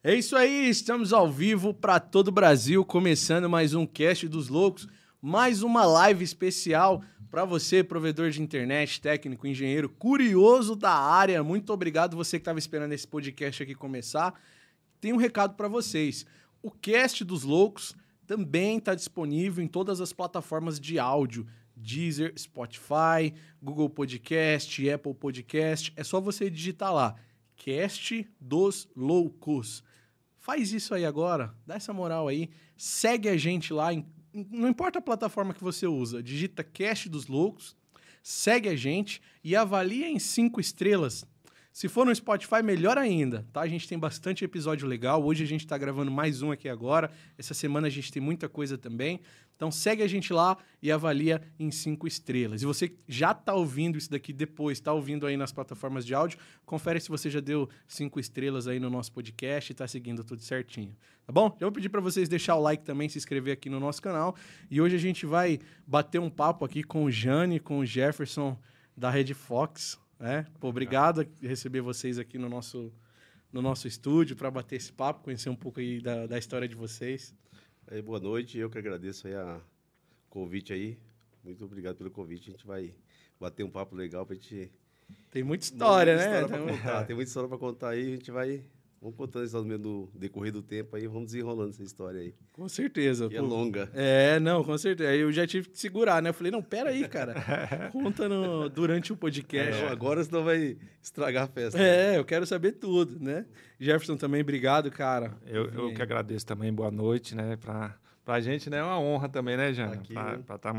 É isso aí, estamos ao vivo para todo o Brasil, começando mais um Cast dos Loucos, mais uma live especial para você, provedor de internet, técnico, engenheiro, curioso da área. Muito obrigado você que estava esperando esse podcast aqui começar. Tem um recado para vocês. O Cast dos Loucos também está disponível em todas as plataformas de áudio. Deezer, Spotify, Google Podcast, Apple Podcast. É só você digitar lá, Cast dos Loucos. Faz isso aí agora, dá essa moral aí, segue a gente lá, em, não importa a plataforma que você usa, digita Cast dos Loucos, segue a gente e avalia em cinco estrelas. Se for no Spotify, melhor ainda, tá? A gente tem bastante episódio legal. Hoje a gente está gravando mais um aqui agora. Essa semana a gente tem muita coisa também. Então segue a gente lá e avalia em cinco estrelas. E você já está ouvindo isso daqui depois, está ouvindo aí nas plataformas de áudio, confere se você já deu cinco estrelas aí no nosso podcast e está seguindo tudo certinho. Tá bom? Já vou pedir para vocês deixar o like também, se inscrever aqui no nosso canal. E hoje a gente vai bater um papo aqui com o Jane, com o Jefferson da Rede Fox. Né? Pô, obrigado por receber vocês aqui no nosso, no nosso estúdio para bater esse papo, conhecer um pouco aí da, da história de vocês. Aí, boa noite, eu que agradeço aí a convite aí. Muito obrigado pelo convite. A gente vai bater um papo legal pra gente. Tem muita história, muita né? História pra contar. Tem muita história pra contar aí. A gente vai. Vamos contando isso no decorrer do tempo aí, vamos desenrolando essa história aí. Com certeza. E é longa. É, não, com certeza. Aí eu já tive que segurar, né? Eu falei, não, pera aí, cara. Conta no, durante o podcast. É, agora senão vai estragar a festa. É, eu quero saber tudo, né? Jefferson também, obrigado, cara. Eu, eu que agradeço também, boa noite, né? Pra, pra gente, né? É uma honra também, né, Jana? Aqui, pra, né? pra tá,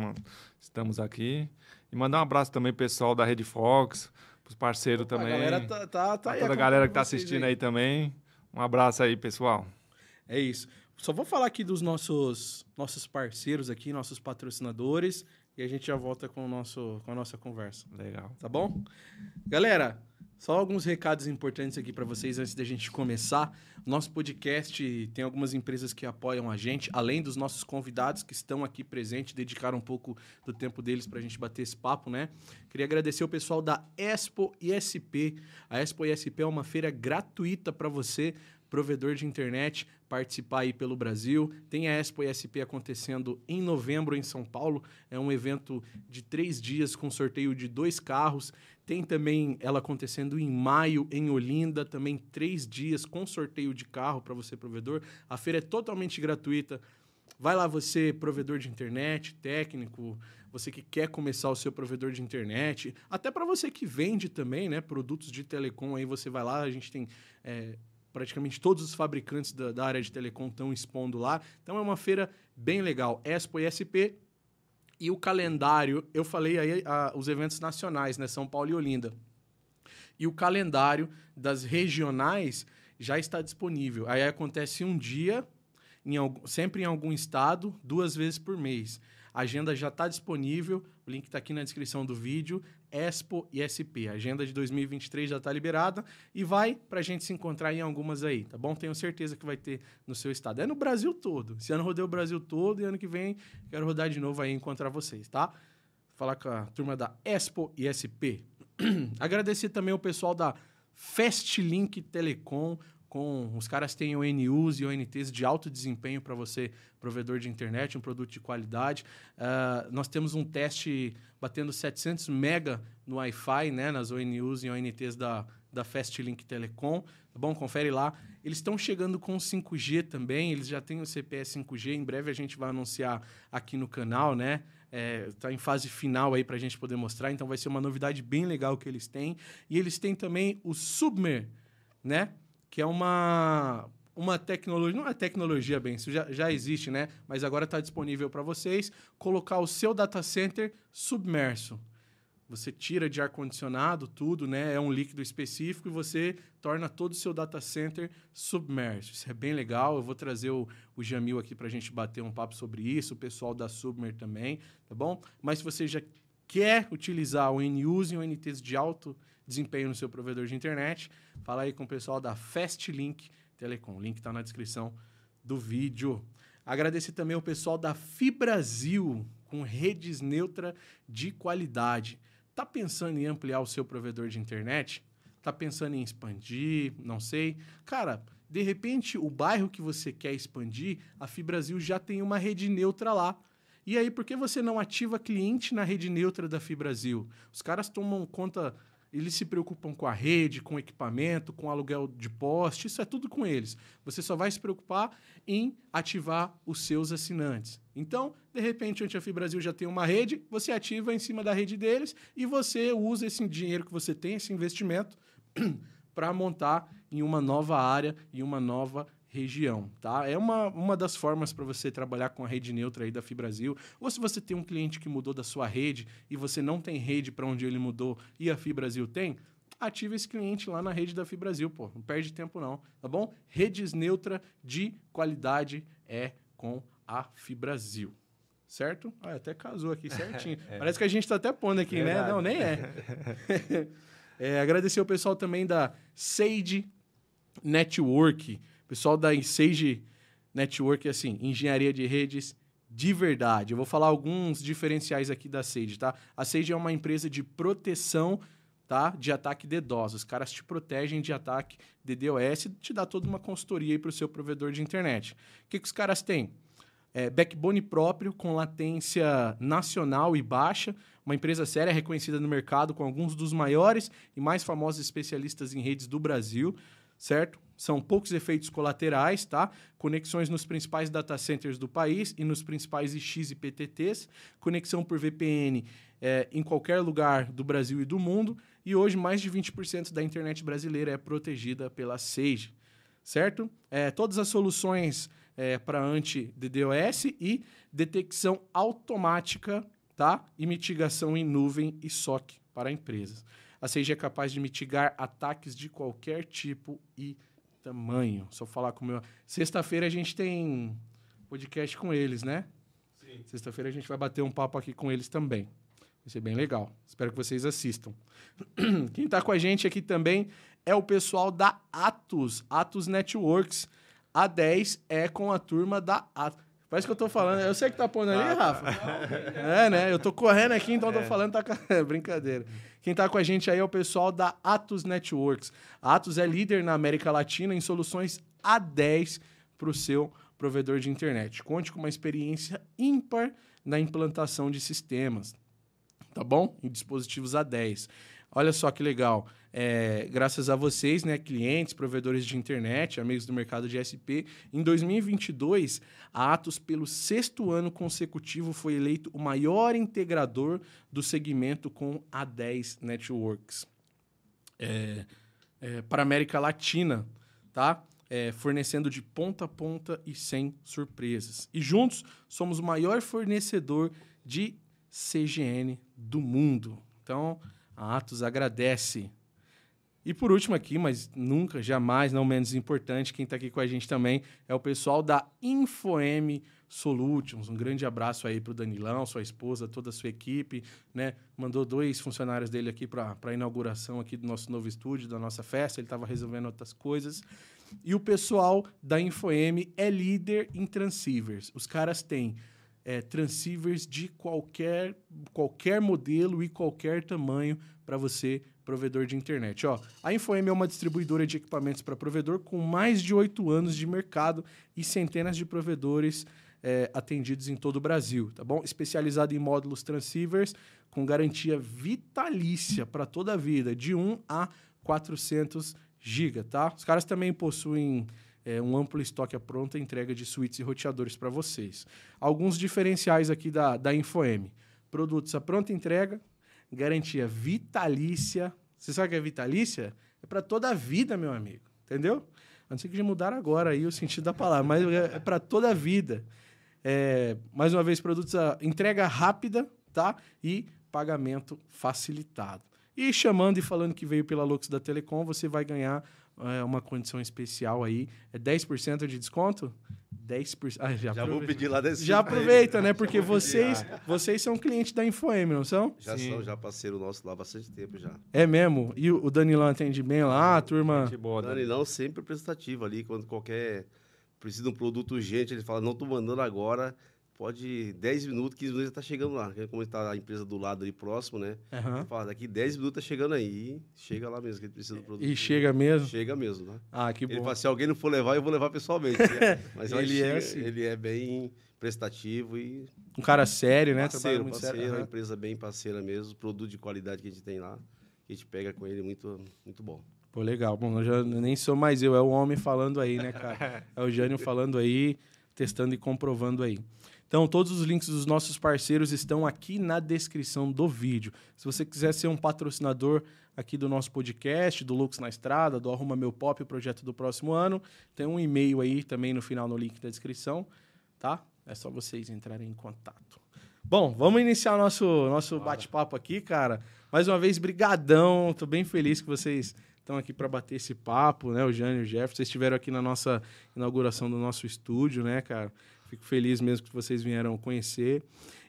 estamos aqui. E mandar um abraço também pro pessoal da Rede Fox, pros parceiros Opa, também. A galera tá, tá, tá aí toda a galera que tá assistindo aí também. Um abraço aí, pessoal. É isso. Só vou falar aqui dos nossos, nossos parceiros aqui, nossos patrocinadores, e a gente já volta com, o nosso, com a nossa conversa. Legal. Tá bom? Galera, só alguns recados importantes aqui para vocês antes da gente começar. Nosso podcast tem algumas empresas que apoiam a gente, além dos nossos convidados que estão aqui presentes, dedicaram um pouco do tempo deles para a gente bater esse papo, né? Queria agradecer o pessoal da Expo ISP. A Expo ISP é uma feira gratuita para você provedor de internet, participar aí pelo Brasil. Tem a Expo ISP acontecendo em novembro em São Paulo. É um evento de três dias com sorteio de dois carros. Tem também ela acontecendo em maio em Olinda, também três dias com sorteio de carro para você, provedor. A feira é totalmente gratuita. Vai lá você, provedor de internet, técnico, você que quer começar o seu provedor de internet, até para você que vende também, né, produtos de telecom, aí você vai lá, a gente tem é, praticamente todos os fabricantes da, da, área de telecom estão expondo lá. Então é uma feira bem legal. Expo ISP e o calendário, eu falei aí a, os eventos nacionais, né? São Paulo e Olinda. E o calendário das regionais já está disponível. Aí acontece um dia, em sempre em algum estado, duas vezes por mês. A agenda já está disponível, o link está aqui na descrição do vídeo. Expo e SP. A agenda de 2023 já está liberada e vai para a gente se encontrar em algumas aí, tá bom? Tenho certeza que vai ter no seu estado. É no Brasil todo. Esse ano rodei o Brasil todo e ano que vem quero rodar de novo aí e encontrar vocês, tá? Falar com a turma da Expo e SP. Agradecer também o pessoal da Fastlink Telecom, com os caras têm ONUs e ONTs de alto desempenho para você, provedor de internet, um produto de qualidade. Uh, nós temos um teste batendo 700 mega no Wi-Fi, né, nas ONUs e ONTs da, da Fastlink Telecom. Tá bom? Confere lá. Eles estão chegando com 5G também, eles já têm o CPS 5G. Em breve a gente vai anunciar aqui no canal, né? Está é, em fase final aí para a gente poder mostrar, então vai ser uma novidade bem legal que eles têm. E eles têm também o Submer, né? Que é uma, uma tecnologia, não é tecnologia bem, isso já, já existe, né? Mas agora está disponível para vocês colocar o seu data center submerso. Você tira de ar-condicionado tudo, né? É um líquido específico e você torna todo o seu data center submerso. Isso é bem legal. Eu vou trazer o, o Jamil aqui para a gente bater um papo sobre isso, o pessoal da Submer também, tá bom? Mas se você já quer utilizar o NUs e o NTs de alto desempenho no seu provedor de internet, fala aí com o pessoal da Fastlink Telecom. O link está na descrição do vídeo. Agradecer também o pessoal da Fibrasil, com redes neutra de qualidade. Tá pensando em ampliar o seu provedor de internet? Tá pensando em expandir? Não sei. Cara, De repente, o bairro que você quer expandir, a Fibrasil já tem uma rede neutra lá. E aí, por que você não ativa cliente na rede neutra da Fibrasil? Os caras tomam conta, eles se preocupam com a rede, com o equipamento, com o aluguel de poste, isso é tudo com eles. Você só vai se preocupar em ativar os seus assinantes. Então, de repente, onde a Fibrasil já tem uma rede, você ativa em cima da rede deles e você usa esse dinheiro que você tem, esse investimento, para montar em uma nova área, em uma nova região, tá? É uma, uma das formas para você trabalhar com a rede neutra aí da Fibrasil. Ou se você tem um cliente que mudou da sua rede e você não tem rede para onde ele mudou e a Fibrasil tem, ative esse cliente lá na rede da Fibrasil, pô. Não perde tempo não, tá bom? Redes neutra de qualidade é com a Fibrasil. Certo? Ah, até casou aqui certinho. é. Parece que a gente está até pondo aqui, né? Verdade. Não, nem é. é. Agradecer o pessoal também da Sage Network. Pessoal da Sage Network, assim, engenharia de redes de verdade. Eu vou falar alguns diferenciais aqui da Sage, tá? A Sage é uma empresa de proteção tá? de ataque DDoS. Os caras te protegem de ataque DDoS e te dá toda uma consultoria para o seu provedor de internet. O que, que os caras têm? É, backbone próprio, com latência nacional e baixa, uma empresa séria reconhecida no mercado com alguns dos maiores e mais famosos especialistas em redes do Brasil certo? São poucos efeitos colaterais, tá? Conexões nos principais data centers do país e nos principais IX e PTTs, conexão por VPN é, em qualquer lugar do Brasil e do mundo, e hoje mais de 20% da internet brasileira é protegida pela Sage, certo? É, todas as soluções é, para anti-DDoS e detecção automática, tá? E mitigação em nuvem e SOC para empresas. A Sage é capaz de mitigar ataques de qualquer tipo e tamanho. Só falar com o meu. Sexta-feira a gente tem podcast com eles, né? Sim. Sexta-feira a gente vai bater um papo aqui com eles também. Vai ser bem legal. Espero que vocês assistam. Quem está com a gente aqui também é o pessoal da Atos, Atos Networks. A 10 é com a turma da Atos. Parece que eu tô falando. Eu sei que tá pondo ali, ah, tá. Rafa. É, né? Eu tô correndo aqui, então tô é. falando, tá. É, brincadeira. Quem tá com a gente aí é o pessoal da Atos Networks. A Atos é líder na América Latina em soluções A10 para o seu provedor de internet. Conte com uma experiência ímpar na implantação de sistemas, tá bom? Em dispositivos A10. Olha só que legal. É, graças a vocês, né, clientes, provedores de internet, amigos do mercado de SP, em 2022, a Atos, pelo sexto ano consecutivo, foi eleito o maior integrador do segmento com a 10 Networks. É, é, para a América Latina, tá? É, fornecendo de ponta a ponta e sem surpresas. E juntos somos o maior fornecedor de CGN do mundo. Então, a Atos agradece. E por último aqui, mas nunca, jamais, não menos importante, quem está aqui com a gente também é o pessoal da InfoM Solutions. Um grande abraço aí para o Danilão, sua esposa, toda a sua equipe. Né? Mandou dois funcionários dele aqui para a inauguração aqui do nosso novo estúdio, da nossa festa. Ele estava resolvendo outras coisas. E o pessoal da InfoM é líder em transceivers. Os caras têm é, transceivers de qualquer, qualquer modelo e qualquer tamanho para você, provedor de internet. Ó, a InfoM é uma distribuidora de equipamentos para provedor com mais de oito anos de mercado e centenas de provedores é, atendidos em todo o Brasil, tá bom? Especializado em módulos transceivers com garantia vitalícia para toda a vida, de 1 a 400 GB, tá? Os caras também possuem é, um amplo estoque à pronta entrega de suítes e roteadores para vocês. Alguns diferenciais aqui da, da InfoM. Produtos à pronta entrega, garantia vitalícia. Você sabe o que é vitalícia? É para toda a vida, meu amigo. Entendeu? A não ser que já mudaram agora aí o sentido da palavra, mas é, é para toda a vida. É, mais uma vez, produtos a entrega rápida, tá? E pagamento facilitado. E chamando e falando que veio pela Lux da Telecom, você vai ganhar é, uma condição especial aí. É 10% de desconto? 10%. Ah, já já vou pedir lá desse Já aproveita, né? Porque vocês, vocês são clientes da InfoM, não são? Já Sim. são, já parceiro nosso lá há bastante tempo já. É mesmo? E o Danilão atende bem lá, a turma? Boa, Danilão sempre prestativo ali, quando qualquer precisa de um produto urgente, ele fala, não tô mandando agora, pode 10 minutos, 15 minutos já tá chegando lá. Como está a empresa do lado ali próximo, né? Aham. Fala, daqui 10 minutos tá chegando aí. Chega lá mesmo, que ele precisa do produto. E chega mesmo? Chega mesmo, né? Ah, que Ele bom. fala, se alguém não for levar, eu vou levar pessoalmente. né? Mas Ele ele, é assim. ele é bem prestativo e Um cara sério, né? Parceiro, muito parceiro, sério. é uma empresa bem parceira mesmo. Produto de qualidade que a gente tem lá, que a gente pega com ele, muito, muito bom. Pô, legal. Bom, eu já nem sou mais eu, é o homem falando aí, né, cara? É o Jânio falando aí, testando e comprovando aí. Então, todos os links dos nossos parceiros estão aqui na descrição do vídeo. Se você quiser ser um patrocinador aqui do nosso podcast, do Lux na Estrada, do Arruma Meu Pop, o projeto do próximo ano, tem um e-mail aí também no final no link da descrição, tá? É só vocês entrarem em contato. Bom, vamos iniciar nosso nosso bate-papo aqui, cara. Mais uma vez, brigadão. Tô bem feliz que vocês estão aqui para bater esse papo, né? O Jânio e o Jeff, vocês estiveram aqui na nossa inauguração do nosso estúdio, né, cara? Fico feliz mesmo que vocês vieram conhecer.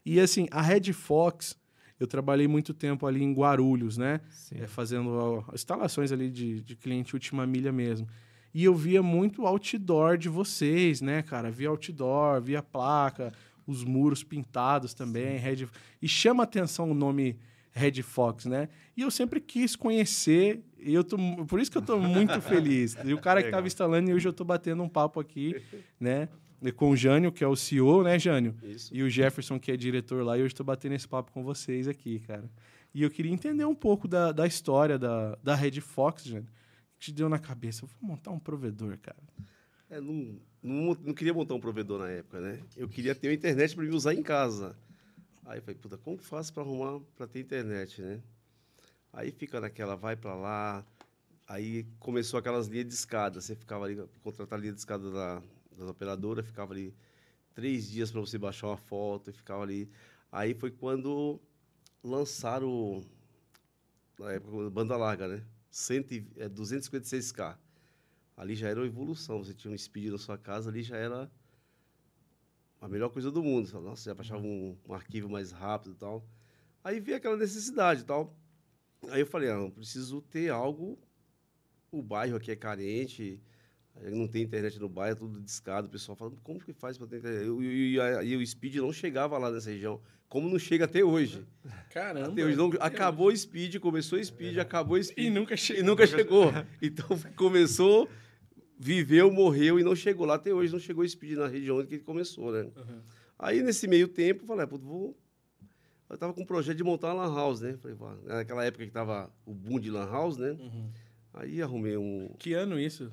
E assim, a Red Fox, eu trabalhei muito tempo ali em Guarulhos, né? É, fazendo ó, instalações ali de, de cliente última milha mesmo. E eu via muito outdoor de vocês, né, cara? Via outdoor, via placa, os muros pintados também, Red... e chama atenção o nome Red Fox, né? E eu sempre quis conhecer, e eu tô, por isso que eu tô muito feliz. E o cara que Legal. tava instalando, e hoje eu tô batendo um papo aqui, né? Com o Jânio, que é o CEO, né, Jânio? Isso. E o Jefferson, que é diretor lá, e hoje estou batendo esse papo com vocês aqui, cara. E eu queria entender um pouco da, da história da, da Red Fox, Jânio. O que te deu na cabeça? Eu vou montar um provedor, cara. É, não, não, não queria montar um provedor na época, né? Eu queria ter uma internet para me usar em casa. Aí eu falei, puta, como que faço para arrumar para ter internet, né? Aí fica naquela, vai para lá. Aí começou aquelas linhas de escada. Você ficava ali, contratar a linha de escada da, das operadoras, ficava ali três dias para você baixar uma foto, e ficava ali. Aí foi quando lançaram, na época, banda larga, né? 100, e- é, 256K. Ali já era uma evolução. Você tinha um speed na sua casa, ali já era a melhor coisa do mundo. Você fala, Nossa, já baixava um, um arquivo mais rápido e tal. Aí veio aquela necessidade e tal. Aí eu falei, ah, eu preciso ter algo. O bairro aqui é carente, não tem internet no bairro, é tudo discado. O pessoal fala, como que faz para ter internet? E, e, e o speed não chegava lá nessa região, como não chega até hoje. Caramba. Até hoje não, acabou o speed, começou o speed, acabou o speed. E nunca E chegou. nunca chegou. Então começou, viveu, morreu e não chegou lá. Até hoje não chegou o speed na região onde ele começou, né? Uhum. Aí nesse meio tempo, eu falei, ah, pô, vou. Eu tava com um projeto de montar uma lan house, né? Falei, naquela época que tava o boom de lan house, né? Uhum. Aí arrumei um Que ano isso?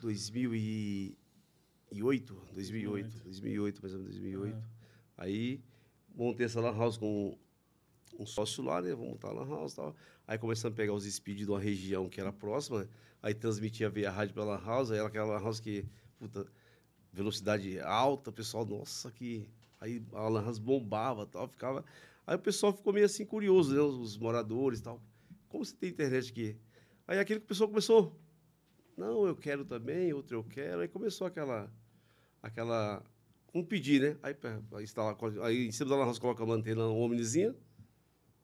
2008, 2008, 2008, mais ou menos 2008. Aí montei essa lan house com um sócio lá, né? Vamos montar a lan house e tal. Aí começamos a pegar os speed de uma região que era próxima, aí transmitia via rádio pela lan house, aí era aquela lan house que, puta, velocidade alta, o pessoal, nossa, que... Aí a lan house bombava e tal, ficava... Aí o pessoal ficou meio assim curioso, né? Os, os moradores e tal. Como você tem internet aqui? Aí aquilo que o pessoal começou... Não, eu quero também, outro eu quero. Aí começou aquela... Aquela... Um pedir, né? Aí, instalar, aí em cima da house coloca uma antena omnizinha,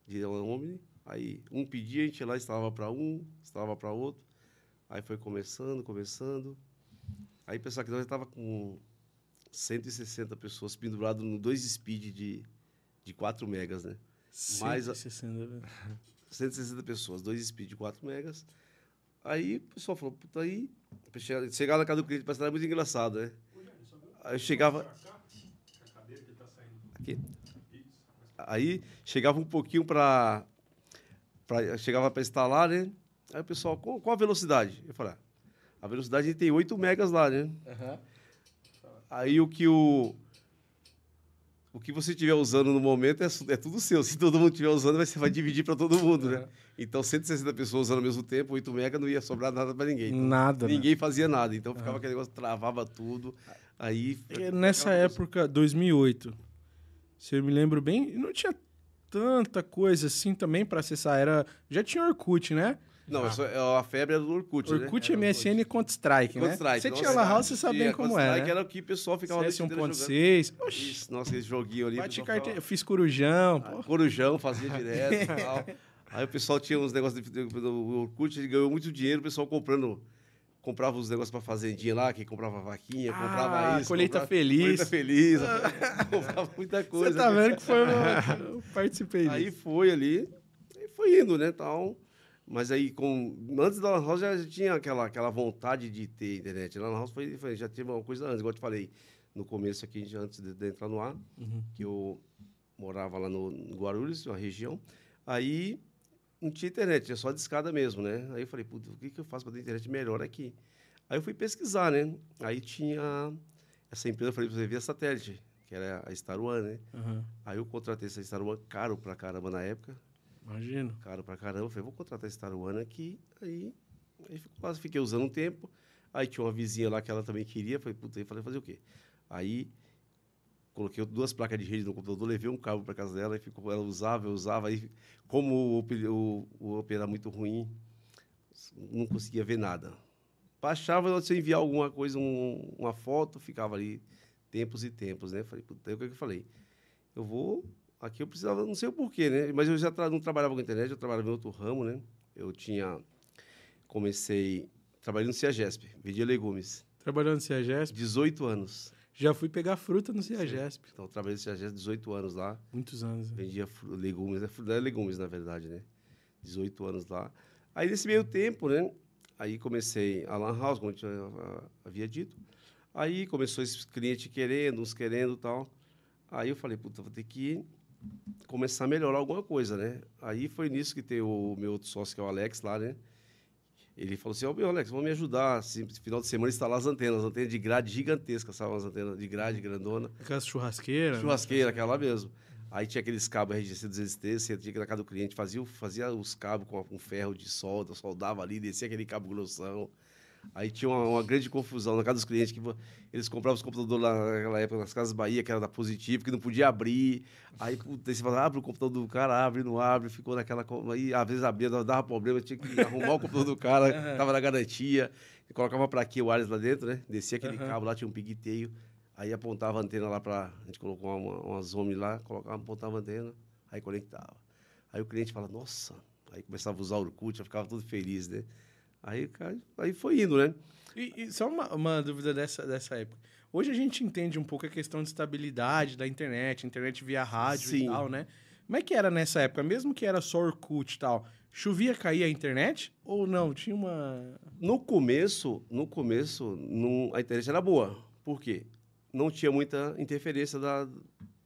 de omni. Aí um pedia, a gente ia lá instalava para um, instalava para outro. Aí foi começando, começando. Aí pensar que nós já estava com 160 pessoas penduradas no dois speed de, de 4 megas, né? Mais a- 160, velho. 160 pessoas, dois speed de 4 megas. Aí o pessoal falou, puta, aí. Chegar, chegar na casa do cliente, parece que era muito engraçado, né? Aí eu chegava. Aqui. Aí chegava um pouquinho para. Chegava para instalar, né? Aí o pessoal, qual, qual a velocidade? Eu falei, ah, a velocidade tem 8 megas lá, né? Aham. Aí o que o. O que você estiver usando no momento é, é tudo seu. Se todo mundo estiver usando, você vai dividir para todo mundo, né? Então, 160 pessoas usando ao mesmo tempo, 8 mega, não ia sobrar nada para ninguém. Então, Nada. né? ninguém fazia nada. Então, ficava aquele negócio, travava tudo. Aí... E Nessa época, 2008, se eu me lembro bem, não tinha tanta coisa assim também para acessar. Era, já tinha Orkut, né? Não, isso é a febre era do Orkut, né? Orkut, Era do MSN e Counter-Strike, né? Counter-Strike. Você tinha La House, você sabe bem tinha como é, Counter-Strike né? era o que o pessoal ficava CS noite inteira 1.6. jogando. Oxi, Isso, nossa, esse joguinho ali. bate carteira. Eu fiz corujão, pô. Corujão, fazia direto e tal. Aí o pessoal tinha uns negócios. Do- Orkut ele ganhou muito dinheiro, o pessoal comprando comprava os negócios pra fazendinha lá, que comprava vaquinha, Ah, comprava isso. colheita comprava- feliz. Colheita feliz. comprava muita coisa. Você tá né? vendo que foi uma... Eu participei Aí disso. foi ali, e foi indo, né, tal. Mas aí, com, antes da Lan House, já tinha aquela, aquela vontade de ter internet. Na Lan House foi, foi- já teve uma coisa antes, igual eu te falei no começo aqui, antes de, de entrar no ar, Uhum. que eu morava lá no, no Guarulhos, uma região. Aí não tinha internet, tinha só de escada mesmo, né? Aí eu falei, puta, o que, que eu faço para ter internet melhor aqui? Aí eu fui pesquisar, né? Aí tinha essa empresa, eu falei pra você ver a satélite, que era a Star One, né? Uhum. Aí eu contratei essa Star One caro pra caramba na época Imagino. caro pra caramba. Eu falei, vou contratar esse Star One aqui. Aí, aí quase fiquei usando um tempo. Aí tinha uma vizinha lá que ela também queria. Falei, puta, aí falei, fazer o quê? Aí coloquei duas placas de rede no computador, levei um cabo para casa dela e ficou, ela usava, eu usava. Aí, como o, o, o Opera era muito ruim, não conseguia ver nada. Baixava, se eu enviar alguma coisa, um- uma foto, ficava ali tempos e tempos, né? Falei, puta, o que que eu falei? Eu vou. Aqui eu precisava, não sei o porquê, né? Mas eu já tra- não trabalhava com internet, eu trabalhava em outro ramo, né? Eu tinha. Comecei trabalhando no CIAGESP, vendia legumes. Trabalhando no CIAGESP. 18 anos. Já fui pegar fruta no CIAGESP. Então, trabalhei no CIAGESP 18 anos lá. Muitos anos. né? Vendia legumes, né? Era legumes, na verdade, né? 18 anos lá. Aí, nesse meio tempo, né? Aí comecei a Lan House, como eu havia dito. Aí começou esses clientes querendo, uns querendo tal. Aí eu falei, puta, vou ter que começar a melhorar alguma coisa, né? Aí foi nisso que tem o meu outro sócio, que é o Alex, lá, né? Ele falou assim, ô, meu Alex, vamos me ajudar, assim, final de semana, instalar as antenas, as antenas de grade gigantescas, sabe? Umas antenas de grade grandona. Aquelas churrasqueiras. né? Churrasqueira, aquela lá mesmo. Aí tinha aqueles cabos RGC 200T, você tinha que ir na casa do cliente, fazia, fazia os cabos com, com ferro de solda, soldava ali, descia aquele cabo grossão. Aí tinha uma, uma grande confusão na casa dos clientes, que eles compravam os computadores lá naquela época, nas casas Bahia, que era da Positivo, que não podia abrir. Aí, puta, aí você fala, abre o computador do cara, abre, não abre, ficou naquela... Aí, às vezes abria, dava- problema, tinha que arrumar o computador do cara, tava na garantia, colocava pra quê o Ares lá dentro, né? Descia aquele Aham. cabo lá, tinha um pigueteio, aí apontava a antena lá pra... A gente colocou uma, uma zoom lá, colocava, apontava a antena, aí conectava. Aí o cliente fala, nossa... Aí começava a usar o Orkut, eu ficava todo feliz, né? Aí, aí foi indo, né? E, e só uma, uma dúvida dessa, dessa época. Hoje a gente entende um pouco a questão de estabilidade da internet, internet via rádio e Sim. tal, né? Como é que era nessa época? Mesmo que era só Orkut e tal, chovia, caía a internet? Ou não? Tinha uma... No começo, no começo, não, a internet era boa. Por quê? Não tinha muita interferência da,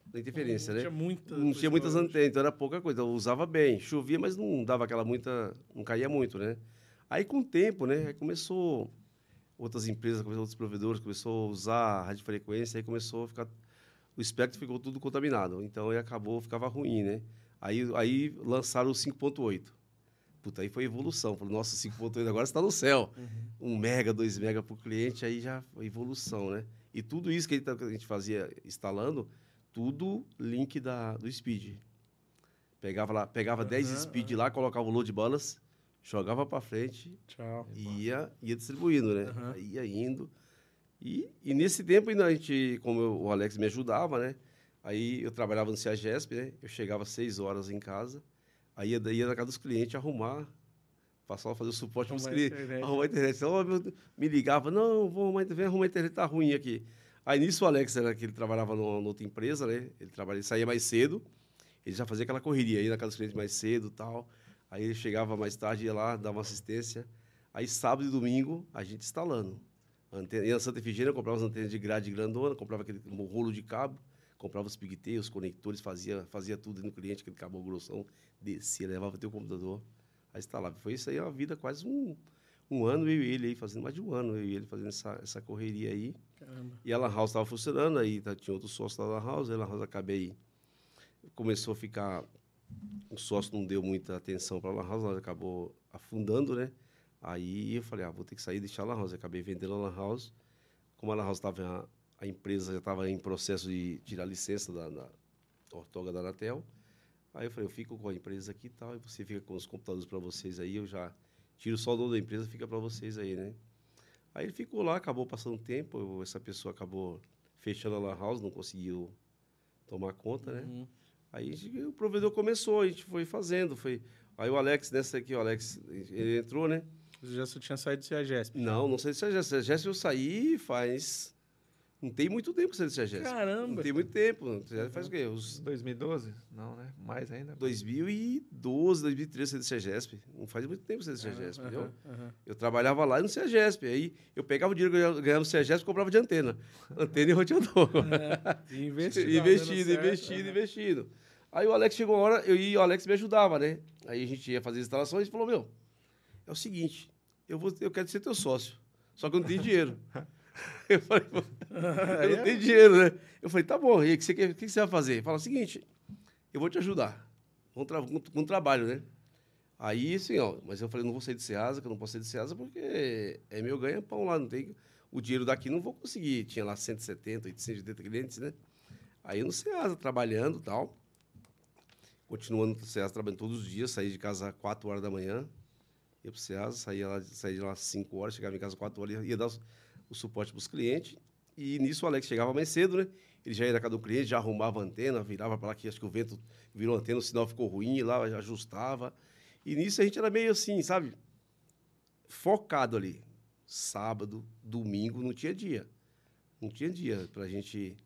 da interferência, não né? tinha muita... Não tinha muitas antenas, então era pouca coisa. Eu usava bem, chovia, mas não dava aquela muita, não caía muito, né? Aí com o tempo, né, aí começou outras empresas, começou outros provedores, começou a usar a radiofrequência, aí começou a ficar o espectro ficou tudo contaminado. Então aí acabou, ficava ruim, né? Aí aí lançaram o 5.8. Puta, aí foi evolução. Falei, nossa, 5.8 agora está no céu. Uhum. Um mega, dois mega por cliente, aí já foi evolução, né? E tudo isso que a gente- que a gente fazia instalando, tudo link da, do Speed. Pegava lá, pegava 10 Aham, Speed lá, colocava o load balance, jogava para frente Tchau. e ia, ia distribuindo, né? Aí ia indo. E, e nesse tempo ainda a gente, como eu- o Alex me ajudava, né? Aí eu trabalhava no CIAGESP, né? Eu chegava às 6 horas em casa, aí ia, ia na casa dos clientes arrumar, passava a fazer o suporte para os clientes. internet. Arrumar a internet. Então, meu- me ligava, não, vou arrumar, vem arrumar a internet, tá ruim aqui. Aí nisso o Alex, era que ele trabalhava numa, outra empresa, né? Ele, trabalha, ele saía mais cedo, ele já fazia aquela correria, ia na casa dos clientes mais cedo tal. Aí ele chegava mais tarde, ia lá, dava uma assistência. Aí sábado e domingo, a gente instalando. Antena, ia na Santa Efigênia, comprava as antenas de grade grandona, comprava aquele rolo de cabo, comprava os pigteios, os conectores, fazia, fazia tudo no cliente, aquele cabo grossão, descia, levava até o computador, aí instalava. Foi isso aí, a vida quase um, um ano, eu e ele aí, fazendo mais de um ano, eu e ele fazendo essa, essa correria aí. Caramba. E a Lan House estava funcionando, aí tá- tinha outro sócio da Lan House, aí a Lan House acabei. Começou a ficar. O sócio não deu muita atenção para a Lan House, ela acabou afundando, né? Aí eu falei, ah, vou ter que sair e deixar a Lan House. Acabei vendendo a Lan House. Como a Lan House estava. A empresa já estava em processo de tirar licença da, da ortoga da Anatel. Aí eu falei, eu fico com a empresa aqui e tal, e você fica com os computadores para vocês aí, eu já tiro só o dono da empresa, fica para vocês aí, né? Aí ele ficou lá, acabou passando tempo, essa pessoa acabou fechando a lan house, não conseguiu tomar conta, né? Uhum. Aí a o provedor começou, a gente foi fazendo, foi... Aí o Alex, nessa aqui, o Alex, ele entrou, né? Você já tinha saído do CEAGESP? Não, não saí do CEAGESP. CEAGESP eu saí faz... Não tem muito tempo que eu saí do CEAGESP. Caramba! Não tem muito tempo. CEAGESP faz o quê? Os 2012? Não, né? Mais ainda. 2012, 2013 eu saí do CEAGESP. Não faz muito tempo que eu saí do CEAGESP, entendeu? Aham, aham. Eu trabalhava lá no CEAGESP. Aí eu pegava o dinheiro que eu ganhava no CEAGESP e comprava de antena. Antena e roteador. E investido. investido, certo, investido, aham. investido. Aí o Alex chegou uma hora, eu e o Alex me ajudava, né? Aí a gente ia fazer as instalações e falou, meu, é o seguinte, eu, vou, eu quero ser teu sócio, só que eu não tenho dinheiro. eu falei, pô, eu não tenho dinheiro, né? Eu falei, tá bom, e o que o que você vai fazer? Fala o seguinte, eu vou te ajudar, com, tra com, com trabalho, né? Aí, assim, ó, mas eu falei, não vou sair de Ceasa, que eu não posso sair de Ceasa porque é meu ganha-pão lá, não tem... O dinheiro daqui não vou conseguir. Tinha lá 170, 880 clientes, né? Aí no Ceasa, trabalhando e tal. Continuando no Ceasa, trabalhando todos os dias. Saí de casa às 4 horas da manhã. Ia pro Ceasa, saía, lá, saía de lá às 5 horas, chegava em casa às 4 horas, ia, ia dar o, o suporte pros clientes. E nisso o Alex chegava mais cedo, né? Ele já ia na casa do cliente, já arrumava a antena, virava para lá, que acho que o vento virou a antena, o sinal ficou ruim, lá já ajustava. E nisso a gente era meio assim, sabe? Focado ali. Sábado, domingo, não tinha dia. Não tinha dia pra gente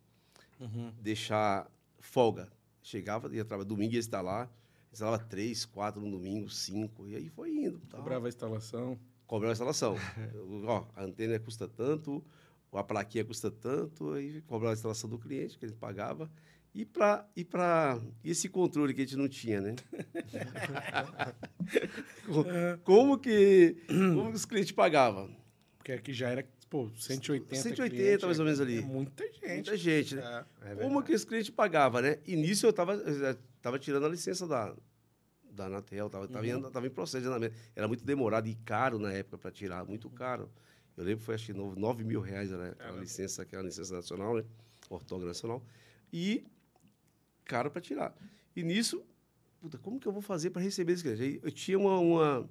Uhum. deixar folga. Chegava, ia trabalhar, domingo ia lá, instalava três, quatro no domingo, cinco, e aí foi indo. tal. Cobrava a instalação. Cobrava a instalação. Ó, a antena custa tanto, a plaquinha custa tanto, aí cobrava a instalação do cliente, que ele pagava. E para e pra, e esse controle que a gente não tinha, né? Co- como, que, como que os clientes pagavam? Porque aqui já era, pô, 180 180 clientes, mais ou menos ali. É muita gente. Muita gente, né? É. É Como verdade. que esse cliente pagava, né? E nisso eu estava tava tirando a licença da, da Anatel, estava tava, Uhum. em, tava em processo de andamento. Era muito demorado e caro na época para tirar, muito caro. Eu lembro que foi acho que 9 mil reais né? aquela Caramba. licença, aquela licença nacional, né? Ortógrafo nacional. E caro para tirar. E nisso, puta, como que eu vou fazer para receber esse cliente? Eu tinha uma, uma-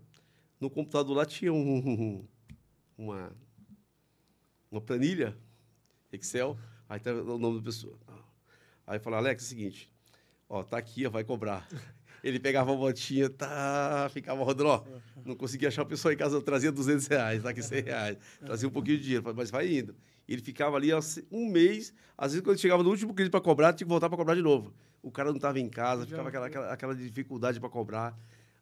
No computador lá tinha um, uma, uma planilha Excel, aí tá o nome da pessoa. Aí falei, Alex, é o seguinte, ó, tá aqui, ó, vai cobrar. Ele pegava a botinha, tá, ficava rodando, ó, não conseguia achar a pessoa em casa, eu trazia 200 reais, tá aqui 100 reais, trazia um pouquinho de dinheiro, mas vai indo. Ele ficava ali ó, um mês, às vezes quando chegava no último cliente para cobrar, tinha que voltar para cobrar de novo. O cara não estava em casa, ficava aquela, aquela, aquela dificuldade para cobrar.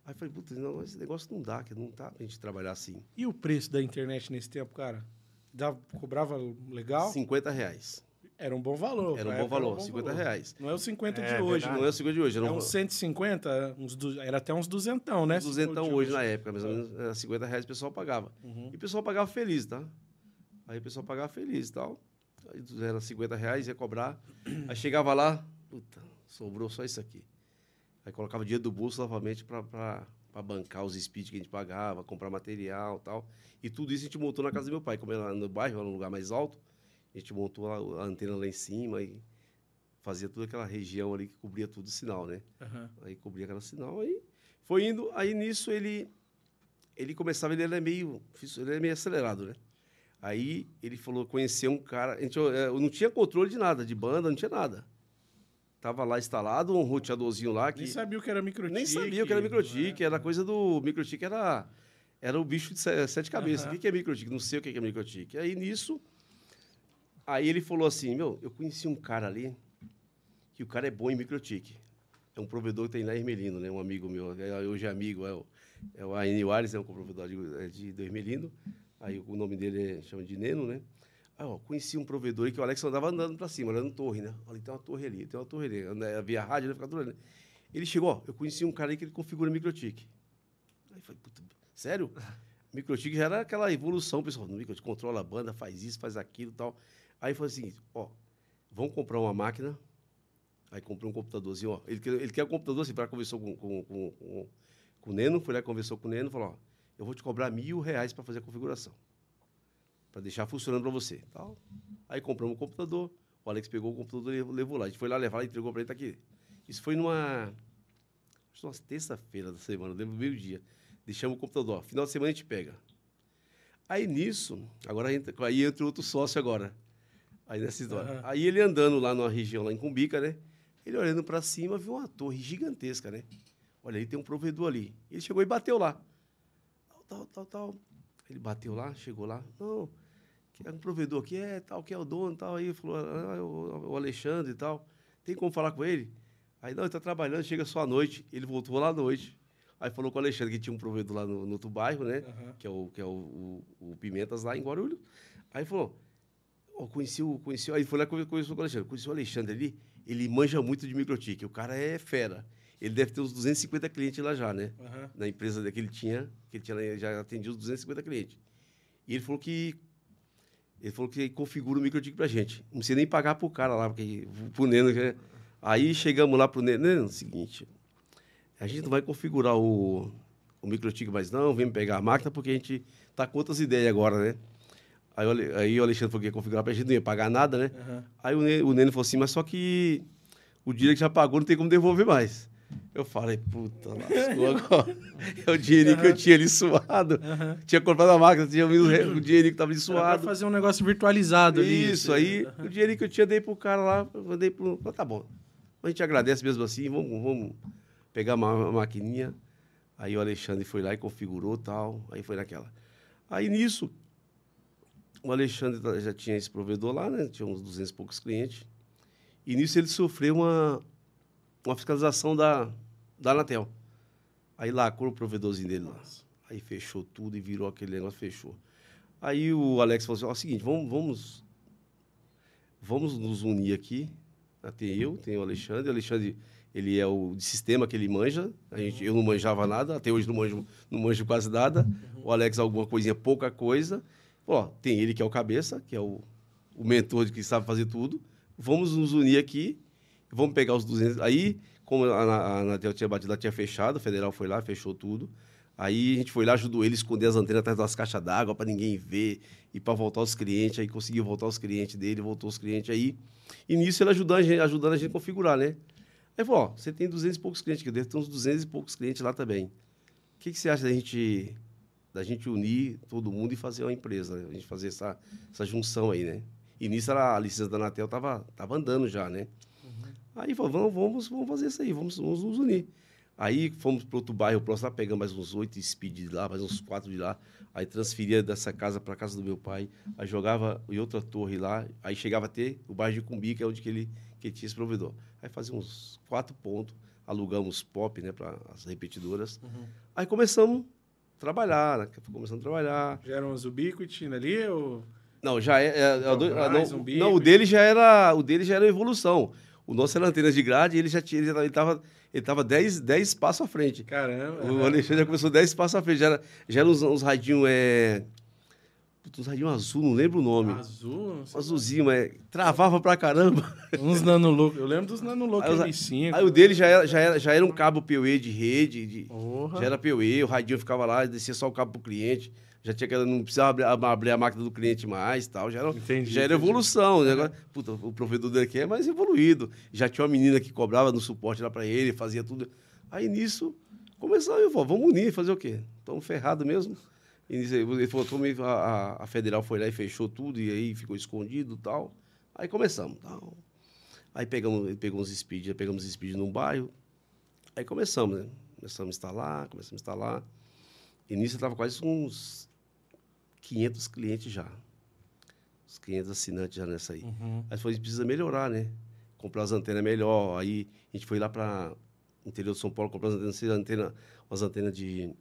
Aí eu falei, puta, não, esse negócio não dá, que não tá pra gente trabalhar assim. E o preço da internet nesse tempo, cara? Dava, cobrava legal? 50 reais. Era um bom valor. Era um bom valor, 50 reais. Não é os 50 É, de hoje. verdade. Não é o seguro de hoje, É era um uns 150, uns du... era até uns duzentão, né? for duzentão hoje na época, mais ou menos era 50 reais o pessoal pagava. Uhum. E o pessoal pagava feliz, tá? Aí o pessoal pagava feliz e tal. Aí era 50 reais, ia cobrar. Aí chegava lá, puta, sobrou só isso aqui. Aí colocava dinheiro do bolso novamente para bancar os speed que a gente pagava, comprar material e tal. E tudo isso a gente montou na casa do meu pai. Como era no bairro, era um lugar mais alto, a gente montou a, a antena lá em cima e fazia toda aquela região ali que cobria tudo o sinal, né? Aham. Aí cobria aquela sinal, aí foi indo, aí nisso ele ele começava, ele era meio, ele era meio acelerado, né? Aí ele falou, conheceu um cara, a gente, eu não tinha controle de nada, de banda, não tinha nada. Tava lá instalado um roteadorzinho lá que Nem sabia o que era microtik. nem sabia o que era microtik, era coisa do microtik era era o bicho de se- sete cabeças. Aham. O que é microtik? Não sei o que é microtik. Aí nisso aí ele falou assim, meu, eu conheci um cara ali que o cara é bom em microtik. É um provedor que tem lá em Ermelino, né? Um amigo meu, é, hoje é amigo, é o, é o Wares, é um provedor de, é de, do Ermelino. Aí o nome dele é, chama de Neno, né? Aí, ó, conheci um provedor aí que o Alex andava andando pra cima, olhando torre, né? Olha, tem uma torre ali, tem uma torre ali. Anda- Via rádio, ele ficava tudo ali. Ele chegou, ó, eu conheci um cara aí que ele configura microtik. Aí falei, puta, sério? Microtik já era aquela evolução, pessoal. No microtik controla a banda, faz isso, faz aquilo e tal. Aí foi seguinte, ó, vamos comprar uma máquina. Aí comprei um computadorzinho, ó. Ele, quer- ele quer um computador assim, para conversou com, com, com, com, com o Neno, foi lá, conversou com o Neno, falou, ó, eu vou te cobrar mil reais para fazer a configuração. Para deixar funcionando para você. Tal. Aí compramos um computador, o Alex pegou o computador e levou- lá. A gente foi lá levar, entregou para ele, tá aqui. Isso foi numa, acho que uma terça-feira da semana, lembro meio-dia. Deixamos o computador, final de semana a gente pega. Aí nisso, agora entra, aí entra outro sócio agora. Aí nessa história. Aham. Aí ele andando lá numa região lá em Cumbica, né? Ele olhando para cima, viu uma torre gigantesca, né? Olha, aí tem um provedor ali. Ele chegou e bateu lá. Tal, tal, tal, tal. Ele bateu lá, chegou lá. Não, que é um provedor aqui, é tal, que é o dono tal. Aí falou, ah, o, o Alexandre e tal. Tem como falar com ele? Aí, não, ele tá trabalhando, chega só à noite. Ele voltou lá à noite. Aí falou com o Alexandre que tinha um provedor lá no, no outro bairro, né? Aham. Que é, o, que é o, o, o Pimentas lá em Guarulhos. Aí falou, ó, conheci o. Conheci, o- aí foi lá que conheci o Alexandre. Conheci o Alexandre ali, ele manja muito de microtique. O cara é fera. Ele deve ter uns 250 clientes lá já, né? Aham. na empresa que ele tinha, que ele tinha, já atendia os 250 clientes. E ele falou que ele falou que configura o microtik pra gente. Não precisa nem pagar pro cara lá, porque pro Neno. que é- Aí chegamos lá pro Neno, Neno, é o seguinte, a gente não vai configurar o, o microtik mais não, vem pegar a máquina, porque a gente tá com outras ideias agora, né? Aí, aí o Alexandre falou que ia configurar pra gente, não ia pagar nada, né? Aham. Aí o Neno, o Neno falou assim, mas só que o dinheiro que já pagou não tem como devolver mais. Eu falei, puta, lascou agora. É o dinheirinho que eu tinha ali suado. Aham. Tinha comprado a máquina, tinha vindo o dinheirinho que tava ali Era pra suado. fazer um negócio virtualizado ali. Isso, assim. aí o dinheirinho que eu tinha dei pro cara lá, eu mandei pro. Falei, tá bom. A gente agradece mesmo assim, vamos, vamos pegar uma, uma maquininha. Aí o Alexandre foi lá e configurou e tal. Aí foi naquela. Aí nisso, o Alexandre já tinha esse provedor lá, né? Tinha uns 200 e poucos clientes. E nisso ele sofreu uma, uma fiscalização da, da Anatel. Aí lacrou o provedorzinho dele lá. Aí fechou tudo e virou aquele negócio, fechou. Aí o Alex falou assim, ó, é o seguinte, vamos, vamos, vamos nos unir aqui. Ah, Tem eu, tem o Alexandre. O Alexandre, ele é o de sistema que ele manja. A gente, eu não manjava nada, até hoje não manjo, não manjo quase nada. O Alex alguma coisinha, pouca coisa. Ó, tem ele que é o cabeça, que é o, o mentor de que sabe fazer tudo. Vamos nos unir aqui, vamos pegar os 200. Aí, como a, Anatel tinha batido, ela tinha fechado, o federal foi lá, fechou tudo. Aí a gente foi lá, ajudou ele a esconder as antenas atrás das caixas d'água para ninguém ver e para voltar os clientes. Aí conseguiu voltar os clientes dele, voltou os clientes aí. E nisso ele ajudando a gente, ajudando a gente a configurar, né? Aí falou: ó, você tem 200 e poucos clientes, eu devo ter uns 200 e poucos clientes lá também. O que, que você acha da gente, da gente unir todo mundo e fazer uma empresa? né? A gente fazer essa, essa junção aí, né? E nisso a licença da Anatel tava, tava andando já, né? Aí falou, vamos, vamos, vamos fazer isso aí, vamos, vamos nos unir. Aí fomos para outro bairro próximo, lá pegamos mais uns oito speed de lá, mais uns quatro de lá. Aí transferia dessa casa para casa do meu pai. Aí jogava em outra torre lá. Aí chegava a ter o bairro de Cumbi, que é onde que ele, que ele tinha esse provedor. Aí fazia uns quatro pontos, alugamos pop, né, para as repetidoras. Aí começamos a trabalhar, né? Começamos a trabalhar. Já eram os Ubiquiti ali ou... Não, já é. é- é- mais não, um não, o e- dele já era. O dele já era evolução. O nosso era antenas de grade, ele já tinha. Ele estava ele tava 10, 10 passos à frente. Caramba. O Alexandre já começou 10 passos à frente. Já era, já era uns, uns radinhos. É... Putz, Uns radinhos azul, não lembro o nome. Azul, sei. Azulzinho, mas travava pra caramba. Uns nanolook. Eu lembro dos nanolook Aí os- M5. Aí o dele já era, já era, já era um cabo PoE de rede. De, já era PoE, o radinho ficava lá, descia só o cabo pro cliente. Já tinha que não precisava abrir, a máquina do cliente mais tal. Já era, Entendi, já era entendi. evolução. né? Agora, puta, o provedor dele aqui é mais evoluído. Já tinha uma menina que cobrava no suporte lá pra ele, fazia tudo. Aí nisso, começou, eu falei, vamos unir, fazer o quê? Estamos ferrados mesmo. E nisso, ele falou, a, a- federal foi lá e fechou tudo, e aí ficou escondido tal. Aí começamos. Tal. Aí pegamos, pegou uns speed, pegamos speed num bairro. Aí começamos, né? Começamos a instalar, começamos a instalar. E nisso eu estava quase uns 500 clientes já. Uns 500 assinantes já nessa aí. Uhum. Aí foi, precisa melhorar, né? Comprar as antenas melhor. Aí a gente foi lá para interior de São Paulo comprar as antenas, antena, umas antenas de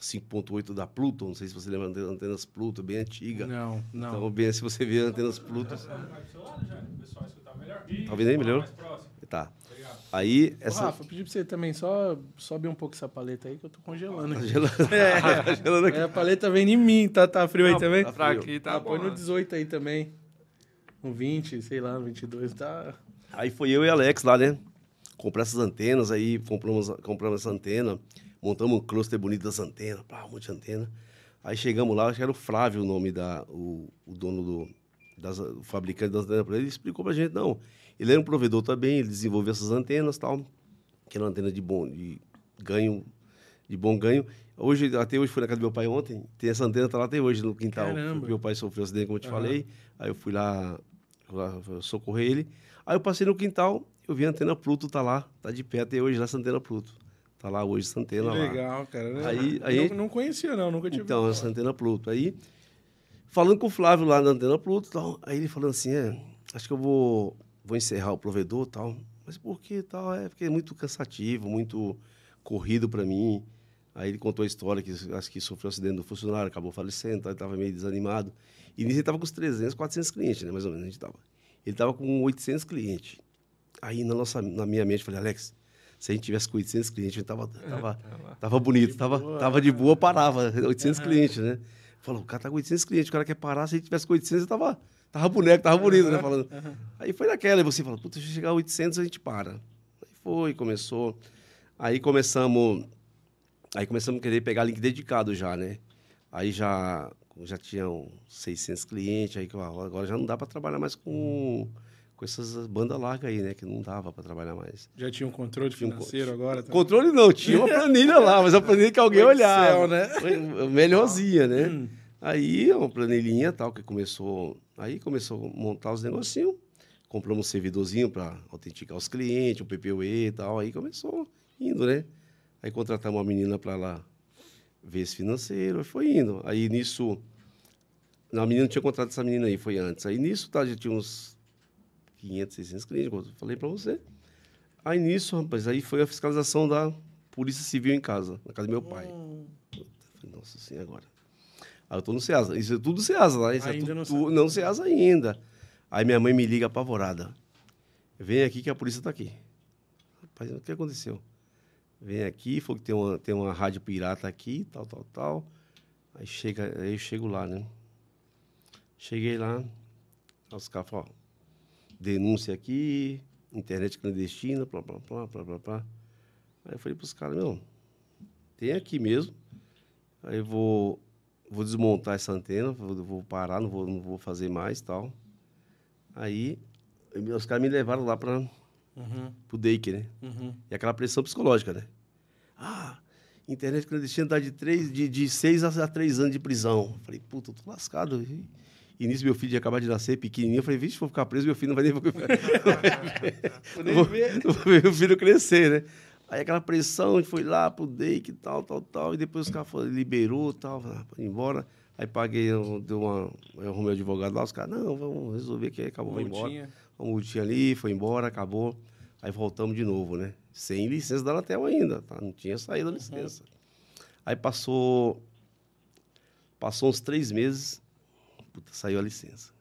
5.8 da Pluto. Não sei se você lembra das antenas Pluto, bem antiga. Não, não. Então, bem, se você vê antenas Pluto. Melhor. Tá aí, melhorou? Mais próximo. Tá. Aí, essa. Rafa, eu pedi pra você também, só sobe um pouco essa paleta aí que eu tô congelando. Tá gelando, tá gelando aqui. É, a paleta vem em mim, tá, tá frio aí Não, também? Tá pra aqui, tá ah, bom. põe no 18 aí também. Um 20, sei lá, no 22, tá... Aí foi eu e Alex lá, né? Comprar essas antenas, aí compramos, compramos essa antena, montamos um cluster bonito das antenas, pá, um monte de antena. Aí chegamos lá, acho que era o Flávio o nome da, o, o dono do, das, o fabricante das antenas, ele explicou pra gente, não, ele era um provedor também, ele desenvolveu essas antenas e tal, que era uma antena de bom, de ganho, de bom ganho. Hoje, até hoje, fui na casa do meu pai ontem, tem essa antena, tá lá até hoje no quintal. Caramba. Meu pai sofreu um acidente, como eu te Aham. falei, aí eu fui lá, lá socorrer ele. Aí eu passei no quintal, eu vi a antena Pluto, tá lá, tá de pé até hoje lá essa antena Pluto. Tá lá hoje essa antena Que lá. legal, cara. Aí- não, aí- não, não conhecia, não. Nunca tive. Então, essa antena Pluto. Aí, falando com o Flávio lá na antena Pluto, tal, aí ele falando assim, é, acho que eu vou, vou encerrar o provedor tal. Mas por que tal? É porque é muito cansativo, muito corrido para mim. Aí ele contou a história que acho que sofreu um acidente do funcionário, acabou falecendo, estava meio desanimado. E nisso ele estava com uns 300, 400 clientes, né, mais ou menos, a gente tava. Ele estava com 800 clientes. Aí na, nossa, na minha mente, eu falei, Alex, se a gente tivesse com 800 clientes, a gente tava, tava, tava bonito, tava, boa, tava de boa, parava, 800 clientes, né? Falou, o cara tá com 800 clientes, o cara quer parar, se a gente tivesse com 800, eu tava, tava boneco, tava bonito, né? Falando. Aí foi naquela, e você falou, puta, se chegar a 800, a gente para. Aí foi, começou. Aí começamos, aí começamos a querer pegar link dedicado já, né? Aí já, já tinham 600 clientes, aí ah, agora já não dá para trabalhar mais com, com essas bandas largas aí, né? Que não dava para trabalhar mais. Já tinha um controle Tinha um co- financeiro agora? também? Controle não, tinha uma planilha lá, mas a planilha que alguém Excel, olhava. né? Melhorzinha, né? Hum. Aí, uma planilhinha tal, que começou. Aí começou a montar os negocinhos. Compramos um servidorzinho para autenticar os clientes, um PPUE e tal. Aí começou indo, né? Aí contratamos uma menina para lá ver esse financeiro, foi indo. Aí nisso. A menina não tinha contratado essa menina aí, foi antes. Aí nisso, tá, já tinha uns 500, 600 clientes, como eu falei para você. Aí nisso, rapaz, aí foi a fiscalização da Polícia Civil em casa, na casa do meu pai. Hum. Falei, Nossa, assim agora. Aí eu tô no Ceasa. Isso é tudo Ceasa lá. Isso Ainda é não tudo, tu- não Ceasa ainda. Aí minha mãe me liga apavorada. Vem aqui que a polícia tá aqui. Rapaz, o que aconteceu? Vem aqui, foi que tem uma, tem uma rádio pirata aqui, tal, tal, tal. Aí, chega, aí eu chego lá, né? Cheguei lá, os caras falaram, ó, denúncia aqui, internet clandestina, blá, blá, blá, blá, blá, blá. Aí eu falei pros caras, meu, tem aqui mesmo. Aí eu vou, vou desmontar essa antena, vou, vou parar, não vou, não vou fazer mais tal. Aí os caras me levaram lá para Uhum, o Dake, né? uhum. E aquela pressão psicológica, né? Ah, internet clandestina dá de, três, de, de seis a, três anos de prisão. Falei, puta, eu tô lascado. E, e nisso meu filho ia acabar de nascer, pequenininho. Eu falei, vixe, for ficar preso, meu filho não vai nem, nem vou, ver. vou ver meu filho crescer, né? Aí aquela pressão, a gente foi lá pro Dake e tal, tal, tal. E depois os caras liberou e tal, ah, pode ir embora. Aí paguei, eu- deu uma, eu arrumei o advogado lá, os caras, não, vamos resolver que aí acabou, vai embora uma multinha ali, foi embora, acabou. Aí voltamos de novo, né? Sem licença da Anatel ainda, tá? Não tinha saído a licença. Aí passou. Passou uns três meses, puta, saiu a licença.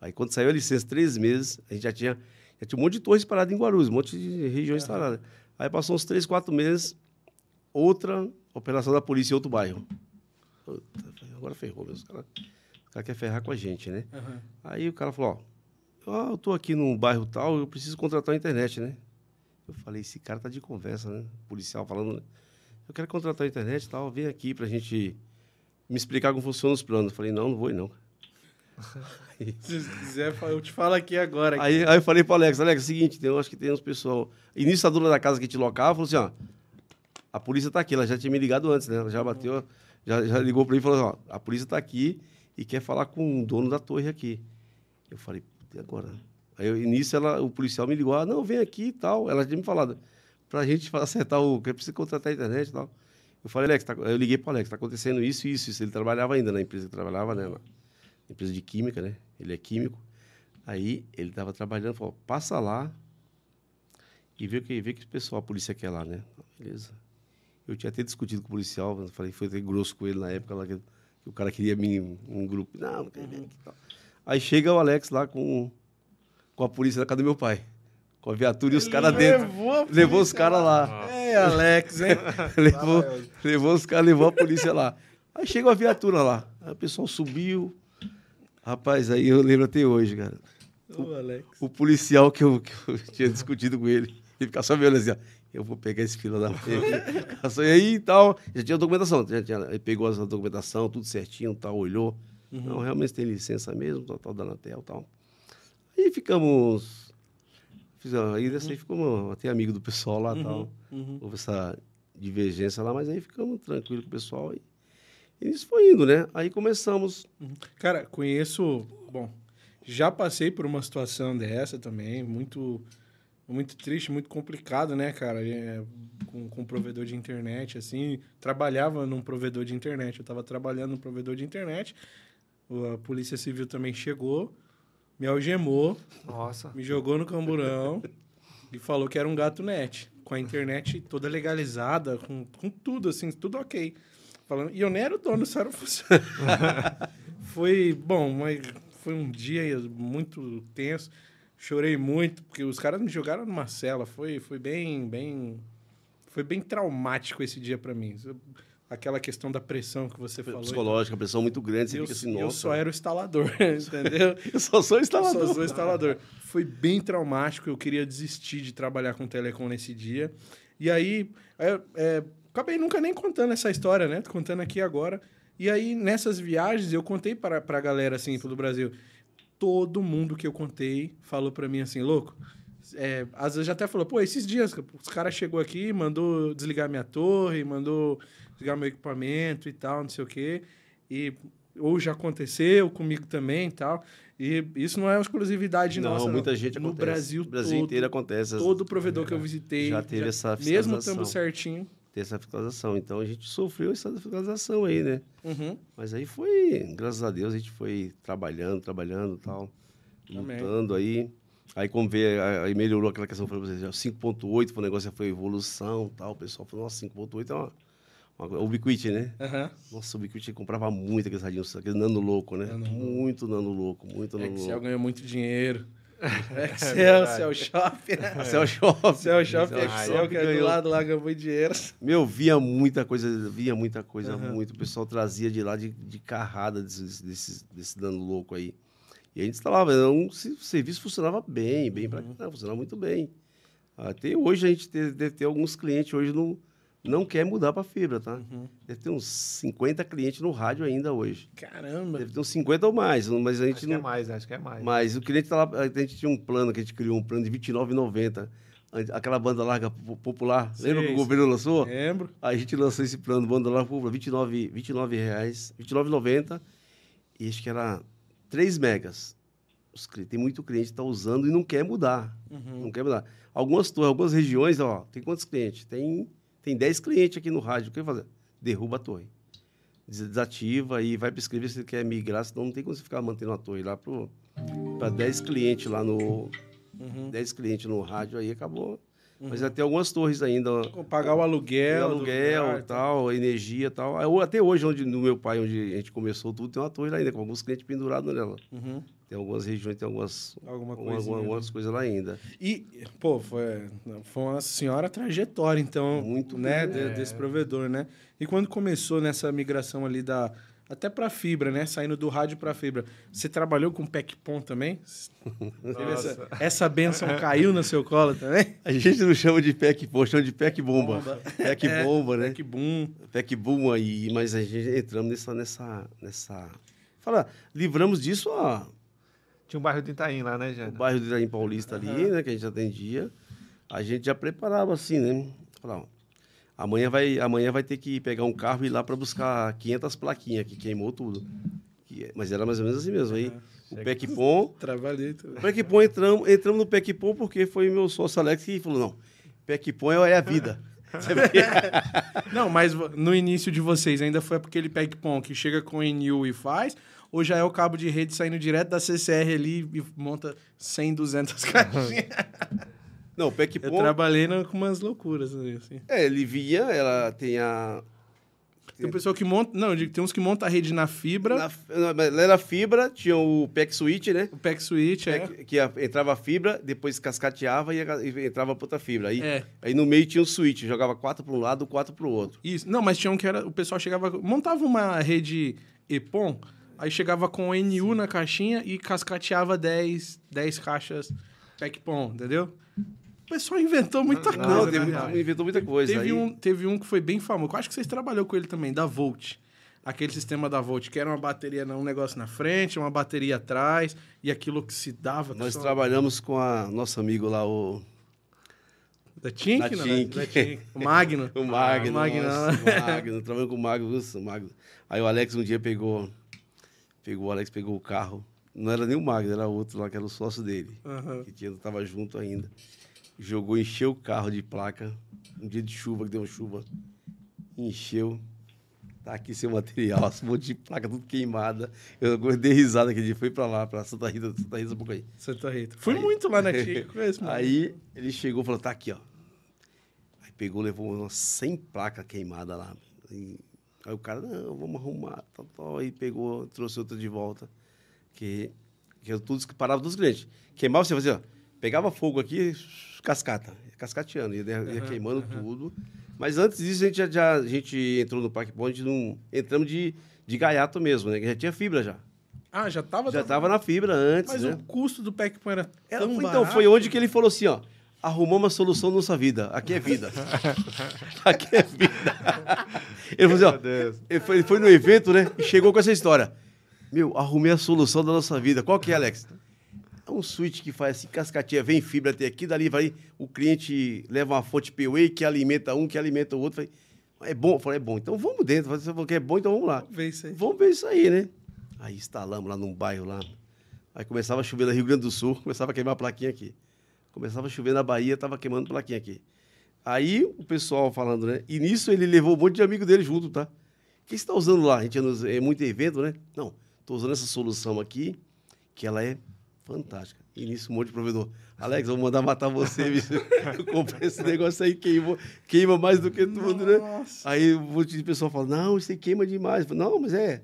Aí quando saiu a licença, três meses, a gente já tinha, já tinha um monte de torres paradas em Guarulhos, um monte de regiões paradas. Aí passou uns três, quatro meses, outra operação da polícia em outro bairro. Puta, agora ferrou. Os caras cara querem ferrar com a gente, né? Aham. Aí o cara falou, ó, ah, eu tô aqui num bairro tal, eu preciso contratar a internet, né? Eu falei, esse cara tá de conversa, né? Policial falando, né? eu quero contratar a internet e tal, vem aqui pra gente me explicar como funcionam os planos. Eu falei, não, não vou ir, não. Se quiser, eu te falo aqui agora. Aí, aí eu falei pro Alex, Alex, é o seguinte, eu acho que tem uns pessoal... Início a da casa que te locava falou assim, ó, a polícia tá aqui, ela já tinha me ligado antes, né? Ela já bateu, já, já ligou pra mim e falou, ó, a polícia tá aqui e quer falar com o dono da torre aqui. Eu falei, "Puta, e agora? Aí eu, início ela, o policial me ligou, ah, não, vem aqui e tal. Ela tinha me falado, pra gente acertar o, que precisa contratar a internet e tal. Eu falei, Alex, tá, eu liguei pro Alex, tá acontecendo isso, isso, isso. Ele trabalhava ainda na empresa que trabalhava, né? Na empresa de química, né? Ele é químico. Aí ele estava trabalhando, falou, passa lá e vê o que, vê que pessoal, a polícia quer lá, né? Beleza. Eu tinha até discutido com o policial, falei, foi até grosso com ele na época lá, que, que o cara queria me um grupo. Não, não quer ver aqui e tal. Aí chega o Alex lá com, com a polícia da casa do meu pai. Com a viatura e os caras dentro. Levou, os caras lá. lá. É, Alex, hein? levou, levou os caras, levou a polícia lá. Aí chegou a viatura lá. Aí o pessoal subiu. Rapaz, aí eu lembro até hoje, cara. Alex. O policial que eu, que eu tinha discutido com ele, ele ficava só me olhando assim, ó. Eu vou pegar esse filho da mãe. aqui. Só- E aí e tal. Já tinha documentação. Já tinha, ele pegou essa documentação, tudo certinho, tal, olhou. Não, realmente tem licença mesmo, tal, tal, da Anatel e tal. Aí ficamos. Aí dessa aí ficamos até amigo do pessoal lá e tal. Uhum. Houve essa divergência lá, mas aí ficamos tranquilos com o pessoal. E, e isso foi indo, né? Aí começamos. Cara, conheço. Bom, já passei por uma situação dessa também, muito muito triste, muito complicado, né, cara? É, com, com provedor de internet, assim. Trabalhava num provedor de internet. Eu tava trabalhando num provedor de internet. A Polícia Civil também chegou, me algemou, Nossa. me jogou no camburão e falou que era um gato net. Com a internet toda legalizada, com, com tudo, assim, tudo ok. Falando, e eu nem era o dono, só era o funcionário. foi, bom, mas foi um dia muito tenso. Chorei muito, porque os caras me jogaram numa cela. Foi, foi bem, bem... Foi bem traumático esse dia para mim. Aquela questão da pressão que você falou. Psicológica, pressão muito grande. Você Eu, fica assim, eu nossa. só era o instalador, entendeu? Eu só sou Eu instalador. só sou instalador. Foi bem traumático. Eu queria desistir de trabalhar com telecom nesse dia. E aí, é, é, acabei nunca nem contando essa história, né? Tô contando aqui agora. E aí, nessas viagens, eu contei para pra galera, assim, pelo Brasil. Todo mundo que eu contei falou para mim assim, louco. É, às vezes já até falou, pô, esses dias os caras chegou aqui, mandou desligar minha torre, mandou desligar meu equipamento e tal, não sei o quê. E ou já aconteceu comigo também e tal. E isso não é uma exclusividade Não, nossa. muita gente No acontece. Brasil O Brasil todo, inteiro acontece. Todo provedor que eu visitei Já teve essa mesmo estando certinho. Ter essa fiscalização. Então a gente sofreu essa fiscalização aí, né? Uhum. Mas aí foi, graças a Deus, a gente foi trabalhando, trabalhando e tal. Amém. Lutando aí. Aí como vê, aí melhorou aquela questão, falei pra vocês, 5.8, foi um negócio, já foi evolução tal. O pessoal falou, nossa, 5.8 é uma, uma o Ubiquiti, né? Aham. Nossa, o Ubiquiti comprava muito aqueles radinhos, aquele nano louco, né? Nano muito nano louco, muito nano Excel louco. ganhou muito dinheiro. Excel, verdade. Cell Shop. né? Cell Shop. Cell Shop, Excel, Shop que é do lado lá, ganhou dinheiro. Meu, via muita coisa, via muita coisa, Aham. muito. O pessoal trazia de lá de, de carrada desses, desses, desse dano louco aí. E a gente instalava, um, o serviço funcionava bem, bem pra Uhum. caramba, funcionava muito bem. Até hoje a gente te- deve ter alguns clientes hoje não, não quer mudar para fibra, tá? Uhum. Deve ter uns 50 clientes no rádio ainda hoje. Caramba. Deve ter uns 50 ou mais, mas a gente Acho que não. é mais, acho que é mais. Mas o cliente tá lá, a gente tinha um plano que a gente criou, um plano de R$29,90. Aquela banda larga po- popular. Sei, Lembra que o governo lançou? Lembro. Aí a gente lançou esse plano, banda larga popular, 29, 29 reais, 29,90. E acho que era 3 megas. Os tem muito cliente que está usando e não quer mudar. Uhum. Não quer mudar. Algumas, torres, algumas regiões, ó, tem quantos clientes? Tem, tem 10 clientes aqui no rádio. O que vai fazer? Derruba a torre. Des- Desativa e vai prescrever se ele quer migrar, senão não tem como você ficar mantendo a torre lá para 10 clientes lá no. Uhum. 10 clientes no rádio aí acabou. Mas já tem algumas torres ainda. Pagar o aluguel. aluguel, lugar, tal, energia tal. Até hoje, onde, no meu pai, onde a gente começou tudo, tem uma torre lá ainda, com alguns clientes pendurados nela. Uhum. Tem algumas regiões, tem algumas, Alguma coisinha. algumas coisas lá ainda. E, pô, foi, foi uma senhora trajetória, então, Muito né, de- desse provedor, né? E quando começou nessa migração ali da até para fibra, né, saindo do rádio para fibra, você trabalhou com PECPOM também? Essa, essa benção caiu no seu colo também? A gente não chama de PEC, pô, chama de PEC bomba. Bomba. PEC É, bomba, né? Que boom. PEC boom aí, mas a gente entramos nessa, nessa, nessa... Fala, livramos disso, ó, Tinha um bairro de Itaim lá, né, o Jana? bairro do Itaim Paulista ali, né, que a gente atendia, a gente já preparava assim, né? Falar, ó, amanhã vai, amanhã vai ter que pegar um carro e ir lá para buscar 500 plaquinhas que queimou tudo. Que- mas era mais ou menos assim mesmo. Aí o PECPOM, Trabalhei. tudo. o PECPOM entramos, entramos no PECPOM porque foi meu sócio Alex que falou, não, PECPOM é a vida. Não, mas no início de vocês ainda foi aquele PECPOM que chega com o NU e faz, ou já é o cabo de rede saindo direto da CCR ali e monta 100, 200 caixinhas? Não, o Eu PECPOM, trabalhei no- com umas loucuras assim. é, ele via, ela tem a... Tem um pessoal que monta. Não, eu digo, tem uns que monta a rede na fibra, Na, ela era fibra, tinha o PEC switch, né? o PEC switch, é. Que a- entrava a fibra, depois cascateava e, a- e entrava outra fibra. Aí, É. aí no meio tinha um switch, jogava quatro para um lado, quatro para o outro. Isso. Não, mas tinha um que era. O pessoal chegava. Montava uma rede EPON, aí chegava com o NU na caixinha e cascateava 10, 10 caixas PECPON, entendeu? O pessoal inventou muita Não, coisa, Não, né, teve, real? inventou muita coisa. Teve aí, um, teve um que foi bem famoso. Eu acho que vocês trabalhou com ele também, da Volt. Aquele sistema da Volt, que era uma bateria, um negócio na frente, uma bateria atrás, e aquilo oxidava. Nós só- trabalhamos com a nosso amigo lá, o, Da Tink? Da não, Tink. Da Tink. O Magno. o Magno. o Magno. nossa, o Magno. Trabalhamos com o Magno, nossa, o Magno. Aí o Alex um dia pegou, pegou, o Alex pegou o carro. Não era nem o Magno, era outro lá, que era o sócio dele. Aham. Que tinha, tava junto ainda. Jogou, encheu o carro de placa. Um dia de chuva, que deu chuva. Encheu. Tá aqui seu material, um monte de placa tudo queimada. Eu dei risada aquele dia, foi pra lá, pra Santa Rita, Santa Rita Sapucaí. Santa Rita. Fui aí, muito lá na Tia, Aí ele chegou e falou, tá aqui, ó. Aí pegou, levou umas 100 placas queimadas lá. E, aí o cara, não, vamos arrumar, tal, tal. Aí pegou, trouxe outra de volta. Que, que eu tudo, parava dos clientes. Queimava, você fazia, ó, pegava fogo aqui, cascata, cascateando, ia, ia uhum, queimando uhum. tudo. Mas antes disso, a gente, já, já a gente entrou no Parque Point, não, entramos de, de gaiato mesmo, né? Que já tinha fibra já. Ah, já estava Já estava na fibra antes, Mas né? o custo do Pack Point era tão era, Então, barato. foi onde que ele falou assim, ó. Arrumou uma solução na nossa vida. Aqui é vida. Aqui é vida. ele, falou assim, ó, ele, foi, ele foi no evento, né? E chegou com essa história. Meu, arrumei a solução da nossa vida. Qual que é, Alex? É um switch que faz assim, cascatinha, vem fibra até aqui, dali vai, o cliente leva uma fonte PWA que alimenta um, que alimenta o outro. Falei, é bom? Eu falei, é bom, então vamos dentro. Você falou que é bom, então vamos lá. Vamos ver isso aí. Vamos ver isso aí, né? Aí instalamos lá num bairro lá. Aí começava a chover no Rio Grande do Sul, começava a queimar a plaquinha aqui. Começava a chover na Bahia, tava queimando plaquinha aqui. Aí o pessoal falando, né? E nisso ele levou um monte de amigo dele junto, tá? O que você está usando lá? A gente é muito evento, né? Não, estou usando essa solução aqui, que ela é Fantástica. E nisso um monte de provedor. Alex, vou mandar matar você, bicho. Eu comprei esse negócio aí, queima, queima mais do que tudo, né? Nossa. né? Aí um monte de pessoa fala, não, isso aí queima demais. Falo, não, mas é.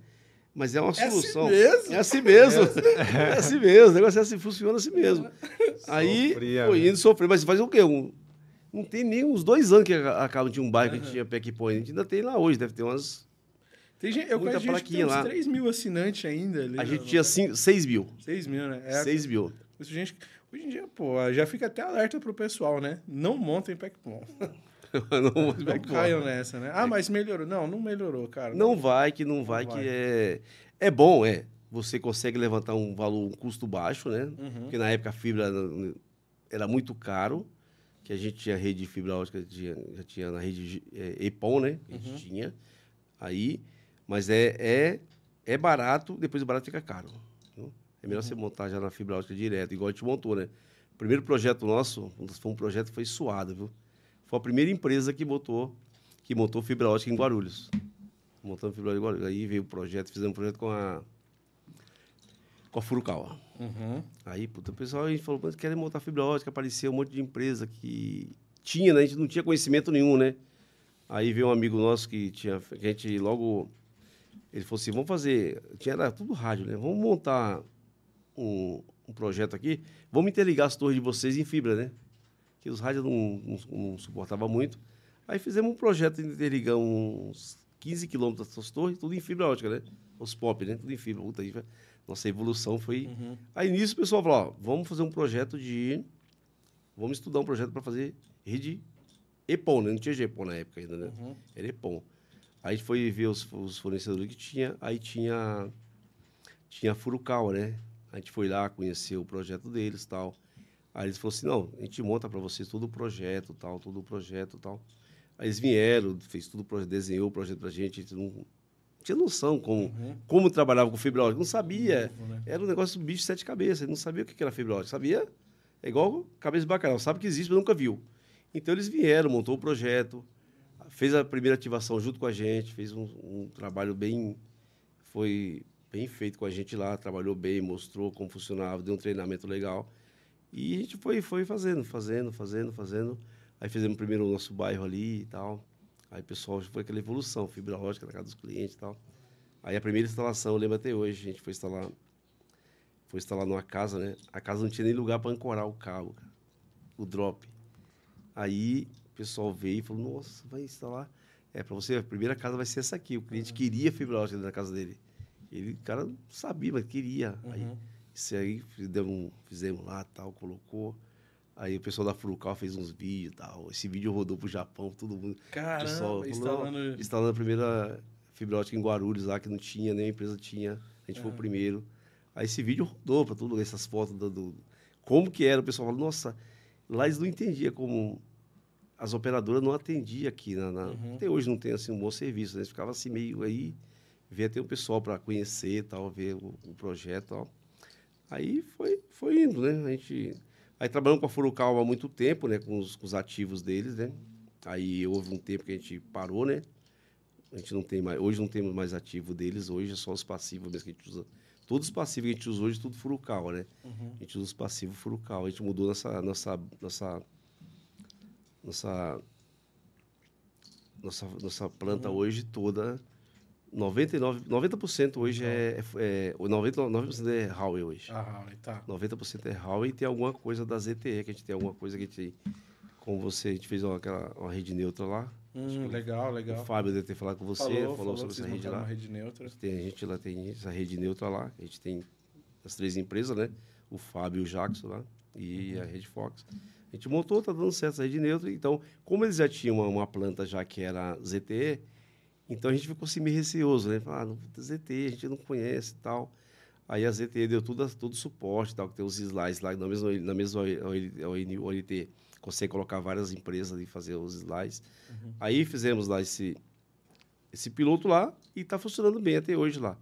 Mas é uma solução. É assim mesmo? É assim mesmo. É assim mesmo. O negócio é assim, funciona assim mesmo. Aí Sofria, foi né? indo sofrer. Mas faz o quê? Um, não tem nem uns dois anos que acaba de um bairro uhum. que a gente tinha Pack Point. A gente ainda tem lá hoje, deve ter umas tem gente, eu conheço gente que tem uns lá. 3 mil assinantes ainda. Ali, a gente tinha 6 mil. 6 mil, né? É, 6 mil. Gente, hoje em dia, pô, já fica até alerta pro pessoal, né? Não montem Packpon. não caiam nessa, né? Ah, mas melhorou. Não, não melhorou, cara. Não, não vai, que não, não vai, vai, que é... É bom, é. Você consegue levantar um valor, um custo baixo, né? Uhum. Porque na época a fibra era muito caro, que a gente tinha rede de fibra ótica, já tinha na rede é, EPON, né? A gente uhum. tinha. Aí mas é, é, é barato, depois o barato fica caro. Viu? É melhor uhum. você montar já na fibra ótica direto, igual a gente montou, né? O primeiro projeto nosso, foi um projeto que foi suado, viu? Foi a primeira empresa que botou, que montou fibra ótica em Guarulhos. Montando fibra ótica em Guarulhos. Aí veio o projeto, fizemos um projeto com a com a Furukawa. Uhum. Aí, puta, o pessoal a gente falou, mas querem montar fibra ótica, apareceu um monte de empresa que tinha, né? A gente não tinha conhecimento nenhum, né? Aí veio um amigo nosso que tinha, que a gente logo ele falou assim: vamos fazer. Tinha era tudo rádio, né? Vamos montar um, um, projeto aqui. Vamos interligar as torres de vocês em fibra, né? Que os rádios não, não, não suportavam muito. Aí fizemos um projeto de interligar uns 15 quilômetros dessas torres, tudo em fibra ótica, né? Os pop, né? Tudo em fibra. Puta, aí, nossa evolução foi. Uhum. Aí nisso o pessoal falou: ó, vamos fazer um projeto de. Vamos estudar um projeto para fazer rede EPON, né? Não tinha GEPON na época ainda, né? Uhum. Era EPON. Aí foi ver os, os fornecedores que tinha, aí tinha tinha a Furukawa, né? A gente foi lá, conheceu o projeto deles tal. Aí eles falaram assim, não, a gente monta para vocês todo o projeto, tal, todo o projeto, tal. Aí eles vieram, fez tudo, desenhou o projeto pra gente, a gente não tinha noção como, uhum. como trabalhava com fibra ótica, não sabia. Uhum, né? Era um negócio bicho de sete cabeças, não sabia o que era fibra ótica, sabia? É igual cabeça de bacalhau, sabe que existe, mas nunca viu. Então eles vieram, montou o projeto, fez a primeira ativação junto com a gente, fez um, um, trabalho bem. Foi bem feito com a gente lá, trabalhou bem, mostrou como funcionava, deu um treinamento legal. E a gente foi, foi fazendo, fazendo, fazendo, fazendo. Aí fizemos primeiro o nosso bairro ali e tal. Aí, pessoal, foi aquela evolução, fibra ótica na casa dos clientes e tal. Aí a primeira instalação, eu lembro até hoje, a gente foi instalar, foi instalar numa casa, né? A casa não tinha nem lugar para ancorar o cabo, o drop. Aí pessoal veio e falou, nossa, vai instalar. É, para você, a primeira casa vai ser essa aqui. O cliente uhum. queria fibra ótica na casa dele. Ele, o cara não sabia, mas queria. Uhum. Aí, isso aí, fizemos, fizemos lá, tal, colocou. Aí o pessoal da Furukawa fez uns vídeos tal. Esse vídeo rodou pro Japão, todo mundo. Caramba, pessoal, instalando... instalando a primeira fibra ótica em Guarulhos lá, que não tinha, nem a empresa tinha. A gente uhum. foi o primeiro. Aí esse vídeo rodou para tudo, essas fotos do, do, Como que era? O pessoal falou, nossa, lá eles não entendiam como as operadoras não atendiam aqui. Na, na... Uhum. Até hoje não tem assim, um bom serviço. Né? Ficava assim meio aí, via ter um pessoal para conhecer, tal, ver o, o projeto tal. Aí foi, foi indo, né? A gente, Aí trabalhamos com a Furukawa há muito tempo, né? Com os, com os ativos deles, né? Aí houve um tempo que a gente parou, né? A gente não tem mais, hoje não temos mais ativo deles, hoje é só os passivos mesmo que a gente usa. Todos os passivos que a gente usa hoje, tudo Furukawa, né? Uhum. A gente usa os passivos Furukawa. A gente mudou nossa, nossa, nossa, nossa, nossa, nossa planta hoje toda. 99, 90% hoje é, é, é 99% é Huawei hoje. Ah, tá. 90% é Huawei e tem alguma coisa da ZTE, que a gente tem alguma coisa que a gente, como você, a gente fez uma, aquela, uma rede neutra lá. Hum, legal, legal. O Fábio deve ter falado com você, falou, falou, falou sobre essa rede lá. uma rede neutra. Tem, a gente lá tem essa rede neutra lá, a gente tem as três empresas, né? O Fábio e o Jackson lá, e a Rede Fox. A gente montou, tá dando certo essa rede neutra. Então, como eles já tinham uma, uma planta já que era ZTE, então a gente ficou assim meio receoso, né? Falar, ah, não, ZTE, a gente não conhece e tal. Aí a ZTE deu tudo, todo o suporte, tal, que tem os slides lá, na mesma, na mesma OLT, consegue colocar várias empresas e fazer os slides. Uhum. Aí fizemos lá esse, esse piloto lá e está funcionando bem até hoje lá.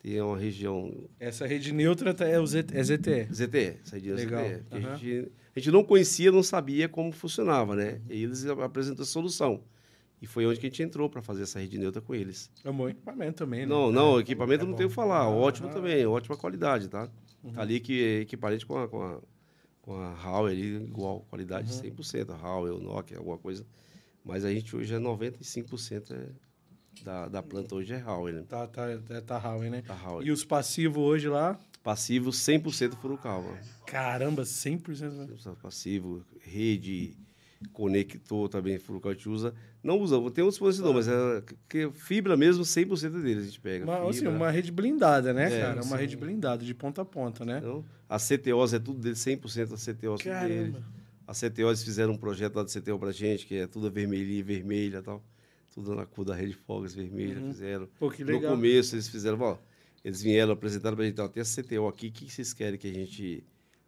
Tem uma região Essa rede neutra tá- é, o Z, é ZTE. ZTE, essa rede Legal. ZTE. Aham. A, gente, a gente não conhecia, não sabia como funcionava, né? E eles apresentam a solução. E foi onde que a gente entrou para fazer essa rede neutra com eles. É um bom equipamento também, né? Não, não, É, equipamento é não tenho o que falar. Ótimo Aham. também, ótima qualidade, tá? Uhum. Tá ali que é equiparente com a, com a, com a Huawei ali, igual, qualidade Uhum. 100%. A Huawei, Nokia, alguma coisa. Mas a gente hoje é 95% é da, da planta hoje é Huawei, né? Tá, tá, é, tá Huawei, né? Huawei. E os passivos hoje lá? Passivo 100% Furukawa. Caramba, 100%. né? Passivo, rede, conector também, Furukawa a gente usa. Não usa, tem outros fornecedores, mas é, que fibra mesmo, 100% deles a gente pega. Uma, assim, uma rede blindada, né, É, cara? Uma sim. rede blindada, de ponta a ponta, né? Então, a CTOs é tudo dele, 100% a CTOs é. Caramba. A CTOs fizeram um projeto lá de CTO pra gente, que é tudo vermelhinha, vermelha e tal. Tudo na cor da Rede Fogas vermelha, Uhum. fizeram. Pô, que No legal. começo eles fizeram, ó, eles vieram, apresentaram pra gente, ó, tem a CTO aqui, o que vocês querem que a gente...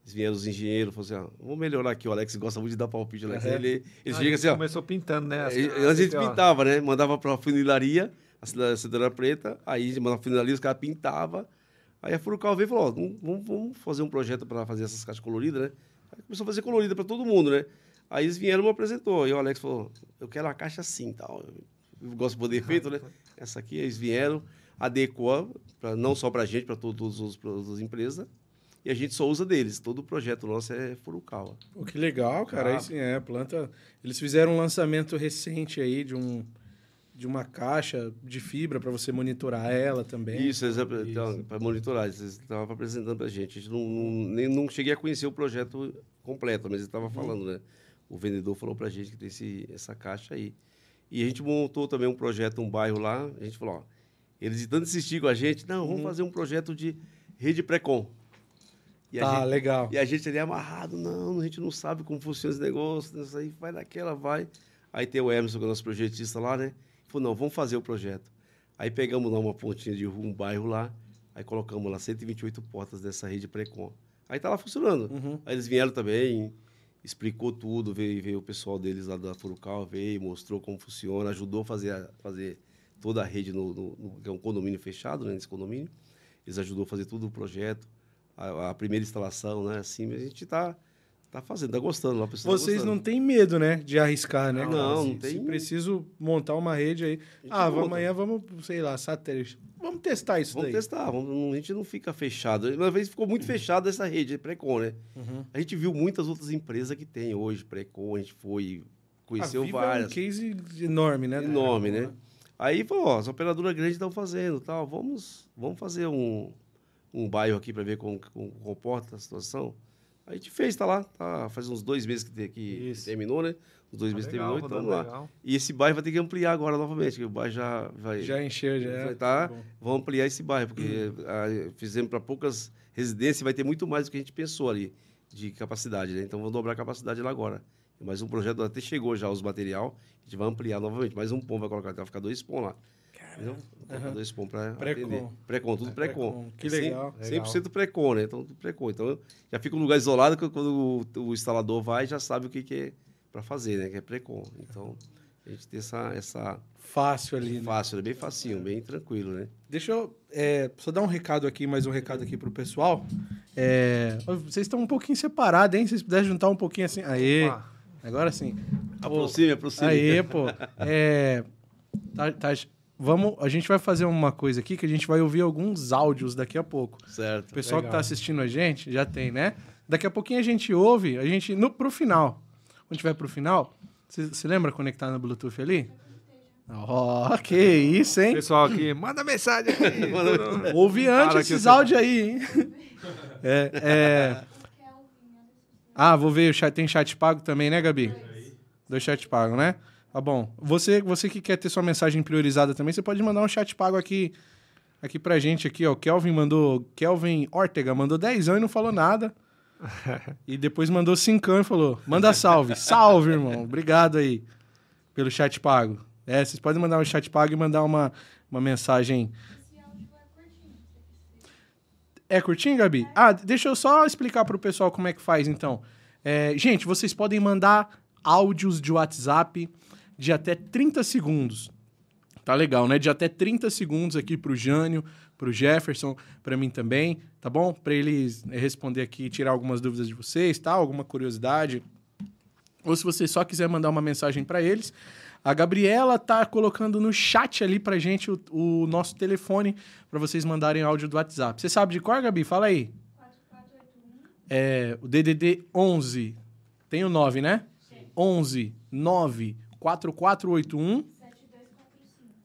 Eles vieram os engenheiros, falaram assim, ó, vamos melhorar aqui, o Alex gosta muito de dar palpite, Alex. Aham. Ele, ele A chega gente assim, ó, Começou pintando, né? as- a gente CTO. pintava, né? Mandava funilaria, a cida- a cidadã preta, aí mandava pra funilaria, os caras pintavam. Aí a Furukawa veio e falou, ó, vamos, vamos- fazer um projeto para fazer essas caixas coloridas, né? Aí começou a fazer colorida para todo mundo, né? Aí eles vieram e me apresentou. E o Alex falou, eu quero uma caixa assim, tal. Eu gosto de poder feito, né? Essa aqui, eles vieram, adequou, pra, não só gente, para todas os- pra todas as empresas. E a gente só usa deles. Todo o projeto nosso é Furukawa. Pô, que legal, cara. Aí sim, é, planta. Eles fizeram um lançamento recente aí de um de uma caixa de fibra para você monitorar ela também. Isso, então, para monitorar, eles estavam apresentando para a gente. A gente não, não, nem, não cheguei a conhecer o projeto completo, mas ele estava falando, né? O vendedor falou para a gente que tem esse, essa caixa aí. E a gente montou também um projeto, um bairro lá. A gente falou, ó, eles de tanto insistir com a gente, não, vamos fazer um projeto de rede pré-com. E a tá, gente- legal. e a gente ali amarrado, não, a gente não sabe como funciona esse negócio, isso aí vai naquela, vai. Aí tem o Emerson, que é o nosso projetista lá, né? Falou, não, vamos fazer o projeto. Aí pegamos lá uma pontinha de rua, um bairro lá, aí colocamos lá 128 portas dessa rede Precon. Aí tá lá funcionando. Uhum. Aí eles vieram também, explicou tudo, veio, veio o pessoal deles lá da Furukawa, veio, mostrou como funciona, ajudou a fazer, a- fazer toda a rede no, no- no- que é um condomínio fechado, né, nesse condomínio. Eles ajudou a fazer tudo o projeto, a, a primeira instalação, né, assim, mas a gente tá, tá fazendo, tá gostando lá, tá Vocês gostando. não têm medo, né, de arriscar, né? Não, cara? não Se- tem- Se preciso montar uma rede aí. Ah, vamos, amanhã vamos, sei lá, satélite. Vamos testar isso Vamos daí. testar, vamos- não- a gente não fica fechado. Uma vez ficou muito fechado essa rede, Precon, né? Uhum. A gente viu muitas outras empresas que tem hoje, Precon, a gente foi, conheceu a Viva várias. é um case enorme, né? Enorme, né? Aí falou, ó, as operadoras grandes estão fazendo, tal, vamos, vamos fazer um, um bairro aqui para ver como, como comporta a situação. A gente fez, tá lá, tá, faz uns dois meses que, te- que terminou, né? Uns dois Tá meses legal, terminou, então vamos lá. legal. E esse bairro vai ter que ampliar agora novamente, que o bairro já vai... Já encheu, já. vai tá, Bom. vamos ampliar esse bairro, porque ah, fizemos para poucas residências, vai ter muito mais do que a gente pensou ali de capacidade, né? Então vamos dobrar a capacidade lá agora. Mas um projeto até chegou já os material, a gente vai ampliar novamente. Mais um pom vai colocar, vai ficar dois pom lá. Entendeu? Dois pom para Pré-com. atender. Pré-com, tudo pré-com. Pré-com. Que É cem- legal. 100% pré-com, né? Então, tudo pré-com. Então, já fica um lugar isolado que quando o, o instalador vai, já sabe o que, que é para fazer, né? Que é pré-com. Então, a gente tem essa, essa Fácil ali, né? fácil, é bem facinho, bem tranquilo, né? Deixa eu é, só dar um recado aqui, mais um recado aqui pro pessoal. É, vocês estão um pouquinho separados, hein? Se vocês puderem juntar um pouquinho assim. Aê, Opa. agora sim. Aproxime, aproxime. Aê, pô. É, tá- tá- vamos, a gente vai fazer uma coisa aqui que a gente vai ouvir alguns áudios daqui a pouco. O Certo. pessoal que Legal. tá assistindo a gente já tem, né? Daqui a pouquinho a gente ouve, a gente no, pro final. Quando tiver pro final, você lembra conectar no Bluetooth ali? Ó, que isso, hein? Pessoal aqui, manda mensagem aqui. Ouve antes que esses você- áudios aí, hein? É, é... Ah, vou ver, o chat, tem chat pago também, né, Gabi? Dois chat pago, né? Tá bom. Você, você que quer ter sua mensagem priorizada também, você pode mandar um chat pago aqui, aqui pra gente aqui, ó. O Kelvin mandou, Kelvin Ortega mandou 10 anos e não falou nada. E depois mandou 5 e falou, manda salve. Salve, irmão. Obrigado aí pelo chat pago. É, vocês podem mandar um chat pago e mandar uma, uma mensagem é curtinho, Gabi? Ah, deixa eu só explicar pro pessoal como é que faz, então. É, gente, vocês podem mandar áudios de WhatsApp de até 30 segundos. Tá legal, né? De até 30 segundos aqui pro Jânio, pro Jefferson, pra mim também, tá bom? Pra eles eh, responder aqui, tirar algumas dúvidas de vocês, tá? Alguma curiosidade. Ou se você só quiser mandar uma mensagem pra eles, a Gabriela tá colocando no chat ali pra gente o, o nosso telefone pra vocês mandarem áudio do WhatsApp. Você sabe de qual, Gabi? Fala aí. É, o DDD 11. Tem o 9, né? 11 9 4481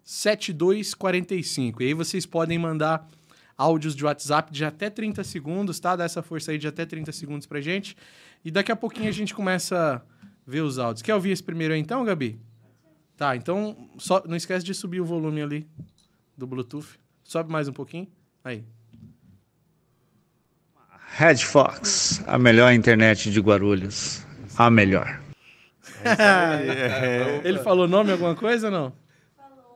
7245. E aí vocês podem mandar áudios de WhatsApp de até 30 segundos, tá? Dá essa força aí de até 30 segundos pra gente. E daqui a pouquinho a gente começa a ver os áudios. Quer ouvir esse primeiro aí então, Gabi? Tá, então só, não esquece de subir o volume ali do Bluetooth. Sobe mais um pouquinho. Aí. Red Fox, a melhor internet de Guarulhos. A melhor. Ele falou nome alguma coisa ou não?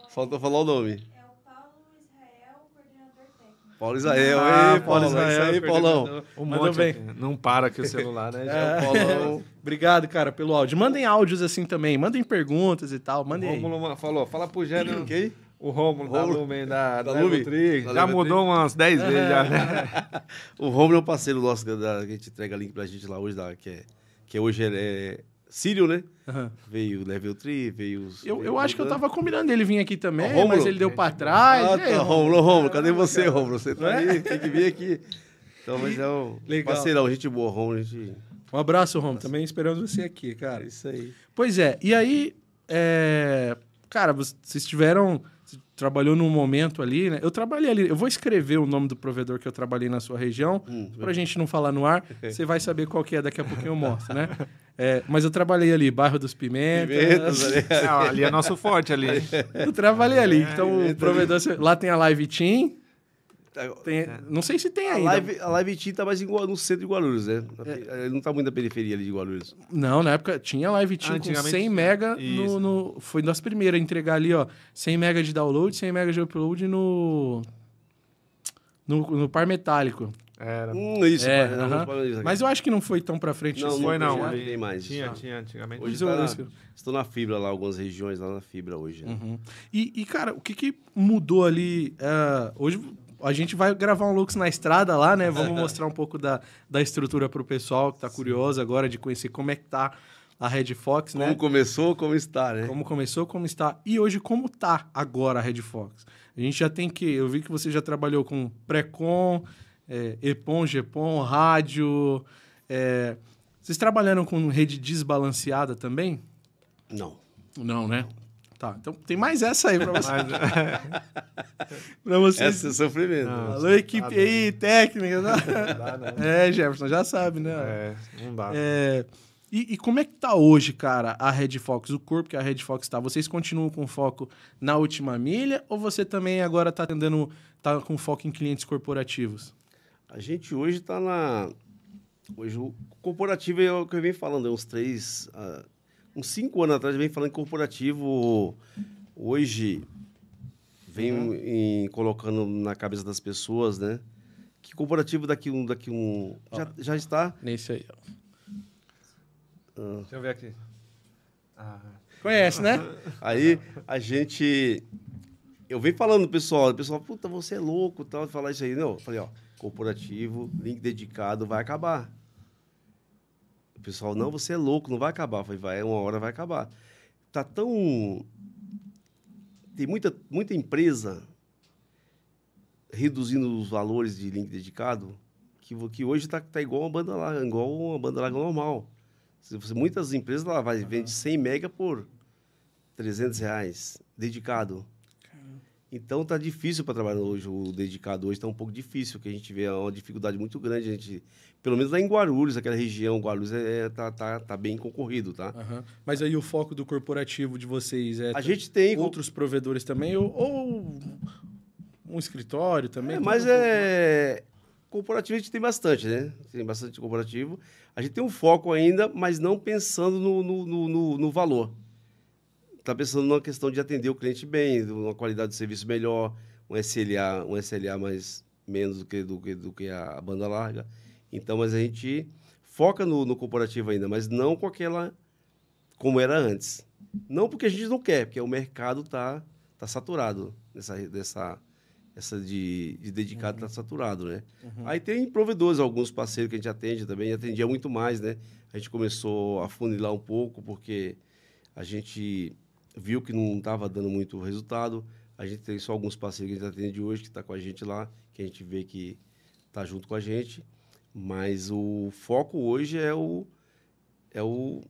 Faltou falar o nome. É o Paulo Israel, coordenador técnico. Paulo Israel. Ah, Ei, Paulo, Israel, isso aí, Paulão. Um Mandou monte bem. Não para aqui o celular, né? É, Paulão. Obrigado, cara, pelo áudio. Mandem áudios assim também. Mandem perguntas e tal. Mandem aí. Rômulo ma- falou, fala pro Gênio. Quem? O Rômulo da Rômulo. Lumen, da, Da da. Da Já mudou umas 10 vezes já, né? O Romulo é um parceiro nosso que, da, que a gente entrega link pra gente lá hoje, da, que, é, que hoje é, é Sírio, né? Aham. Veio Level 3, veio... os- Eu, veio eu acho que eu tava combinando ele vir aqui também, mas ele deu pra trás. Ah, tá? Romulo, Romulo, cadê você, Romulo? Você tá aí, tem que vir aqui. Então, mas é um Legal. parceirão, gente boa, Romulo, gente... Um abraço, Romulo. Também esperamos você aqui, cara. É isso aí. Pois é, e aí, é, cara, vocês tiveram, trabalhou num momento ali, né? Eu trabalhei ali, eu vou escrever o nome do provedor que eu trabalhei na sua região, Hum, pra gente não falar no ar, você vai saber qual que é, daqui a pouquinho eu mostro, né? É, mas eu trabalhei ali, bairro dos Pimentas, Pimentas, ali. Não, ali é nosso forte ali. eu trabalhei ali, então o provedor, lá tem a Live Team, tem- não sei se tem A ainda. live, a live Team tá mais em no centro de Guarulhos, né? Na Ele não tá muito na periferia ali de Guarulhos. Não, na época tinha live team com Antigamente 100 tinha. mega no, no- Foi das primeiras a entregar ali, ó. 100 mega de download, 100 mega de upload no. No, no par metálico. Era. Hum, isso. É, mas- aham. mas- Mas eu acho que não foi tão pra frente Não, assim. foi não, Não ali tem mais. Tinha, tinha, antigamente. Hoje tá, isso- estou na fibra lá, algumas regiões lá na fibra hoje. né? Uhum. E, e, cara, o que, que mudou ali? é, hoje a gente vai gravar um Lux na estrada lá, né? Vamos mostrar um pouco da, da estrutura pro pessoal que tá curioso agora de conhecer como é que tá a Red Fox, Como né? começou, como está, né? Como começou, como está e hoje como tá agora a Red Fox. A gente já tem que, eu vi que você já trabalhou com Precon, é, Epon, Gepon, rádio. é, vocês trabalharam com rede desbalanceada também? Não. Não, né? Tá, então tem mais essa aí pra você. Pra vocês. Essa é sofrimento. Não. Alô, equipe aí, técnica. né? dá, não. É, Jefferson, já sabe, né? É, não dá. É, e, e como é que tá hoje, cara, a Red Fox, o corpo que a Red Fox tá? Vocês continuam com foco na última milha ou você também agora tá tendendo, tá com foco em clientes corporativos? A gente hoje está na. Hoje o corporativo é o que eu venho falando, é uns três. ah, uns cinco anos atrás venho falando que corporativo hoje vem Uhum. em- colocando na cabeça das pessoas, né? Que corporativo daqui um. Daqui um já, já está. Nesse aí, ó. Deixa eu ver aqui. Ah, Conhece, né? Aí a gente eu venho falando, pessoal, o pessoal, puta, você é louco, tal, falar isso aí. Não, eu falei, ó, corporativo, link dedicado, vai acabar. Pessoal, não, você é louco, não vai acabar. Eu falei, vai, uma hora vai acabar. Tá tão... Tem muita, muita empresa reduzindo os valores de link dedicado, que, que hoje tá, tá igual uma banda larga, igual uma banda larga normal. Muitas empresas lá vai, vende 100 mega por 300 reais, dedicado. Então tá difícil para trabalhar hoje, o dedicado hoje tá um pouco difícil, que a gente vê uma dificuldade muito grande, a gente, pelo menos lá em Guarulhos, aquela região, Guarulhos é, é- tá, tá, tá bem concorrido, tá? Aham. Mas aí o foco do corporativo de vocês é A gente tem outros provedores também ou, ou um escritório também? É, mas um é. Corporativo a gente tem bastante, né? Tem bastante corporativo. A gente tem um foco ainda, mas não pensando no, no, no- no valor. Está pensando numa questão de atender o cliente bem, uma qualidade de serviço melhor, um SLA, um SLA mais menos do que, do, que, do que a banda larga. Então, mas a gente foca no, no corporativo ainda, mas não com aquela como era antes. Não porque a gente não quer, porque o mercado está tá saturado nessa, nessa essa de, de dedicado está saturado, né? Aí tem provedores, alguns parceiros que a gente atende também, atendia muito mais, né? A gente começou a funilar um pouco, porque a gente viu que não estava dando muito resultado. A gente tem só alguns parceiros que a gente atende hoje, que está com a gente lá, que a gente vê que está junto com a gente. Mas o foco hoje é o é o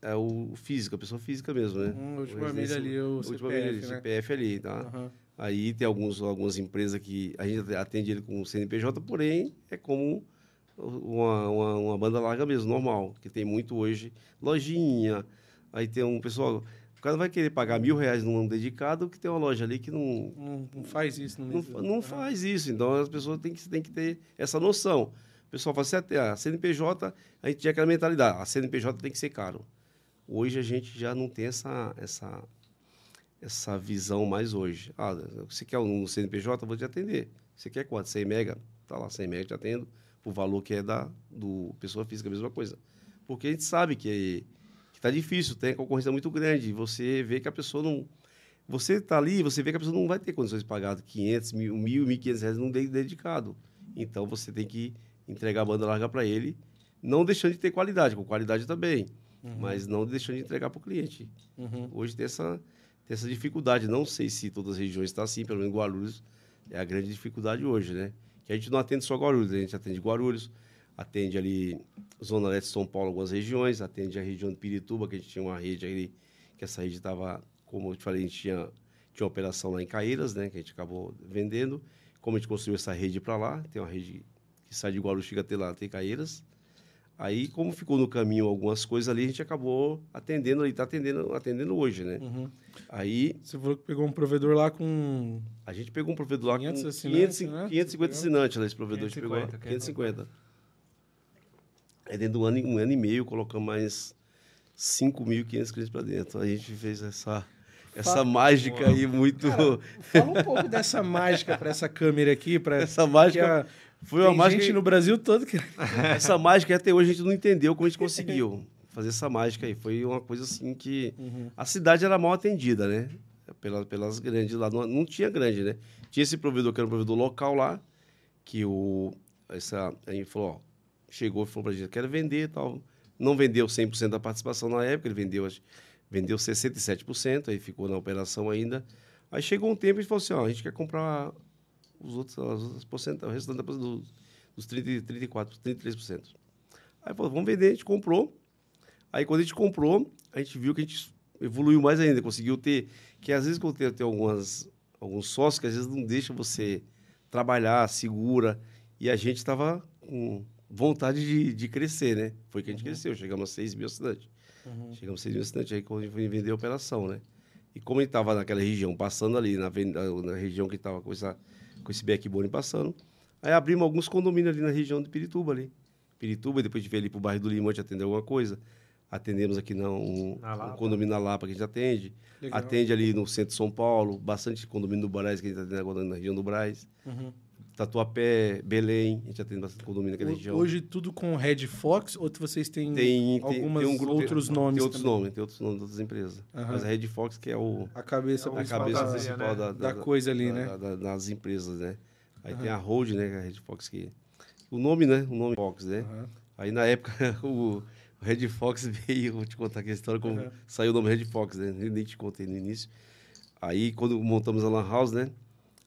é o físico, a pessoa física mesmo, né? Hum, a última milha ali, o última CPF, milha ali, né? CPF ali, tá? Aham. Aí tem alguns, algumas empresas que a gente atende ele com CNPJ, porém é como uma, uma, uma banda larga mesmo, normal, que tem muito hoje, lojinha. Aí tem um pessoal, o cara vai querer pagar mil reais num dedicado, que tem uma loja ali que não, Não, não faz isso no não, mês. não Aham. faz isso. Então as pessoas têm que, têm que ter essa noção. O pessoal fala assim, até a CNPJ, a gente tinha aquela mentalidade, a CNPJ tem que ser caro. Hoje a gente já não tem essa, essa, essa visão mais hoje. Ah, você quer um CNPJ, eu vou te atender. Você quer quanto? 100 mega? Tá lá, 100 mega te atendo, o valor que é da do pessoa física, a mesma coisa. Porque a gente sabe que, que tá difícil, tem a concorrência muito grande, você vê que a pessoa não... Você tá ali, você vê que a pessoa não vai ter condições de pagar 500, mil, mil, 1.500 reais num de- dedicado. Então, você tem que entregar a banda larga para ele, não deixando de ter qualidade, com qualidade também, mas não deixando de entregar para o cliente. Uhum. Hoje tem essa, tem essa dificuldade. Não sei se todas as regiões estão assim, pelo menos Guarulhos é a grande dificuldade hoje, né? Que a gente não atende só Guarulhos, a gente atende Guarulhos, atende ali Zona Leste de São Paulo, algumas regiões, atende a região de Pirituba, que a gente tinha uma rede ali, que essa rede estava, como eu te falei, a gente tinha, tinha uma operação lá em Caíras, né? Que a gente acabou vendendo. Como a gente construiu essa rede para lá, tem uma rede que sai de Guarulhos, chega até lá, até Caíras. Aí, como ficou no caminho algumas coisas ali, a gente acabou atendendo ali, está atendendo, atendendo hoje, né? Uhum. Aí Você falou que pegou um provedor lá com. a gente pegou um provedor lá 500 com assinantes, 500, né? 550 assinantes lá, esse provedor a gente 550, pegou 550. Aí dentro do ano, um ano e meio, colocamos mais 5.500 clientes para dentro. A gente fez essa, essa Fala- mágica aí muito... Fala um pouco dessa mágica para essa câmera aqui, para essa mágica... Foi uma Tem mágica... gente no Brasil todo que Essa mágica até hoje a gente não entendeu como a gente conseguiu fazer essa mágica aí. Foi uma coisa assim que a cidade era mal atendida, né? Pelas, pelas grandes lá. Não, não tinha grande, né? Tinha esse provedor que era um provedor local lá, que o. Essa, a gente falou, ó, chegou e falou pra gente, quero vender tal. Não vendeu 100% da participação na época, ele vendeu, vendeu 67%, aí ficou na operação ainda. Aí chegou um tempo e falou assim, ó, a gente quer comprar os outros, as outras porcentagens, o restante da- dos, dos 30, 34, 33%. Aí falou, vamos vender, a gente comprou. Aí quando a gente comprou, a gente viu que a gente evoluiu mais ainda, conseguiu ter, que às vezes quando tem, tem algumas, alguns sócios que às vezes não deixa você trabalhar, segura, e a gente estava com vontade de, de crescer, né? Foi que a gente cresceu, chegamos a 6 mil assinantes. Chegamos a 6 mil assinantes aí quando a gente foi vender a operação, né? E como a gente estava naquela região, passando ali, na, na- região que estava com, essa, com esse backbone passando, aí abrimos alguns condomínios ali na região de Pirituba ali. Pirituba, depois de ver ali pro bairro do Limão, a gente atendeu alguma coisa. Atendemos aqui na, um, Na um condomínio na Lapa que a gente atende. Legal. Atende ali no centro de São Paulo, bastante condomínio do Braz que a gente atende agora na região do Braz. Uhum. Tatuapé, Belém, a gente atende bastante condomínio naquela região. Hoje tudo com Red Fox ou vocês têm tem, algumas tem um grupo, outros tem, nomes Tem outros também? nomes, tem outros nomes de outras empresas. Aham. Mas a Red Fox que é o, a cabeça É a principal cabeça da- principal né? da, da coisa ali, da- né? da- da- das empresas, né? Aí tem a Hold, né? que é a Red Fox que... O nome, né? O nome Fox, né? Aham. Aí na época o, Red Fox veio, vou te contar aqui a história, como saiu o nome Red Fox, né? Eu nem te contei no início. Aí quando montamos a Lan House, né?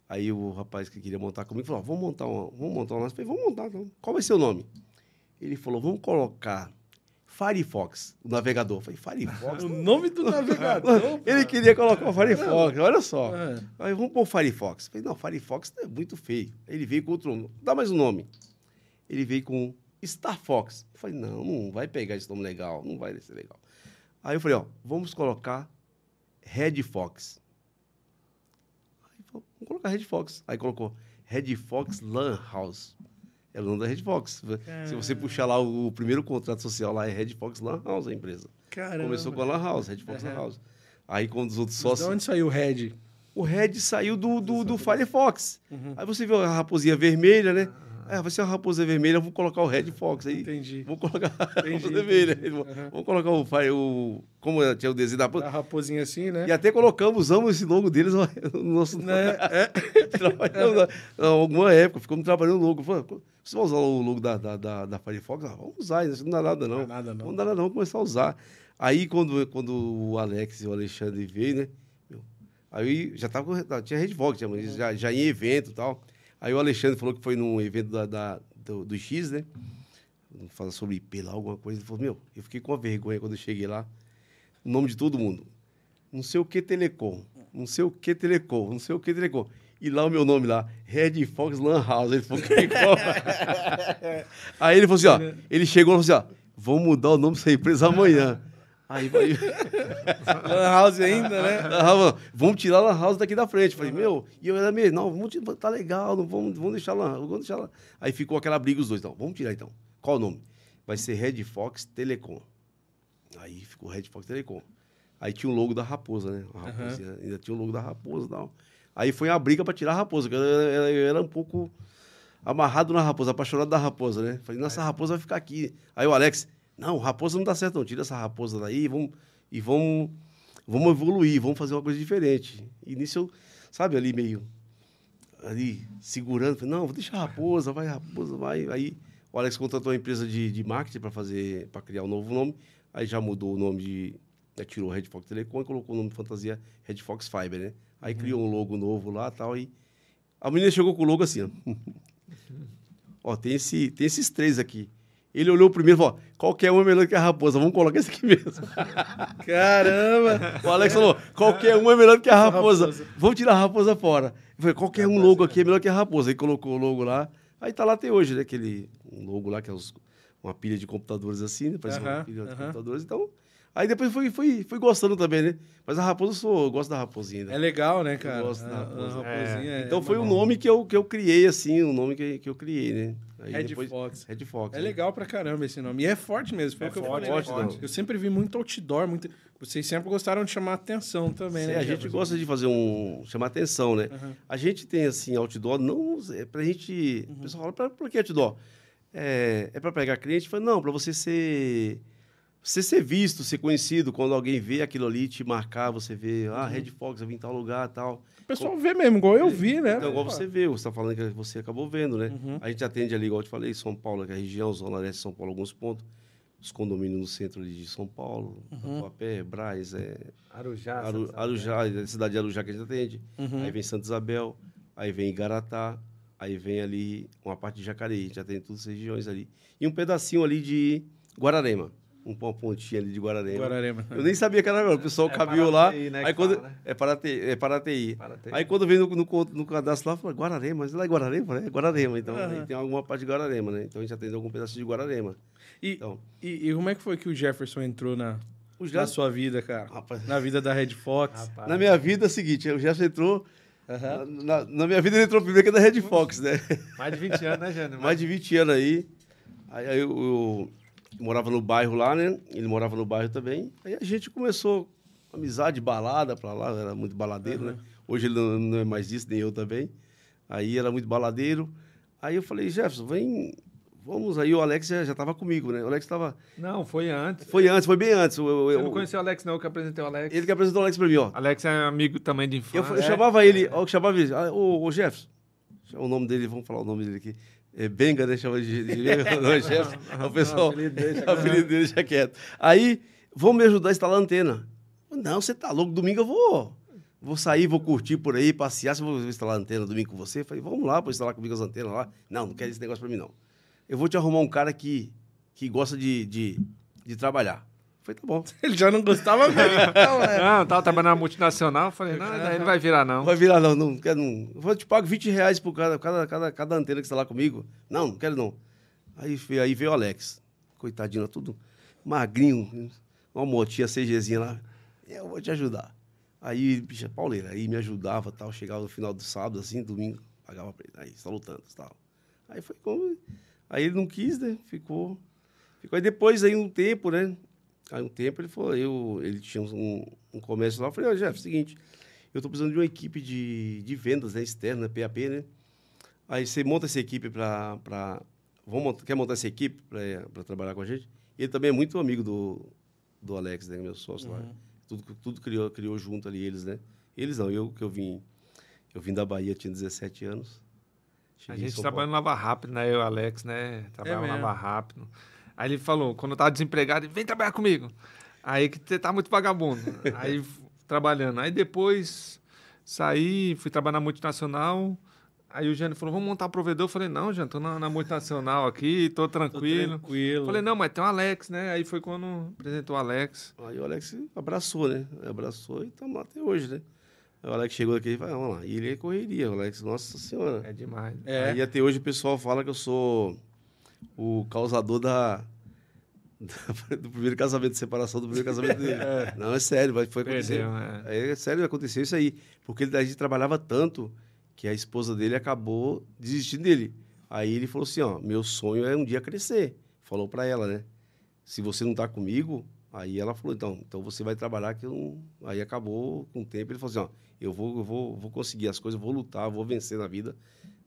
Aí o rapaz que queria montar comigo falou: vamos montar uma, vamos montar uma. Eu falei, vamos montar, então. Qual vai ser o nome? Ele falou: vamos colocar Firefox, o navegador. Eu falei, Firefox? O nome do navegador. Ele queria colocar o Firefox, olha só. Ah, Aí vamos pôr o Firefox. Eu falei, não, Firefox é muito feio. Ele veio com outro nome. Dá mais um nome. Ele veio com Star Fox. Eu falei, não, não vai pegar esse nome legal, não vai ser legal. Aí eu falei, ó, vamos colocar Red Fox. Vamos colocar Red Fox. Aí colocou Red Fox Lan House. É o nome da Red Fox. Se você puxar lá o, o primeiro contrato social lá, é Red Fox Lan House, a empresa. Caramba. Começou com a Lan House, Red Fox Lan Aham. House. Aí quando os outros sócios... De onde saiu o Red? O Red saiu do, do, do Firefox. Aí você viu a raposinha vermelha, né? É, vai ser uma raposa vermelha, vou colocar o Red Fox aí. Entendi. Vou colocar a raposa vermelha. Aham. Vamos colocar o, o. Como tinha o desenho da A raposa. raposinha assim, né? E até colocamos, usamos esse logo deles no nosso. Né? É. Trabalhamos na- alguma época, ficamos trabalhando logo. Falei, Você vai usar o logo da, da, da, da Firefox? Ah, vamos usar, isso não dá nada não. Não dá nada, não. Não dá nada não, começar a usar. Aí quando, quando o Alex e o Alexandre veio, né? Aí já tava com, tinha Redvox, mas já, já em evento e tal. Aí o Alexandre falou que foi num evento da, da- do, do X, né? Fala sobre IP lá, alguma coisa. Ele falou, meu, eu fiquei com uma vergonha quando eu cheguei lá. O nome de todo mundo. Não sei o que Telecom. Não sei o que Telecom. Não sei o que Telecom. E lá o meu nome lá, Red Fox Lan House. Ele falou, que Aí ele falou assim, ó. Ele chegou e falou assim, ó. Vamos mudar o nome dessa empresa amanhã. Aí vai. Lan House ainda, né? Vamos tirar a Lan House daqui da frente. Falei, meu, e eu era meio, não, vamos tirar, tá legal, não vamos, vamos deixar lá, vamos deixar lá. Aí ficou aquela briga os dois, não, vamos tirar então. Qual o nome? Vai ser Red Fox Telecom. Aí ficou Red Fox Telecom. Aí tinha o logo da raposa, né? A raposinha, Ainda tinha o logo da raposa e tal. Aí foi a briga pra tirar a raposa, porque eu, era- eu era um pouco amarrado na raposa, apaixonado da raposa, né? Falei, nossa, a raposa vai ficar aqui. Aí o Alex, não, raposa não dá certo, não. Tira essa raposa daí e vamos, e vamos, vamos evoluir, vamos fazer uma coisa diferente. E nisso eu, sabe, ali meio, ali segurando, falei, não, vou deixar a raposa, vai, raposa, vai. Aí o Alex contratou uma empresa de, de marketing para fazer, para criar um novo nome. Aí já mudou o nome de, já tirou Red Fox Telecom e colocou o nome de fantasia Red Fox Fiber, né? Aí criou um logo novo lá e tal. E a menina chegou com o logo assim, ó. Ó, tem, esse, tem esses três aqui. Ele olhou primeiro e falou: qualquer um é melhor que a raposa, vamos colocar esse aqui mesmo. Caramba! O Alex falou: qualquer um é melhor que a raposa, vamos tirar a raposa fora. Eu falei: qualquer um logo aqui é melhor que a raposa. Aí colocou o logo lá, aí tá lá até hoje, né? Aquele um logo lá que é os- uma pilha de computadores assim, né? Parece uma pilha de computadores. Então, aí depois fui, fui, fui gostando também, né? Mas a raposa, eu, sou, eu gosto da raposinha ainda. É legal, né, cara? gosto da raposa. raposinha é- Então é foi o maneiro. nome que eu, que eu criei, assim, o nome que, que eu criei, né? Aí Red depois- Fox. Red Fox. É né? legal pra caramba esse nome. E é forte mesmo, foi É o que eu forte, falei. é né? forte. Eu sempre vi muito outdoor, muito... vocês sempre gostaram de chamar atenção também, Sim, né? a gente Jefferson? gosta de fazer um. chamar atenção, né? Aham. A gente tem, assim, outdoor, não. É pra gente. Uhum. O pessoal fala, pra, por que outdoor? É, é pra pegar cliente? Fala, não, pra você ser. Você ser visto, ser conhecido, quando alguém vê aquilo ali, te marcar, você vê, Uhum. ah, Red Fox, eu vim em tal lugar tal. O pessoal vê mesmo, igual eu vi, né? Então, igual você vê, você está falando que você acabou vendo, né? Uhum. A gente atende ali, igual eu te falei, São Paulo, que é a região, Zona Leste de São Paulo, alguns pontos. Os condomínios no centro ali de São Paulo, Uhum. Tatuapé, Braz, é, Arujá. Aru, Arujá, a cidade de Arujá que a gente atende. Uhum. Aí vem Santa Isabel, aí vem Igaratá, aí vem ali uma parte de Jacareí, a gente atende todas as regiões ali. E um pedacinho ali de Guararema, uma pontinha ali de Guararema. Guararema. Eu nem sabia que era, o pessoal É caminhou lá, né, aí quando... fala, né? É Paraty, é Paraty. Paraty. Aí quando vem no, no, no cadastro lá, fala Guararema, mas lá é Guararema, né? É Guararema, então aí tem alguma parte de Guararema, né? Então a gente atende algum pedaço de Guararema. E, Então, e, e como é que foi que o Jefferson entrou na, o na sua vida, cara? rapaz, Na vida da Red Fox? Rapaz. na minha vida é o seguinte, o Gerson entrou... Aham. Na, na minha vida ele entrou primeiro que é da Red Fox, né? Mais de 20 anos, né, Jânio? mais de 20 anos aí. Aí, aí eu, eu morava no bairro lá, né? Ele morava no bairro também. Aí a gente começou amizade, balada pra lá, era muito baladeiro, né? Hoje ele não, não é mais isso, nem eu também. Aí era muito baladeiro. Aí eu falei, Jefferson, vem, vamos. Aí o Alex já, já tava comigo, né? O Alex tava. Não, foi antes. Foi antes, foi bem antes. Eu- eu- Você eu- não conheceu o Alex, não, que eu apresentei o Alex. ele que apresentou o Alex pra mim, ó. Alex é amigo também de Eu, infância. eu chamava ele, ó, eu chamava ele, ah, ô, ô Jefferson, o nome dele, vamos falar o nome dele aqui. É Benga, né? Chama de, de Benga, não é Jefferson. o pessoal, o apelido dele, já quieto. Aí, vamos me ajudar a instalar a antena. Não, você tá louco, domingo eu vou, vou sair, vou curtir por aí, passear, se eu vou instalar a antena domingo com você. Falei, vamos lá, para instalar comigo as antenas lá. Não, não quero esse negócio pra mim, não. Eu vou te arrumar um cara que, que gosta de, de, de trabalhar. Falei, tá bom. Ele já não gostava mesmo. Então, é. Não, tava trabalhando na multinacional, falei, não, daí não vai virar, não. Vai virar, não. Não quero, não. Eu vou te pago 20 reais por cada, cada, cada, cada antena que está lá comigo. Não, não quero, não. Aí, aí veio o Alex. Coitadinho, tudo magrinho. Uma motinha CGzinha lá. Eu vou te ajudar. Aí, bicha, pauleira, aí me ajudava tal. Chegava no final do sábado, assim, domingo, pagava pra ele. Aí, está lutando tal. Aí foi como. Aí ele não quis, né? Ficou. Ficou. Aí depois, aí um tempo, né? Aí um tempo ele falou, eu, ele tinha um, um comércio lá. Eu falei, ó, Jeff, seguinte, eu tô precisando de uma equipe de, de vendas, né? Externa, PAP, né? Aí você monta essa equipe para. Montar- quer montar essa equipe para trabalhar com a gente? Ele também é muito amigo do, do Alex, né? Meu sócio lá. Tudo, tudo criou, criou junto ali, eles, né? Eles não, eu que eu vim. Eu vim da Bahia, tinha 17 anos. A Cheguei gente São trabalha no Lava Rápido, né? Eu e o Alex, né? Trabalhava no mesmo? Lava Rápido. Aí ele falou, quando eu tava desempregado, ele, vem trabalhar comigo. Aí que você tá muito vagabundo. Aí trabalhando. Aí depois saí, fui trabalhar na multinacional. Aí o Jânio falou, vamos montar um provedor. Eu falei, não, Jânio, tô na, na multinacional aqui, tô Tô tranquilo. tranquilo. Falei, não, mas tem o Alex, né? Aí foi quando apresentou o Alex. Aí o Alex abraçou, né? Abraçou e estamos lá até hoje, né? Aí o Alex chegou aqui e falou, vamos lá. E ele é correria, o Alex, nossa senhora. É demais. É. Aí até hoje o pessoal fala que eu sou o causador da, da- do primeiro casamento, separação do primeiro casamento dele. Não, é sério, vai- foi acontecer. É. É sério, aconteceu isso aí. Porque ele, a gente trabalhava tanto que a esposa dele acabou desistindo dele. Aí ele falou assim, ó, meu sonho é um dia crescer. Falou pra ela, né? Se você não tá comigo, aí ela falou, então, então você vai trabalhar que eu não... Aí acabou com o tempo, ele falou assim, ó, eu vou, eu vou, vou conseguir as coisas, vou lutar, vou vencer na vida.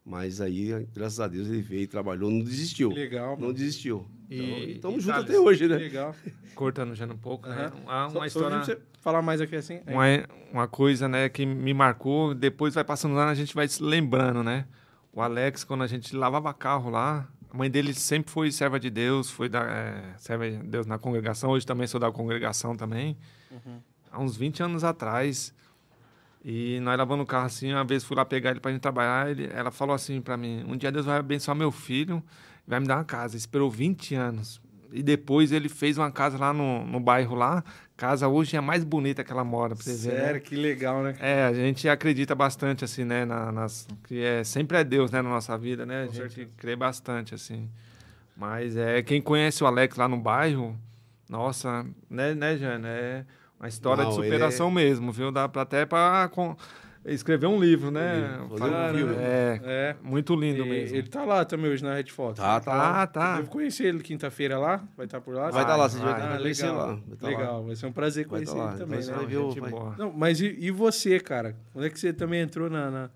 Mas aí, graças a Deus, ele veio, trabalhou, não desistiu. Que legal, Não mano. desistiu. E- Então, e estamos juntos até hoje, Que né? legal. Cortando já um pouco, né? Aham. Uma, uma Só- só história... você falar mais aqui assim. é. uma, uma coisa, né, que me marcou, depois vai passando lá, a gente vai se lembrando, né? O Alex, quando a gente lavava carro lá, a mãe dele sempre foi serva de Deus, foi da é, serva de Deus na congregação, hoje também sou da congregação também. Há uns 20 anos atrás. E nós lavando o carro assim, uma vez fui lá pegar ele pra gente trabalhar, ele, ela falou assim pra mim, um dia Deus vai abençoar meu filho, vai me dar uma casa. Esperou 20 anos. E depois ele fez uma casa lá no, no bairro lá. Casa hoje é a mais bonita que ela mora, pra você ver. né? Sério, que legal, né? É, a gente acredita bastante, assim, né, na- nas, que é, sempre é Deus, né, na nossa vida, né, a Com gente certeza. crê bastante, assim. Mas é, quem conhece o Alex lá no bairro, nossa, né, né, Jana, é uma história Não, de ele superação mesmo, viu, dá pra, até pra com- escrever um livro, né, livro, fazer Fala- um filme. é, É. muito lindo E- mesmo. Ele tá lá também hoje na Red Fox. Tá, tá. lá. Tá, Eu tá. devo conhecer ele quinta-feira lá. Vai estar por lá? Vai estar lá, você vai. vai, Ah, vai conhecer legal. lá. Vai tá lá. legal, vai ser um prazer conhecer tá lá. ele também, Vai né? boa. Não, mas e, e você, cara? Quando é que você também entrou na, na,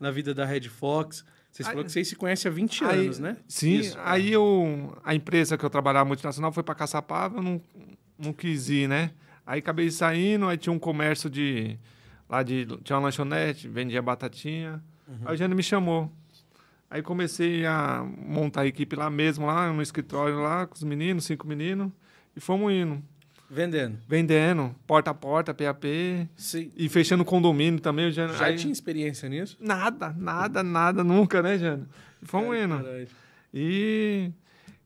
na vida da Red Fox? Vocês falaram que vocês se conhecem há 20 Aí- anos, né? Sim, Isso. aí eu, a empresa que eu trabalhava multinacional foi para Caçapava, eu não, não quis ir, né? Aí acabei saindo, aí tinha um comércio de. Lá de. Tinha uma lanchonete, vendia batatinha. Aí o Jânio me chamou. Aí comecei a montar a equipe lá mesmo, lá no escritório, lá, com os meninos, cinco meninos, e fomos indo. Vendendo. Vendendo, porta a porta, PAP, Sim. e fechando condomínio também. O Jânio, Já aí- tinha experiência nisso? Nada, nada, nada, nunca, né, Jânio? Fomos indo. Caralho. E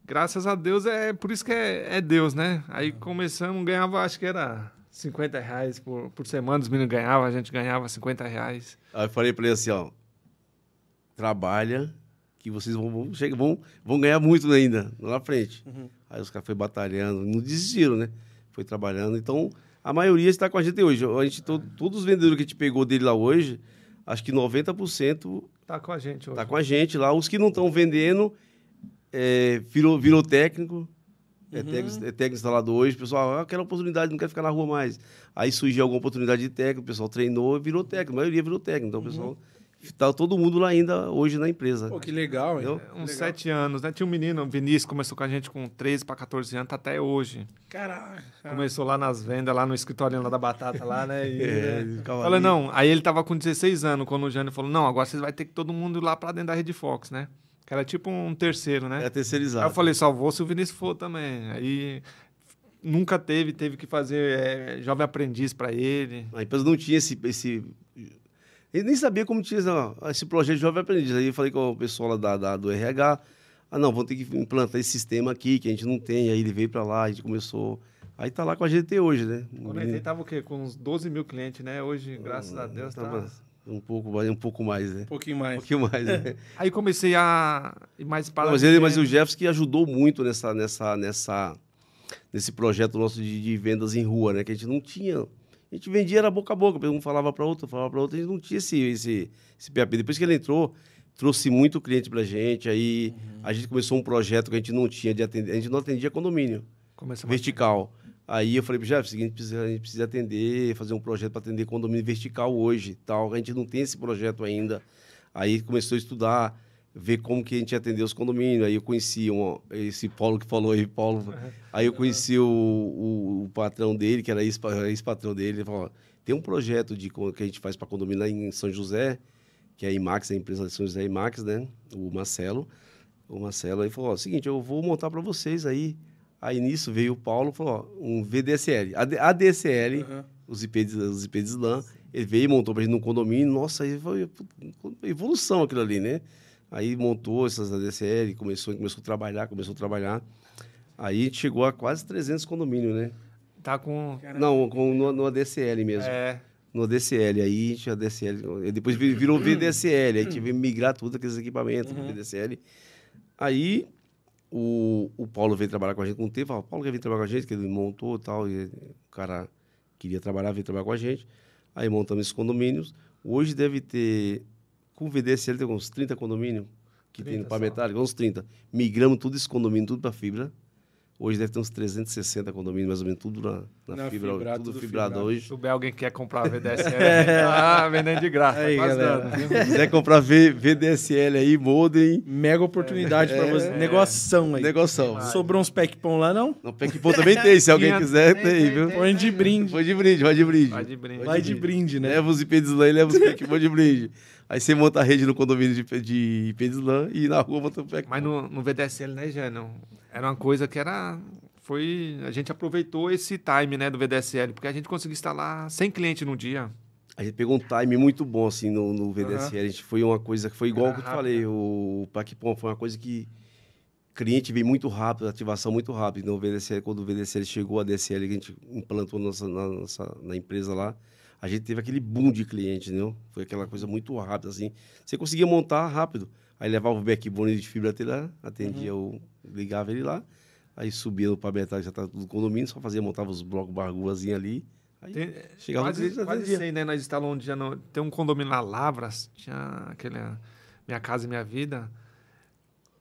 graças a Deus é por isso que é, é Deus, né? Aí começamos, ganhava, acho que era 50 reais por, por semana, os meninos ganhavam, a gente ganhava 50 reais. Aí eu falei pra ele assim, ó. Trabalha, que vocês vão, vão, chega, vão, vão ganhar muito ainda, lá na frente. Aí os caras foram batalhando, não desistiram, né? Foi trabalhando. Então, a maioria está com a gente hoje. A gente, to- todos os vendedores que a gente pegou dele lá hoje, acho que 90% Tá com a gente hoje. tá com a gente lá. Os que não estão vendendo, é, virou, virou técnico. É, técnico, é técnico instalado hoje. O pessoal, ah, quero oportunidade, não quer ficar na rua mais. Aí surgiu alguma oportunidade de técnico, o pessoal treinou e virou técnico. A maioria virou técnico. Então, o pessoal Tá todo mundo lá ainda hoje na empresa. Pô, que legal, hein? Entendeu? Uns Legal. sete anos, né? Tinha um menino, o Vinícius, começou com a gente com 13 para 14 anos, tá até hoje. Caralho. Começou lá nas vendas, lá no escritório lá da batata, lá, né? E, É, né? Falei, não. Aí ele tava com 16 anos, quando o Jânio falou, não, agora vocês vai ter que todo mundo ir lá pra dentro da Rede Fox, né? Que era tipo um terceiro, né? É Aí terceirizado. eu falei, só vou se o Vinícius for também. Aí nunca teve, teve que fazer é, jovem aprendiz pra ele. A empresa não tinha esse. esse... Ele nem sabia como tinha esse- esse projeto de jovem aprendiz. Aí eu falei com o pessoal lá da, da- do RH. Ah, não, vamos ter que implantar esse sistema aqui que a gente não tem. Aí ele veio para lá, a gente começou. Aí tá lá com a até hoje, né? Quando ele tava o quê? Com uns 12 mil clientes, né? Hoje, graças a Deus, tá... Um pouco mais, um pouco mais, né? Um pouquinho Um mais. pouquinho mais, né? Aí comecei a ir mais para... Não, mas, ele, mas o Jefferson que ajudou muito nessa, nessa, nessa, nesse projeto nosso de, de vendas em rua, né? Que a gente não tinha. A gente vendia era boca a boca, um falava para outro, falava para outro, a gente não tinha esse, esse, esse PAP. Depois que ele entrou, trouxe muito cliente pra gente, aí a gente começou um projeto que a gente não tinha de atender, a gente não atendia condomínio vertical. Aí eu falei pro Jeff, seguinte, precisa, a gente precisa atender, fazer um projeto para atender condomínio vertical hoje, tal. A gente não tem esse projeto ainda. Aí começou a estudar, ver como que a gente ia atender os condomínios. Aí eu conheci um, esse Paulo que falou aí, Paulo. Aí eu conheci o, o, o patrão dele, que era ex- ex-patrão dele. Ele falou, tem um projeto de, que a gente faz para condomínio lá em São José, que é a IMAX, a empresa de São José IMAX, né? O Marcelo. O Marcelo aí falou, ó, seguinte, eu vou montar para vocês aí. Aí nisso veio o Paulo e falou, ó, um VDSL. AD- ADSL, Aham. os IP de, os IP de slam. Ele veio e montou pra gente num condomínio. Nossa, aí foi evolução aquilo ali, né? Aí montou essas ADSL, começou, começou a trabalhar, começou a trabalhar. Aí a gente chegou a quase 300 condomínios, né? Tá com... Não, com, no, no ADSL mesmo. É, No ADSL. Aí a gente, ADSL, depois vi- virou VDSL. Aí tive que migrar tudo aqueles equipamentos pro VDSL. Aí o, o Paulo veio trabalhar com a gente com um tempo. Falou, Paulo quer vir trabalhar com a gente, que ele montou e tal. E o cara queria trabalhar, veio trabalhar com a gente. Aí montamos esses condomínios. Hoje deve ter, com o VDSL, tem uns 30 condomínios que tem 30 para só. metálico, uns 30. Migramos tudo esse condomínio, tudo para fibra. Hoje deve ter uns 360 condomínios, mais ou menos, tudo na, na, Na fibra, fibra, tudo, tudo fibrado fibrado. hoje. se souber alguém que quer comprar a VDSL, ah, vendendo de graça. Aí, tá galera. Se quiser comprar v, VDSL aí, modem, Mega oportunidade pra você. Negoção aí. negoção. Sobrou uns pack pão lá, não? No PECPON também tem, se alguém quiser, tem, tem, tem, viu? Põe de brinde. Vai de brinde, vai de brinde. Vai de brinde. Vai de brinde, né? Leva os IP de slam e leva os PECPON de brinde. Aí você monta a rede no condomínio de, de slam e na rua monta o PECPON. Mas no, no VDSL, né, Jânio? Era uma coisa que era. Foi. A gente aproveitou esse time, né, do VDSL, porque a gente conseguiu instalar 100 clientes no dia. A gente pegou um time muito bom, assim, no, no VDSL. A gente foi uma coisa que foi igual que eu te falei. O PACPON foi uma coisa que cliente veio muito rápido, ativação muito rápida. Então, o VDSL, quando o VDSL chegou, a DSL que a gente implantou nossa, na, nossa, na empresa lá, a gente teve aquele boom de cliente, entendeu? Foi aquela coisa muito rápida, assim. Você conseguia montar rápido. Aí levava o backbone de fibra até lá, atendia o... ligava ele lá. Aí subia no pabetar, já estava tudo condomínio, só fazia, montava os blocos barguazinhos ali. Aí Tem, chegava quase, cliente, quase. 100, né? Nós instalamos um dia. No, tem um condomínio lá, Lavras, tinha aquele. Minha Casa e Minha Vida.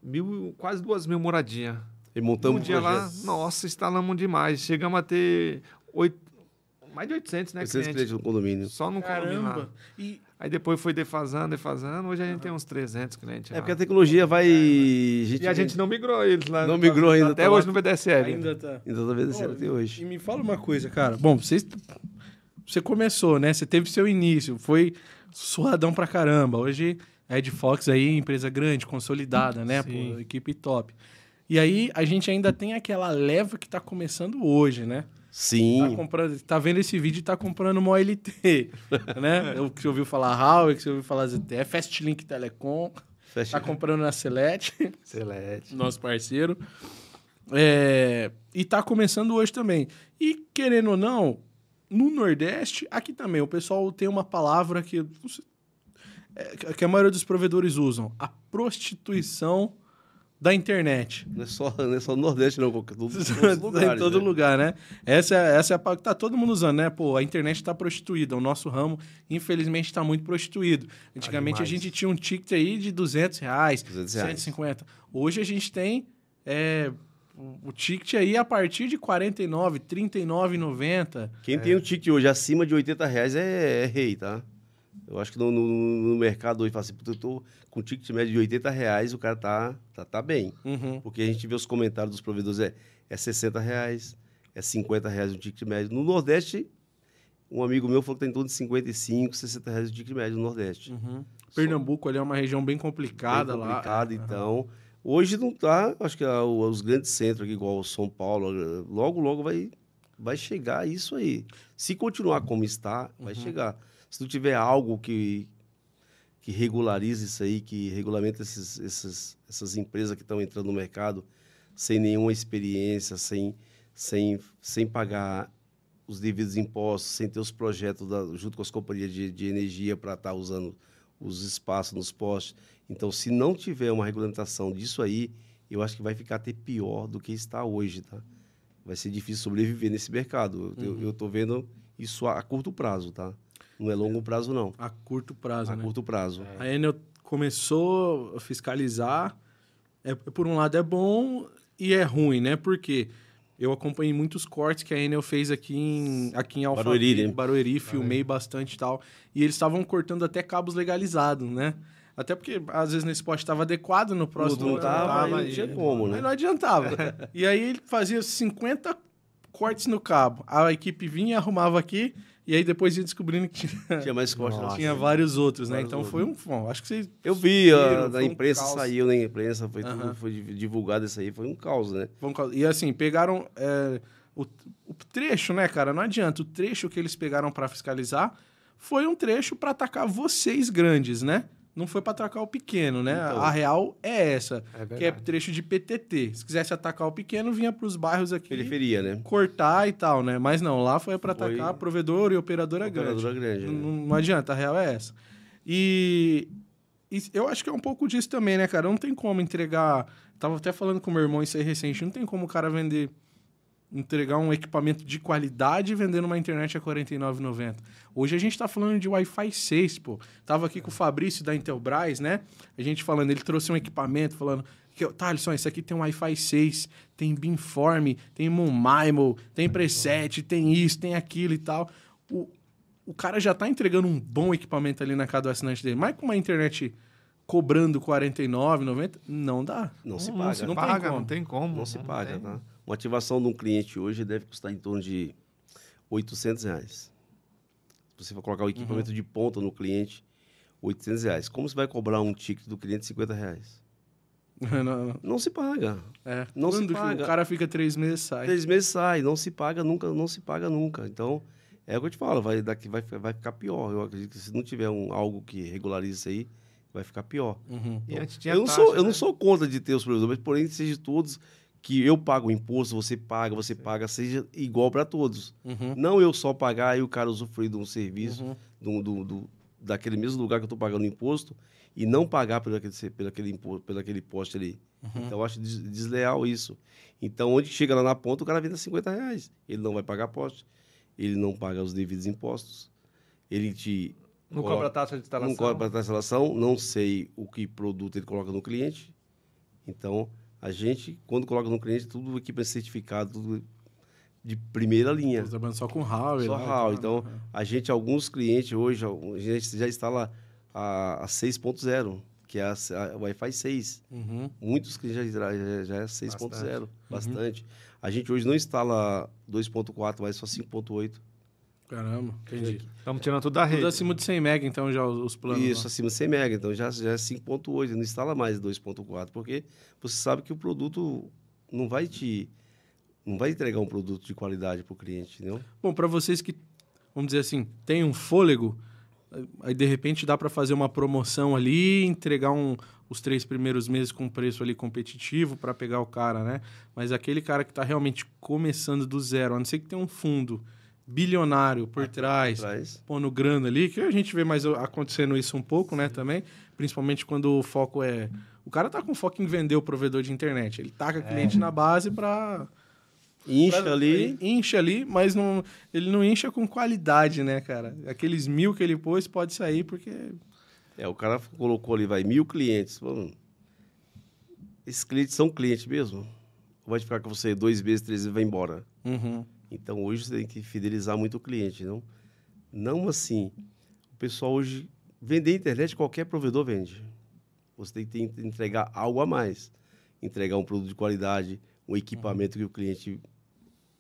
Mil, quase duas mil moradias. E montamos um dia lá, nossa, instalamos demais. Chegamos a ter oito, mais de 800, né? 800 clientes. clientes no condomínio. Só no condomínio lá. Caramba. E Aí depois foi defasando, defasando. Hoje a gente tem uns 300 clientes. É lá. porque a tecnologia vai. E a gente não migrou eles lá. Não migrou ainda, Até tá hoje lá. no VDSL. ainda tá. Ainda tá Pô, até E hoje. me fala uma coisa, cara. Bom, vocês, você começou, né? Você teve seu início, foi suadão pra caramba. Hoje, a Ed Fox aí, empresa grande, consolidada, né? Sim. Pô, equipe top. E aí, a gente ainda tem aquela leva que tá começando hoje, né? Tá, Sim. comprando, tá vendo esse vídeo e tá comprando uma OLT, né? O que você ouviu falar Huawei, que você ouviu falar ZTE, Fastlink Telecom, Fecha. tá comprando na Select Excelente. nosso parceiro. É, e tá começando hoje também. E, querendo ou não, no Nordeste, aqui também, o pessoal tem uma palavra que, é, que a maioria dos provedores usam: a prostituição da internet. Não é só, não é só no Nordeste, não. Todos, todos os em lugares, todo né? lugar, né? Essa, é- essa é a palavra que tá todo mundo usando, né? Pô, a internet tá prostituída. O nosso ramo, infelizmente, tá muito prostituído. Antigamente a gente tinha um ticket aí de 200 reais, 200 reais. 150. Hoje a gente tem é, o, ticket aí a partir de 49, 39,90. Quem tem um ticket hoje acima de 80 reais é, é rei, tá? Eu acho que no, no, no mercado hoje, fala assim, "Puta, eu tô com ticket médio de 80 reais, o cara tá, tá, tá bem. Uhum. Porque a gente vê os comentários dos provedores, é, é 60 reais, é 50 reais o ticket médio. No Nordeste, um amigo meu falou que tá em torno de 55, 60 reais o ticket médio no Nordeste. Uhum. Pernambuco ali é uma região bem complicada Bem lá. complicado, É, então. Hoje não tá, acho que ah, o- os grandes centros aqui, igual o São Paulo, eh, logo, logo vai, vai chegar isso aí. Se continuar como está, vai Uhum. chegar. Se não tiver algo que, que regularize isso aí, que regulamenta esses, esses, essas empresas que estão entrando no mercado sem nenhuma experiência, sem, sem, sem pagar os devidos impostos, sem ter os projetos da- junto com as companhias de, de energia para estar usando os espaços nos postes. Então, se não tiver uma regulamentação disso aí, eu acho que vai ficar até pior do que está hoje, tá? Vai ser difícil sobreviver nesse mercado. Eu- Uhum. Eu estou vendo isso a, a curto prazo, tá? Não é longo prazo, não. A curto prazo, A né? curto prazo. A Enel começou a fiscalizar. É, por um lado é bom e é ruim, né? Porque eu acompanhei muitos cortes que a Enel fez aqui em, aqui em Alphaville, Barueri, né? Barueri, filmei bastante e tal. E eles estavam cortando até cabos legalizados, né? Até porque, às vezes, nesse poste estava adequado, no próximo não tava, aí não e- tinha como, né? não adiantava. e aí ele fazia 50 cortes no cabo. A equipe vinha, arrumava aqui, e aí depois ia descobrindo que tinha, Tinha mais corte. não. tinha vários outros, né? Vários então foi um... Bom, acho que vocês... Eu vi, a, viram, da foi um imprensa caos. saiu na imprensa, foi, tudo, Aham. foi divulgado isso aí, foi um caos, né? Vão cau- E assim, pegaram é, o, o trecho, né, cara? Não adianta. O trecho que eles pegaram pra fiscalizar foi um trecho pra atacar vocês grandes, né? Não foi pra atacar o pequeno, né? Então. A real é essa, É que é trecho de PTT. Se quisesse atacar o pequeno, vinha pros bairros aqui Periferia, né? cortar e tal, né? Mas não, lá foi Foi- atacar provedor e operadora grande. Operadora grande. Não, né? não- não adianta, a real é essa. E, e eu acho que é um pouco disso também, né, cara? Não tem como entregar. Tava até falando com o meu irmão isso aí recente. Não tem como o cara vender. Entregar um equipamento de qualidade vendendo uma internet a R$ 49,90. Hoje a gente tá falando de Wi-Fi 6, pô. Tava aqui com o Fabrício da Intelbras, né? A gente falando, ele trouxe um equipamento falando. Que, Thaleson, isso aqui tem um Wi-Fi 6, tem Beamform, tem Moonmimo, tem preset, tem isso, tem aquilo e tal. O, o cara já tá entregando um bom equipamento ali na casa do assinante dele. Mas com uma internet cobrando R$ 49,90, não dá. Não se não, paga. se- não paga, tem como. não tem como. Não se paga, tem. tá? Uma ativação de um cliente hoje deve custar em torno de 800 reais. Se você for colocar o equipamento de ponta no cliente, 800 reais. Como você vai cobrar um ticket do cliente 50 reais? Não, não. Não se paga. É. Não se Quando paga. o cara fica três meses, sai. Três meses sai, não se paga nunca, não se paga nunca. Então, é o que eu te falo, vai, daqui vai, vai ficar pior. Eu acredito que se não tiver um, algo que regularize isso aí, vai ficar pior. Uhum. E antes tinha Eu não, taxa, sou, eu não né? sou contra de ter os provedores, mas porém seja todos que eu pago o imposto, você paga, você paga, seja igual para todos. Uhum. Não eu só pagar e o cara usufruir de um serviço, Uhum. do, do- do- daquele mesmo lugar que eu estou pagando o imposto, e não pagar pelo aquele, pelo aquele, imposto, pelo aquele poste ali. Uhum. Então eu acho des- desleal isso. Então, onde chega lá na ponta, o cara vende a 50 reais. Ele não vai pagar poste, ele não paga os devidos impostos, ele te Não coloca- cobra taxa de instalação. não cobra para a instalação, não sei o que produto ele coloca no cliente. Então, a gente, quando coloca no cliente, tudo equipe é certificado, tudo de primeira linha. Tô trabalhando só com Huawei. Só tal, Então, né? a gente, alguns clientes hoje, a gente já instala a, a 6.0, que é a, a Wi-Fi 6. Uhum. Muitos clientes já, já, já é 6.0, Bastante. bastante. A gente hoje não instala 2.4, mas só 5.8. Caramba, entendi. Estamos tirando tudo da rede. Tudo acima de 100 mega, então, já os os planos. Isso, lá. acima de 100 mega. Então já, já é 5.8, não instala mais 2.4, porque você sabe que o produto não vai te... Não vai entregar um produto de qualidade para o cliente, entendeu? Bom, para vocês que, vamos dizer assim, tem um fôlego, aí de repente dá para fazer uma promoção ali, entregar um, os três primeiros meses com preço ali competitivo para pegar o cara, né? Mas aquele cara que está realmente começando do zero, a não ser que tenha um fundo bilionário por trás, Traz. pondo grana ali, que a gente vê mais acontecendo isso um pouco, né, também, principalmente quando o foco é... O cara tá com foco em vender o provedor de internet, ele taca cliente na base para Incha Pra- ali, Incha ali, mas não, ele não incha com qualidade, né, cara? Aqueles mil que ele pôs pode sair porque. É, o cara colocou ali, vai, mil clientes. Falando, esses clientes são clientes mesmo? Ou vai ficar com você dois meses, três meses e vai embora? Uhum. Então, hoje você tem que fidelizar muito o cliente, não? Não assim. O pessoal hoje Vender internet, qualquer provedor vende. Você tem que entregar algo a mais. Entregar um produto de qualidade, um equipamento que o cliente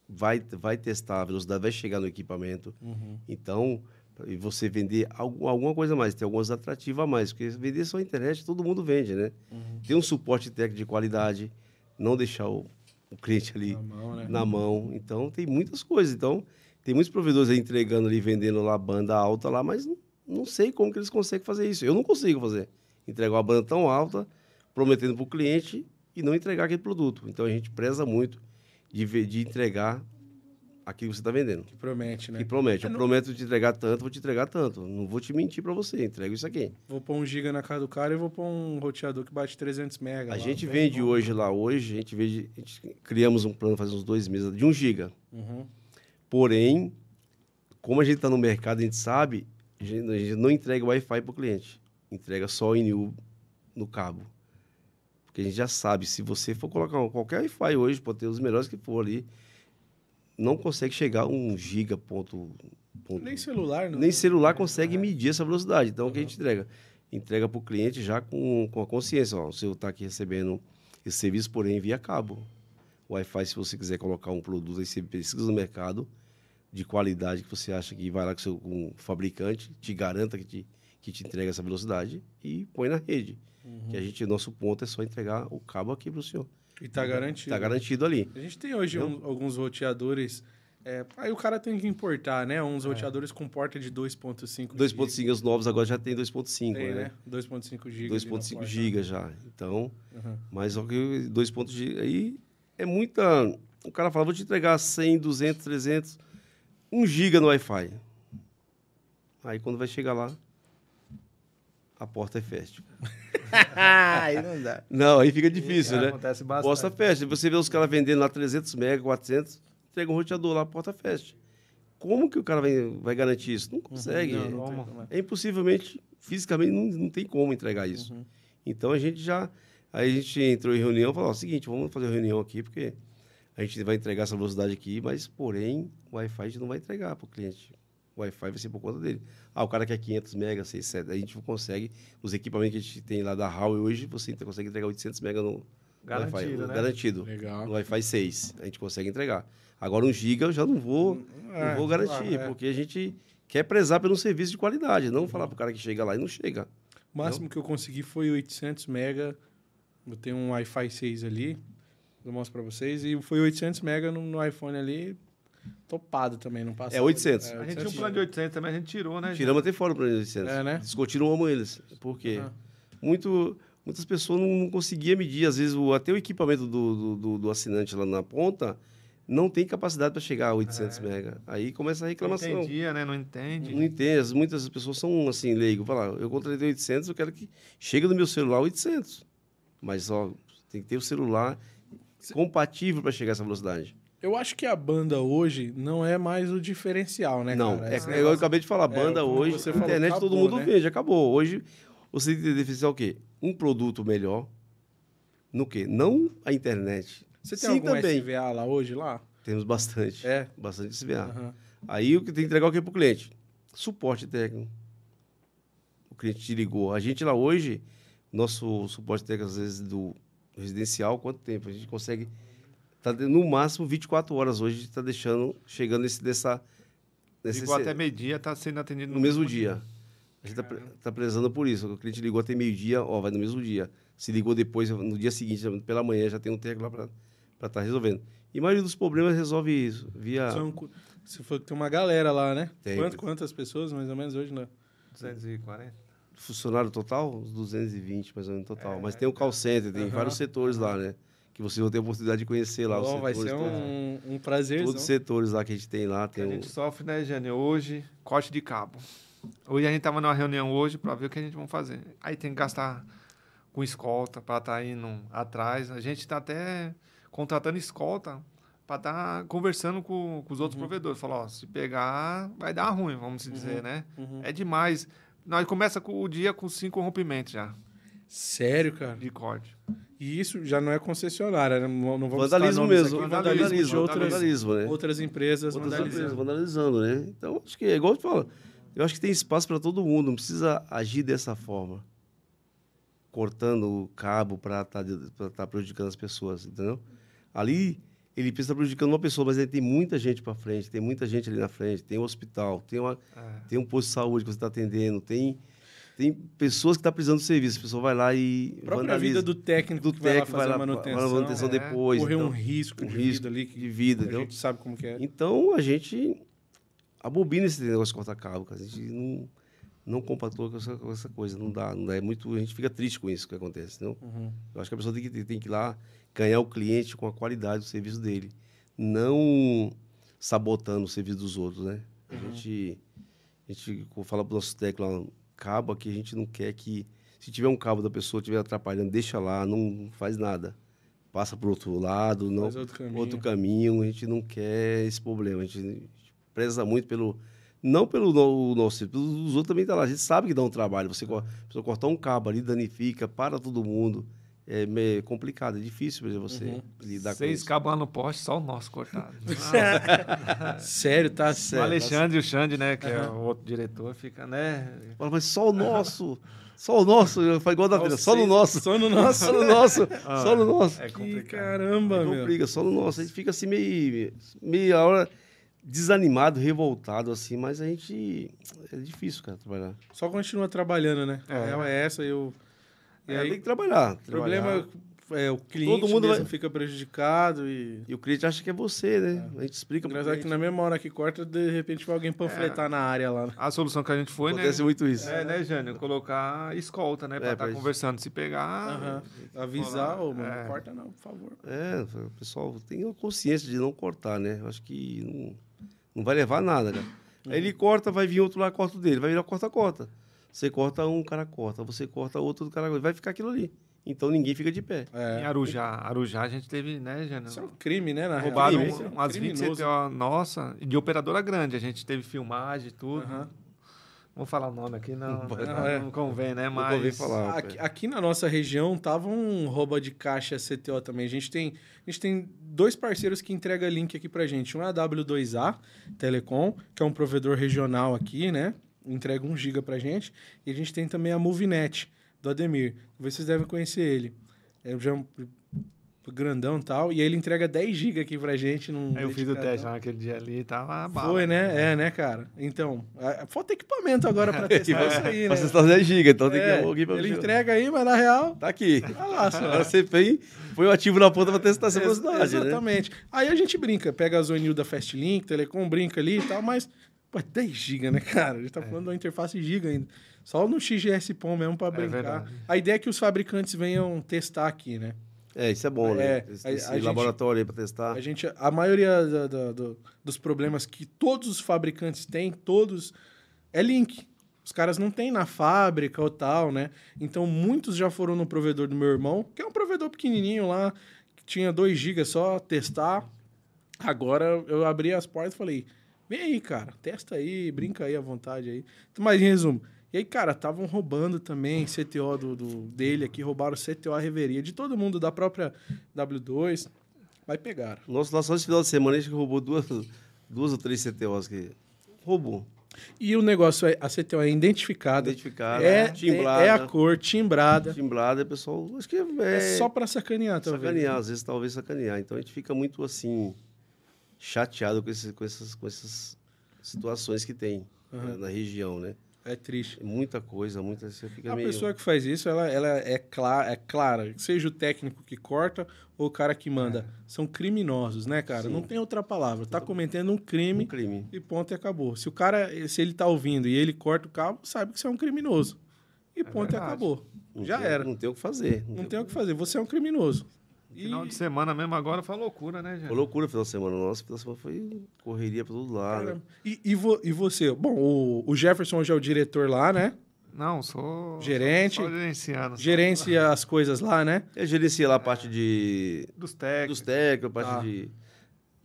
vai, vai testar, a velocidade vai chegar no equipamento. Uhum. Então, e você vender algum, alguma coisa a mais, ter algumas atrativas a mais. Porque vender só internet, todo mundo vende, né? Uhum. Ter um suporte técnico de qualidade, não deixar o, o cliente ali Na mão, né? na mão. Então, tem muitas coisas. Então, tem muitos provedores aí entregando ali, vendendo lá banda alta lá, mas não, não sei como que eles conseguem fazer isso. Eu não consigo fazer. Entregar uma banda tão alta, prometendo para o cliente e não entregar aquele produto. Então, a gente preza muito de, de entregar aquilo que você está vendendo. Que promete, né? Que promete. Eu É, não- prometo te entregar tanto, vou te entregar tanto. Não vou te mentir para você. Entrego isso aqui. Vou pôr um giga na casa do cara e vou pôr um roteador que bate 300 mega. A lá. gente vende bom. hoje lá, hoje, a gente vende, a gente criamos um plano faz uns dois meses de 1 giga. Uhum. Porém, como a gente está no mercado, a gente sabe, a gente, a gente não entrega Wi-Fi para o cliente. Entrega só o NU no cabo. Porque a gente já sabe, se você for colocar um- qualquer Wi-Fi hoje, pode ter os melhores que for ali, não consegue chegar a 1 giga ponto, ponto- Nem celular, não. nem celular consegue medir essa velocidade. Então, o que a gente entrega? Entrega para o cliente já com, com a consciência. Ó, você está aqui recebendo esse serviço, porém, via cabo. O Wi-Fi, se você quiser colocar um produto, aí você pesquisa no mercado de qualidade que você acha que vai lá com o seu com o fabricante, te garanta que te, que te entrega essa velocidade e põe na rede. Que a gente, nosso ponto é só entregar o cabo aqui para o senhor. E tá garantido. Está garantido ali. A gente tem hoje um- alguns roteadores. é, aí o cara tem que importar, né? Uns roteadores com porta de 2.5 2.5, os novos agora já tem 2.5, Tem, né? né? 2.5 GB. 2.5 GB já. Então, Uhum. mas só que 2 GB aí é muita. O cara fala, vou te entregar 100, 200, 300, 1 GB no Wi-Fi. Aí quando vai chegar lá, a porta é fértil. Aí não dá. Não, aí fica difícil, né? Acontece bastante. Porta. Você vê os caras vendendo lá 300 mega, 400, entrega um roteador lá, porta fértil. Como que o cara vai, vai garantir isso? Não consegue. Não, não Como? como. É impossivelmente, fisicamente, não, não tem como entregar isso. Uhum. Então a gente já. Aí a gente entrou em reunião e falou: ó, seguinte, vamos fazer uma reunião aqui, porque a gente vai entregar essa velocidade aqui, mas porém o Wi-Fi a gente não vai entregar para o cliente. O Wi-Fi vai ser por conta dele. Ah, o cara quer 500 megas, 600, a gente consegue, os equipamentos que a gente tem lá da Huawei hoje, você consegue entregar 800 megas no, no Garantido, Wi-Fi. né? Garantido. Legal. No Wi-Fi 6, a gente consegue entregar. Agora, um giga eu já não vou, É, não vou garantir, claro, é. porque a gente quer prezar pelo serviço de qualidade, não falar para o cara que chega lá e não chega. O máximo que eu consegui foi 800 mega. Eu tenho um Wi-Fi 6 ali. Eu mostro pra vocês. E foi 800 mega no, no iPhone ali. Topado também, não passa. É 800. A gente tinha um plano de 800 também, a gente tirou, né? Tiramos até fora o plano de 800. É, né? Descontinuamos eles. Por quê? Muito, muitas pessoas não, não conseguiam medir. Às vezes, o, até o equipamento do, do, do- do assinante lá na ponta não tem capacidade para chegar a 800 mega. Aí começa a Não reclamação. entendia, né? Não entende. Não entende. As- Muitas pessoas são assim, leigo. Fala, eu contratei 800, eu quero que chegue no meu celular 800. Mas, ó, tem que ter o celular compatível para chegar a essa velocidade. Eu acho que a banda hoje não é mais o diferencial, né, não, cara? é, é, eu acabei de falar, banda como hoje, você falou, internet todo acabou, mundo né? vende, acabou. Hoje você tem que diferenciar o quê? Um produto melhor no quê? Não a internet. Você tem Sim, algum também. SVA lá hoje, lá? Temos bastante. É. Bastante SVA. Aham. Aí o que tem que entregar o que para o cliente? Suporte técnico. O cliente te ligou. A gente lá hoje, nosso suporte técnico, às vezes, do residencial, quanto tempo? A gente consegue. Tá, no máximo 24 horas hoje, está deixando, chegando nesse, dessa. nesse- Ligou até meio-dia, tá sendo atendido no mesmo dia. A gente está tá prezando por isso. O cliente ligou até meio-dia, ó, vai no mesmo dia. Se ligou depois, no dia seguinte, pela manhã, já tem um técnico lá para estar resolvendo. E a maioria dos problemas resolve isso, via... São falou que tem uma galera lá, né? Tem. Quanto- quantas pessoas, mais ou menos, hoje, né? 240. Funcionário total, uns 220 mais ou menos no total. É, Mas tem o call center, tem vários setores lá, né? Que você vai ter a oportunidade de conhecer lá os Bom, vai setores. ser um, um prazer. Todos os setores lá que a gente tem lá. Tem a um... gente sofre, né, Jane? Hoje, corte de cabo. Hoje a gente tava numa reunião hoje para ver o que a gente vai fazer. Aí tem que gastar com escolta para estar indo atrás. A gente está até contratando escolta para estar conversando com, com os outros provedores. Falar, ó, se pegar, vai dar ruim, vamos se dizer, né? Uhum. É demais. Nós começa com o dia com cinco rompimentos já Sério, cara? de corte. E isso já não é concessionária, né? Não vamos Vandalismo mesmo. aqui, vandalismo, vandalismo de outras, vandalismo, né? outras empresas Outras vandalizando. empresas vandalizando, né? Então, acho que é igual eu te falo. Eu acho que tem espaço para todo mundo, não precisa agir dessa forma. Cortando o cabo para estar tá prejudicando as pessoas, entendeu? Ali, ele pensa prejudicando uma pessoa, mas ele tem muita gente para frente, tem muita gente ali na frente, tem um hospital, tem, uma, É. tem um posto de saúde que você está atendendo, tem, tem pessoas que estão precisando do serviço. A pessoa vai lá e. A própria vandaliza. vida do técnico do que vai lá técnico fazer vai a lá manutenção. manutenção é, depois. correr um então, risco um de risco vida ali que de vida, a entendeu? gente sabe como que é. Então a gente abobina esse negócio de cortar cabo, cara. A gente não, não compactua com essa, com essa coisa, não dá, não dá. É muito, a gente fica triste com isso que acontece, entendeu? Uhum. Eu acho que a pessoa tem que, tem que ir lá ganhar o cliente com a qualidade do serviço dele, não sabotando o serviço dos outros, né? A gente, a gente fala para nossos técnicos lá, cabo aqui, a gente não quer que, se tiver um cabo da pessoa estiver atrapalhando, deixa lá, não faz nada. Passa para outro lado, não, outro caminho. outro caminho. A gente não quer esse problema. A gente preza muito pelo. Não pelo no- nosso, pelos outros também tá lá. A gente sabe que dá um trabalho. Você a pessoa cortar um cabo ali, danifica, para todo mundo. É meio complicado, é difícil pra você Uhum. lidar com Seis isso. cabos lá no poste, só o nosso cortado. Sério, tá? o Sério. Alexandre e o Xande, né, que é o outro diretor, fica, né? Fala, mas só o nosso, só o nosso. Faz igual da vida, só no Seis- nosso. Só no nosso. Só no nosso, só no nosso. É Que complicado. caramba, Não meu. briga, só no nosso. A gente fica assim meio, meio a hora desanimado, revoltado, assim, mas a gente. É difícil, cara, trabalhar. Só continua trabalhando, né? A É. real é essa, eu... E É, aí, tem que trabalhar. o problema trabalhar. é o cliente Todo mundo mesmo vai- fica prejudicado e... E o cliente acha que é você, né? A gente explica Engraçado que na mesma hora que corta, de repente vai alguém panfletar na área lá. né? A solução que a gente foi, Acontece né? muito isso. É, né, Jânio? Colocar escolta, né? Pra É, estar pra- conversando. Se pegar. Aham. Avisar, ô, mano, É. não corta não, por favor. É, o pessoal tem consciência de não cortar, né? Eu acho que não, não vai levar nada, cara. Aí ele corta, vai vir outro lá, corta o dele. Vai virar corta-corta. Você corta um, o cara corta. Você corta outro, o cara corta. Vai ficar aquilo ali. Então ninguém fica de pé. Em É. Arujá, Arujá a gente teve, né, Jânio? Isso é um crime, né, na Roubaram um- Isso é um umas 20 criminoso. CTO nossa, de operadora grande. A gente teve filmagem e tudo. Vou falar o nome aqui, não. Não Não, dar. não convém, né? Mas. convém falar. Aqui, aqui na nossa região tava um rouba de caixa CTO também. A gente tem, a gente tem dois parceiros que entregam link aqui pra gente. Um é a W2A Telecom, que é um provedor regional aqui, né? Entrega 1 giga pra gente. E a gente tem também a Movinet, do Ademir. Vocês devem conhecer ele. É já um grandão e tal. E ele entrega 10 giga aqui pra gente. Num Aí eu fiz o teste lá naquele dia ali, tava bala. Foi, né? É, né, cara? Então, falta equipamento agora pra testar isso aí, né? Você está 10 GB, então tem que É, ir alguém pra ele entrega aí, mas na real, Tá aqui. tá lá só. Agora você põe, põe o ativo na ponta para testar essa velocidade, né? Exatamente. Aí a gente brinca, pega a Zonil da Fastlink, Telecom, brinca ali e tal, mas, pô, 10 GB, né, cara? A gente tá falando de uma interface giga ainda. Só no XGS-POM mesmo pra brincar. verdade. a ideia é que os fabricantes venham testar aqui, né? É, isso é bom, né? É, Esse, a- esse a gente- laboratório aí para testar. A gente, a maioria da- da- do- dos problemas que todos os fabricantes têm, todos, é link. Os caras não têm na fábrica ou tal, né? Então, muitos já foram no provedor do meu irmão, que é um provedor pequenininho lá, que tinha 2 GB só, testar. Agora, eu abri as portas e falei, vem aí, cara, testa aí, brinca aí à vontade aí. Mas, em resumo, e aí, cara, estavam roubando também CTO do, do- dele aqui, roubaram CTO a reveria de todo mundo, da própria W2, mas pegaram. Nosso lá só esse final de semana a gente roubou duas, duas ou três CTOs que roubou. E o negócio é, a CTO é identificada, Identificada, é, timbrada. é a cor, timbrada. Timbrada, pessoal, acho que é, É, só pra sacanear, talvez. sacanear, às vezes talvez sacanear. Então a gente fica muito assim chateado com, esse, com, essas, com essas situações que tem né, na região, né? É triste. É Muita coisa, muita você fica A meio pessoa que faz isso, ela, ela é, clara, é clara, seja o técnico que corta ou o cara que manda. São criminosos, né, cara? Sim. Não tem outra palavra. Tá cometendo um um crime crime. e ponto e acabou. Se o cara, se ele tá ouvindo e ele corta o cabo, sabe que você é um criminoso. E ponto e verdade. acabou. Não Já tem- era. Não tem o que fazer. Não tem o que fazer. Você é um criminoso. E Final de semana mesmo agora foi loucura, né, Foi Jânio? loucura o final de semana. Nossa, o final de semana foi correria pra todo lado. E, e, vo- e você? Bom, o, o Jefferson hoje é o diretor lá, né? Não, sou. Gerente. Só gerenciando. Gerencia as coisas lá, né? Eu gerencia lá a parte de, Dos técnicos. dos técnicos, a parte Ah. de...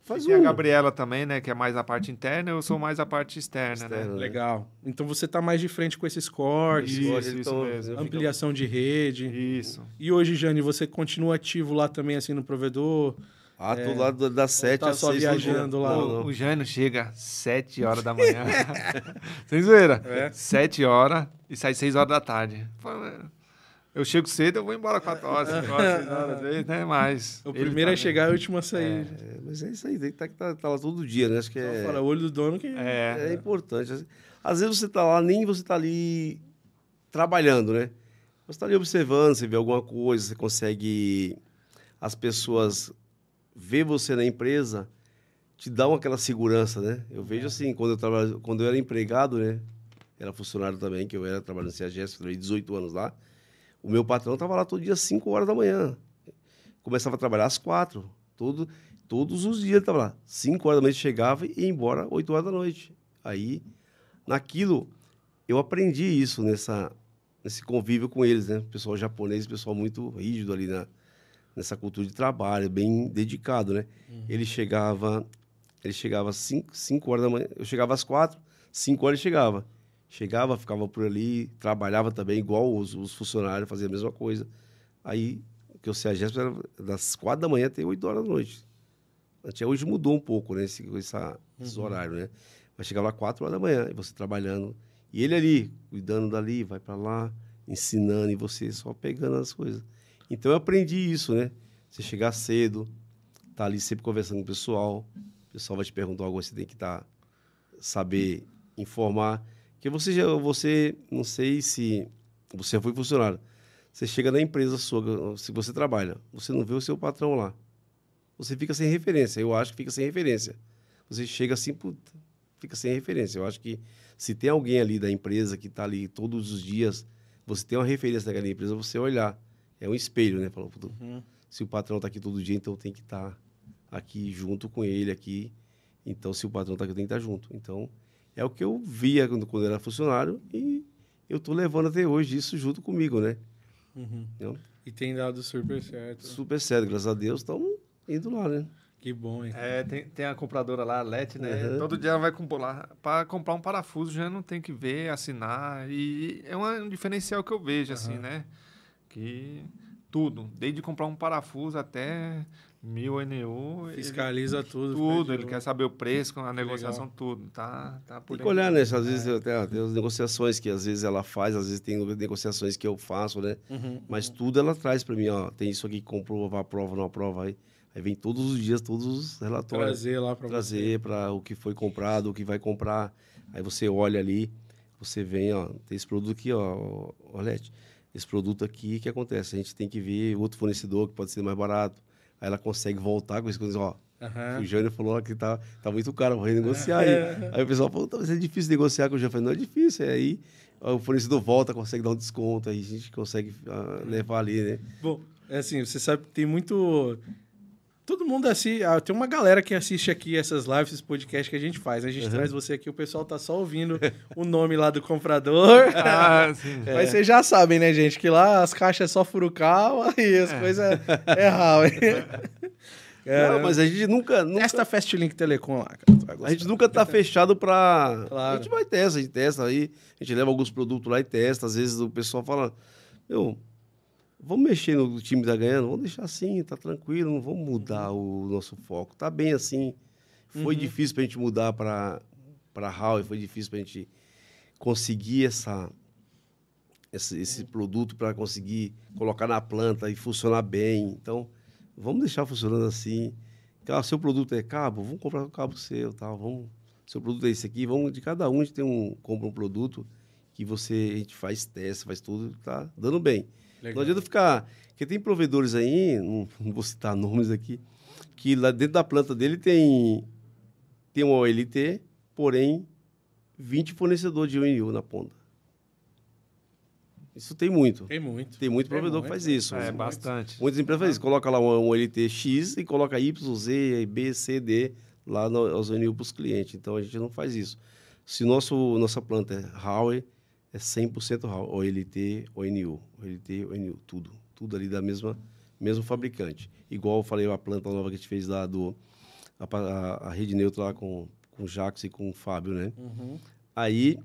Faz Tem a um. Gabriela também, né? Que é mais a parte interna, eu sou mais a parte externa, Externa, né? né? Legal. Então você tá mais de frente com esses cortes, Isso, isso fico- ampliação de rede. Isso. E hoje, Jane, você continua ativo lá também, assim, no provedor? Ah, É. tô lá das sete tá às seis. viajando lá. Não. O Jânio chega às 7 horas da manhã. Sem zoeira. É. 7 horas e sai 6 horas da tarde. Fala, Eu chego cedo, eu vou embora 4 horas, 5 horas, 6 horas, às vezes, né? Mas. O primeiro tá a chegar é o último a sair. É, mas é isso aí, tem que tá, tá, tá lá todo dia, né? Acho que é, fala, olho do dono que... É. é importante. Às vezes você tá lá, nem você tá ali trabalhando, né? Você tá ali observando, você vê alguma coisa, você consegue... As pessoas ver você na empresa, te dão aquela segurança, né? Eu vejo assim, quando eu, trabalho, quando eu era empregado, né? Era funcionário também, que eu era trabalhando no CEAGES, trabalhei 18 anos lá. O meu patrão tava lá todo dia às 5 horas da manhã. Começava a trabalhar às 4. Todo, todos os dias ele tava lá. 5 horas da manhã chegava e ia embora 8 horas da noite. Aí, naquilo, eu aprendi isso nessa, nesse convívio com eles, né? Pessoal japonês, pessoal muito rígido ali na, nessa cultura de trabalho, bem dedicado, né? Ele chegava, ele chegava às 5, 5 horas da manhã, eu chegava às 4, 5 horas ele chegava. Chegava, ficava por ali, trabalhava também igual os, os funcionários, fazia a mesma coisa. Aí, que eu sei, a Jéssica era das 4 da manhã até 8 horas da noite. Até hoje mudou um pouco, né? Esse, essa, Esses horários, né? Mas chegava às 4 horas da manhã, e você trabalhando. E ele ali, cuidando dali, vai para lá, ensinando, e você só pegando as coisas. Então eu aprendi isso, né? Você chegar cedo, tá ali sempre conversando com o pessoal, o pessoal vai te perguntar algo, você tem que estar saber informar. Porque você já, você, não sei se você foi funcionário, você chega na empresa sua, se você trabalha, você não vê o seu patrão lá. Você fica sem referência, eu acho que fica sem referência. Você chega assim, puta, fica sem referência. Eu acho que se tem alguém ali da empresa que está ali todos os dias, você tem uma referência daquela empresa, você olhar. É um espelho, né? Falou, puta, se o patrão está aqui todo dia, então tem que estar aqui junto com ele aqui. Então, se o patrão está aqui, tenho que estar junto. Então, é o que eu via quando, quando era funcionário e eu estou levando até hoje isso junto comigo, né? Uhum. Então, E tem dado super certo. super sério, graças a Deus, estamos indo lá, né? Que bom, hein? É, tem, tem a compradora lá, a Let, né? Uhum. Todo dia ela vai comprar lá. Para comprar um parafuso já não tem que ver, assinar. E é uma- um diferencial que eu vejo, assim, né? Que tudo, desde comprar um parafuso até mil NU. ele- Fiscaliza tudo. tudo, fica ele quer saber o preço, a negociação, tudo. Tá, tá por Tem que olhar, né? Às vezes até, tem as negociações que às vezes ela faz, às vezes tem negociações que eu faço, né? Uhum. Mas tudo ela traz para mim, ó. Tem isso aqui que comprova, aprova, não aprova. Aí, aí vem todos os dias, todos os relatórios. Trazer lá pra trazer para o que foi comprado, o que vai comprar. Aí você olha ali, você vem, ó, tem esse produto aqui, ó, Olete, esse produto aqui, o que acontece? A gente tem que ver outro fornecedor que pode ser mais barato. Aí ela consegue voltar com isso, coisas, ó. Aham. O Jânio falou que tá, tá muito caro, vou renegociar aí. Aí o pessoal falou, talvez é difícil negociar com o Jânio. Eu falei, não é difícil, é aí o fornecedor volta, consegue dar um desconto, aí a gente consegue ah, levar ali, né? Bom, é assim, você sabe que tem muito. Todo mundo assim, ah, tem uma galera que assiste aqui essas lives, esses podcasts que a gente faz. A gente traz você aqui, o pessoal tá só ouvindo o nome lá do comprador. Ah, sim. Mas vocês já sabem, né, gente, que lá as caixas é só furucal e as coisas é real, hein? Não, mas a gente nunca, nunca Esta Fast Link Telecom lá, cara. A gente nunca tá fechado pra. Claro. A gente vai testa, a gente testa aí, a gente leva alguns produtos lá e testa. Às vezes o pessoal fala, meu, vamos mexer no time que tá ganhando, vamos deixar assim, tá tranquilo, não vamos mudar o nosso foco. Tá bem assim. Foi difícil pra gente mudar pra Huawei, foi difícil pra gente conseguir essa, esse, esse produto para conseguir colocar na planta e funcionar bem. Então, vamos deixar funcionando assim. Ah, seu produto é cabo, vamos comprar o cabo seu, tal, vamos. Seu produto é esse aqui, vamos de cada um a gente tem um compra um produto que você a gente faz teste, faz tudo, tá dando bem. Legal. Não adianta ficar, porque tem provedores aí, não, não vou citar nomes aqui, que lá dentro da planta dele tem tem uma OLT, porém 20 fornecedores de UNU na ponta. Isso tem muito. Tem muito. Tem muito Tem provedor muito. que faz isso. É, bastante. Muitas empresas fazem isso. Coloca lá um, um LT X e coloca Y, Z, B, C, D lá no, aos ONU para os clientes. Então, a gente não faz isso. Se nosso, nossa planta é Huawei, é 100% Huawei. OLT, ONU. OLT, ONU. Tudo. Tudo ali da mesma mesmo fabricante. Igual eu falei, a planta nova que a gente fez lá do... A, a, a rede neutra lá com, com o Jax e com o Fábio, né? Uhum. Aí,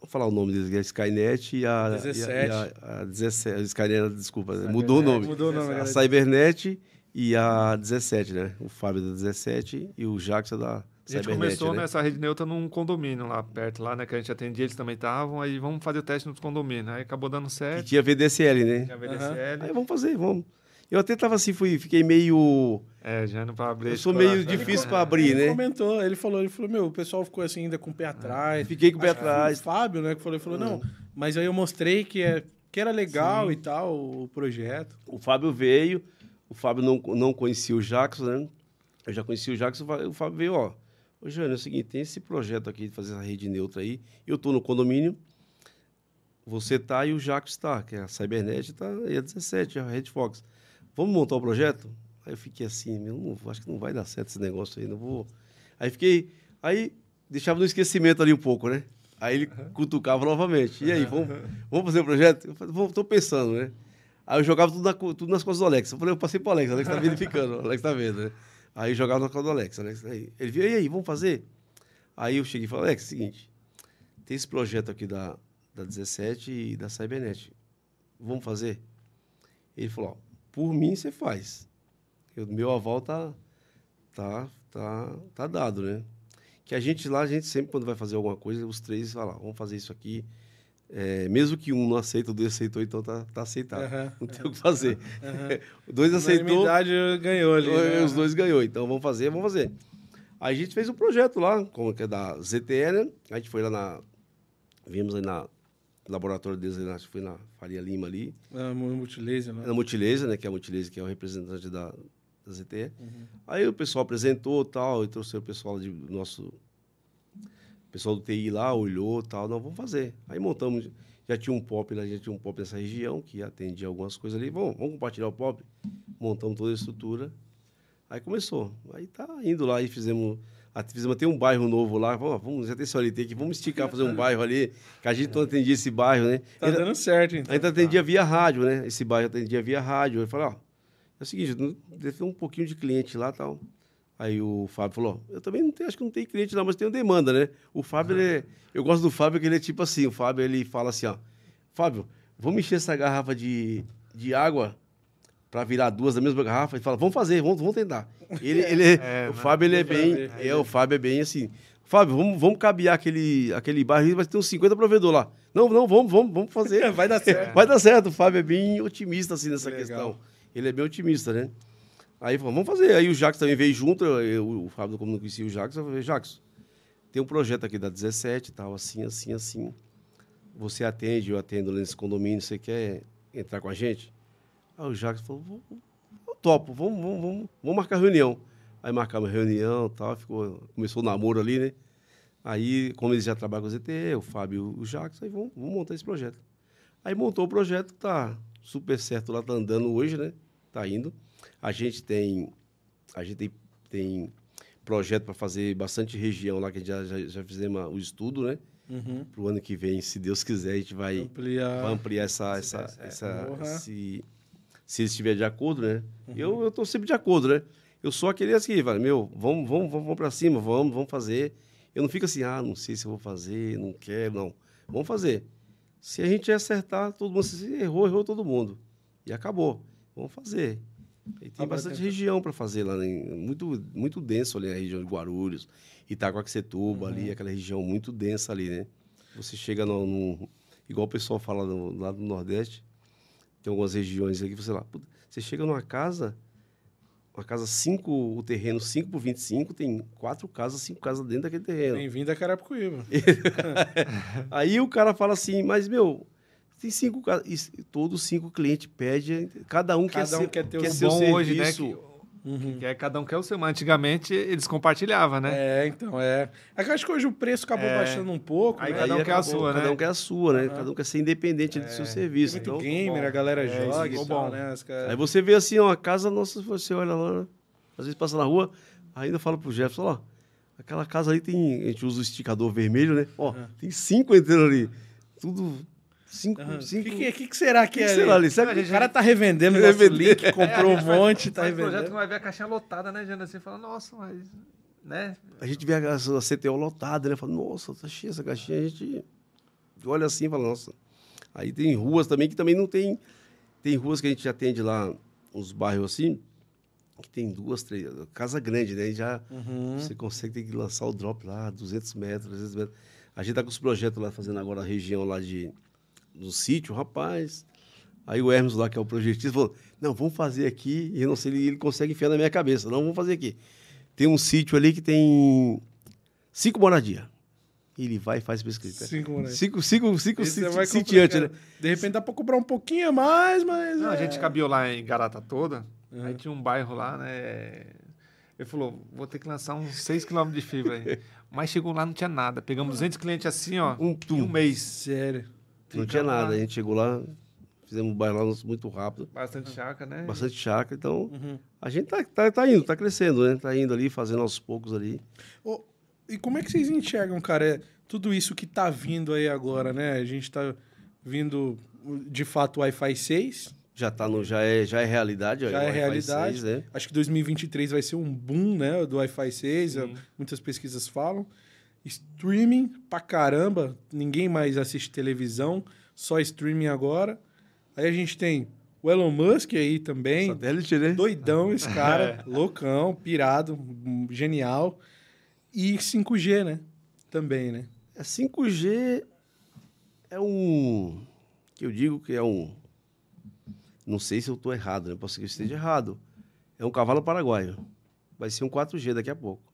vou falar o nome deles, que é a Skynet e a... 17. E a, a, a 17, a Skynet, desculpa, mudou o nome. Mudou o nome, A galera. Cybernet e a 17, né? O Fábio da 17 e o Jackson da A gente começou né? nessa rede neutra num condomínio lá perto, lá, né? Que a gente atendia, eles também estavam. Aí vamos fazer o teste nos condomínios. Aí acabou dando Que certo. tinha VDSL, né? Tinha VDSL. Aí vamos fazer, vamos. Eu até tava assim, fui, fiquei meio. É, já não para abrir. Eu sou meio difícil É. pra abrir, ele né? comentou, ele falou, ele falou, meu, o pessoal ficou assim ainda com o pé atrás. Fiquei com o pé que atrás. O Fábio, né, que falou, ele falou, não, mas aí eu mostrei que, é, que era legal e tal, o projeto. O Fábio veio, o Fábio não, não conhecia o Jackson, né? Eu já conhecia o Jackson, o Fábio veio, ó. Ô, Jânio, é o seguinte, tem esse projeto aqui de fazer essa rede neutra aí. Eu tô no condomínio, você tá e o Jackson tá, que é a Cybernet tá, e a 17, a Red Fox. Vamos montar o projeto? Aí eu fiquei assim, meu, não, acho que não vai dar certo esse negócio aí, não vou. Aí fiquei, aí deixava no esquecimento ali um pouco, né? Aí ele cutucava novamente. E aí, vamos, vamos fazer o projeto? Eu falei, "Vou- tô pensando, né? Aí eu jogava tudo, na tudo nas costas do Alex. Eu falei, eu passei pro Alex, o Alex tá verificando, o Alex tá vendo, né? Aí jogava na costas do Alex. Alex aí, ele viu, e aí, vamos fazer? Aí eu cheguei e falei, Alex, seguinte, tem esse projeto aqui da, da 17 e da Cybernet. Vamos fazer? Ele falou, ó, por mim você faz. Eu, meu aval tá, tá, tá, tá dado, né? Que a gente lá, a gente sempre, quando vai fazer alguma coisa, os três falam, vamos fazer isso aqui. É, mesmo que um não aceita, o dois aceitou, então tá, tá aceitado. Aham. Não tem o que fazer. O dois aceitou, Unanimidade ganhou ali. né? os dois ganhou. Então vamos fazer, vamos fazer. Aí a gente fez um projeto lá, como que é da ZTE, né? A gente foi lá na. Vimos aí na laboratório deles, aí, acho que foi na Faria Lima ali. Ah, multilaser, né? Na Multilaser, né? Que é a Multilaser, que é o representante da, da ZTE. Uhum. Aí o pessoal apresentou tal, e trouxe o pessoal de do nosso. Pessoal do TI lá olhou tal, não, vamos fazer. Aí montamos, já tinha um pop lá, já tinha um pop nessa região que atendia algumas coisas ali. Vamos, vamos compartilhar o pop. Montamos toda a estrutura. Aí começou. Aí tá indo lá e fizemos. a- Fizemos até um bairro novo lá. Vamos, vamos já tem esse OLT aqui, vamos esticar, fazer um bairro ali, que a gente não atendia esse bairro, né? Tá Ainda- dando certo, então. a gente atendia via rádio, né? Esse bairro atendia via rádio. Eu falei, ó, é o seguinte, deve ter um pouquinho de cliente lá e tal. Aí o Fábio falou, eu também não tenho, acho que não tem cliente lá, mas tenho demanda, né? O Fábio, ele é- eu gosto do Fábio, que ele é tipo assim, o Fábio, ele fala assim, ó, Fábio, vamos encher essa garrafa de, de água para virar duas da mesma garrafa? Ele fala, vamos fazer, vamos, vamos tentar. Ele, ele é- É, o né? Fábio, ele é bem, é, o Fábio é bem assim, Fábio, vamos, vamos cabear aquele, aquele bairro, mas tem uns 50 provedores lá. Não, não, vamos, vamos, vamos fazer. Vai dar certo. Vai dar certo. O Fábio é bem otimista assim nessa Legal. questão. Ele é bem otimista, né? Aí falou, vamos fazer. Aí o Jacques também veio junto. eu- o Fábio, como não conhecia o Jacques, eu falei, Jacques, tem um projeto aqui da 17 e tal, assim, assim, assim. Você atende, eu atendo nesse condomínio, você quer entrar com a gente? Aí o Jacques falou, "Vou- eu topo, vamos, vamos, vamos, vamos marcar reunião. Aí marcamos reunião tal, ficou, começou o namoro ali, né? Aí, como eles já trabalham com o ZTE, o Fábio o Jacques, aí vamos, vamos montar esse projeto. Aí montou o projeto, tá super certo lá, tá andando hoje, né? Tá indo. A gente tem, a gente tem, tem projeto para fazer bastante região lá, que a gente já, já, já fizemos o estudo, né? Uhum. Para o ano que vem, se Deus quiser, a gente vai, vai Ampliar. ampliar essa, essa, essa Porra. se, se eles estiverem de acordo, né? Eu, eu tô sempre de acordo, né? Eu sou aquele assim, velho, meu, vamos, vamos, vamos, vamos para cima, vamos, vamos fazer. Eu não fico assim, ah, não sei se eu vou fazer, não quero, não. Vamos fazer. Se a gente acertar, todo mundo se errou, errou todo mundo. E acabou. Vamos fazer. E tem Ah, bastante região para fazer lá, né? muito, muito denso ali, a região de Guarulhos, Itacoaxetuba, ali, aquela região muito densa ali, né? Você chega no, no- igual o pessoal fala no, lá do Nordeste, tem algumas regiões aqui, você lá, puta, você chega numa casa, uma casa 5, o terreno 5 por 25, tem quatro casas, cinco casas dentro daquele terreno. Bem-vindo a Carapicuíba. Aí o cara fala assim, mas meu, tem cinco casas, todos os cinco clientes pedem, cada um Cada quer um ser, quer ter o quer seu bom serviço. hoje, né? Que, Uhum. que é cada um quer o seu. Mas antigamente eles compartilhavam, né? É, então, é. É que eu acho que hoje o preço acabou É. baixando um pouco, Aí né? cada um quer a acabou, sua, Cada né? um quer a sua, né? Cada um quer ser independente do seu Tem serviço. muito Então, gamer, bom. a galera É, joga e tal, bom. né? Aí você vê assim, ó, a casa nossa, você olha lá, às vezes passa na rua, ainda fala pro Jefferson, ó, aquela casa ali tem, a gente usa o esticador vermelho, né? Ó, tem cinco entrando ali. Tudo, cinco. O cinco... que, que, que, que será que que é será ali? Será que- O cara tá revendendo o Revendendo. link, comprou um monte, tá faz projeto que revendendo. vai ver a caixinha lotada, né, Jana? Você fala, nossa, mas. Né? A gente vê a, a CTO lotada, né? Fala, nossa, tá cheia essa caixinha. A gente olha assim e fala, nossa. Aí tem ruas também que também não tem. Tem ruas que a gente atende lá, uns bairros assim, que tem duas, três. Casa grande, né? E já Uhum. você consegue ter que lançar o drop lá, 200 metros, 300 metros. A gente tá com os projetos lá, fazendo agora a região lá de, do sítio, rapaz. Aí o Hermes lá, que é o projetista, falou, não, vamos fazer aqui. E eu não sei, ele, ele consegue enfiar na minha cabeça. Não, vamos fazer aqui. Tem um sítio ali que tem cinco moradias. Ele vai e faz pesquisa. Cinco moleques. Cinco, cinco, cinco vai sitiantes, né? De repente dá pra cobrar um pouquinho a mais, mas. Não, a é. gente cabiou lá em Garata toda. Uhum. Aí tinha um bairro lá, né? Ele falou, vou ter que lançar uns 6 km de fibra aí. Mas chegou lá, não tinha nada. Pegamos 200 clientes assim, ó, Um em um mês. Sério. Não tinha nada. A gente chegou lá, fizemos um bairro lá muito rápido. Bastante chácara, né? Bastante chácara. Então, Uhum. a gente tá, tá, tá indo, tá crescendo, né? Tá indo ali, fazendo aos poucos ali. Ô, e como é que vocês enxergam, cara, é, tudo isso que tá vindo aí agora, né? A gente tá vindo, de fato, o Wi-Fi 6. Já, tá no, já, é, já é realidade. Já é realidade. 6, né? Acho que 2023 vai ser um boom, né? Do Wi-Fi 6. Sim. Muitas pesquisas falam. Streaming pra caramba. Ninguém mais assiste televisão. Só streaming agora. Aí a gente tem o Elon Musk aí também. Satélite, né? Doidão esse cara. loucão, pirado, genial. E 5G, né? Também, né? É 5G é um. Que eu digo que é um. Não sei se eu estou errado, né? Posso que eu esteja errado. É um cavalo paraguaio. Vai ser um 4G daqui a pouco.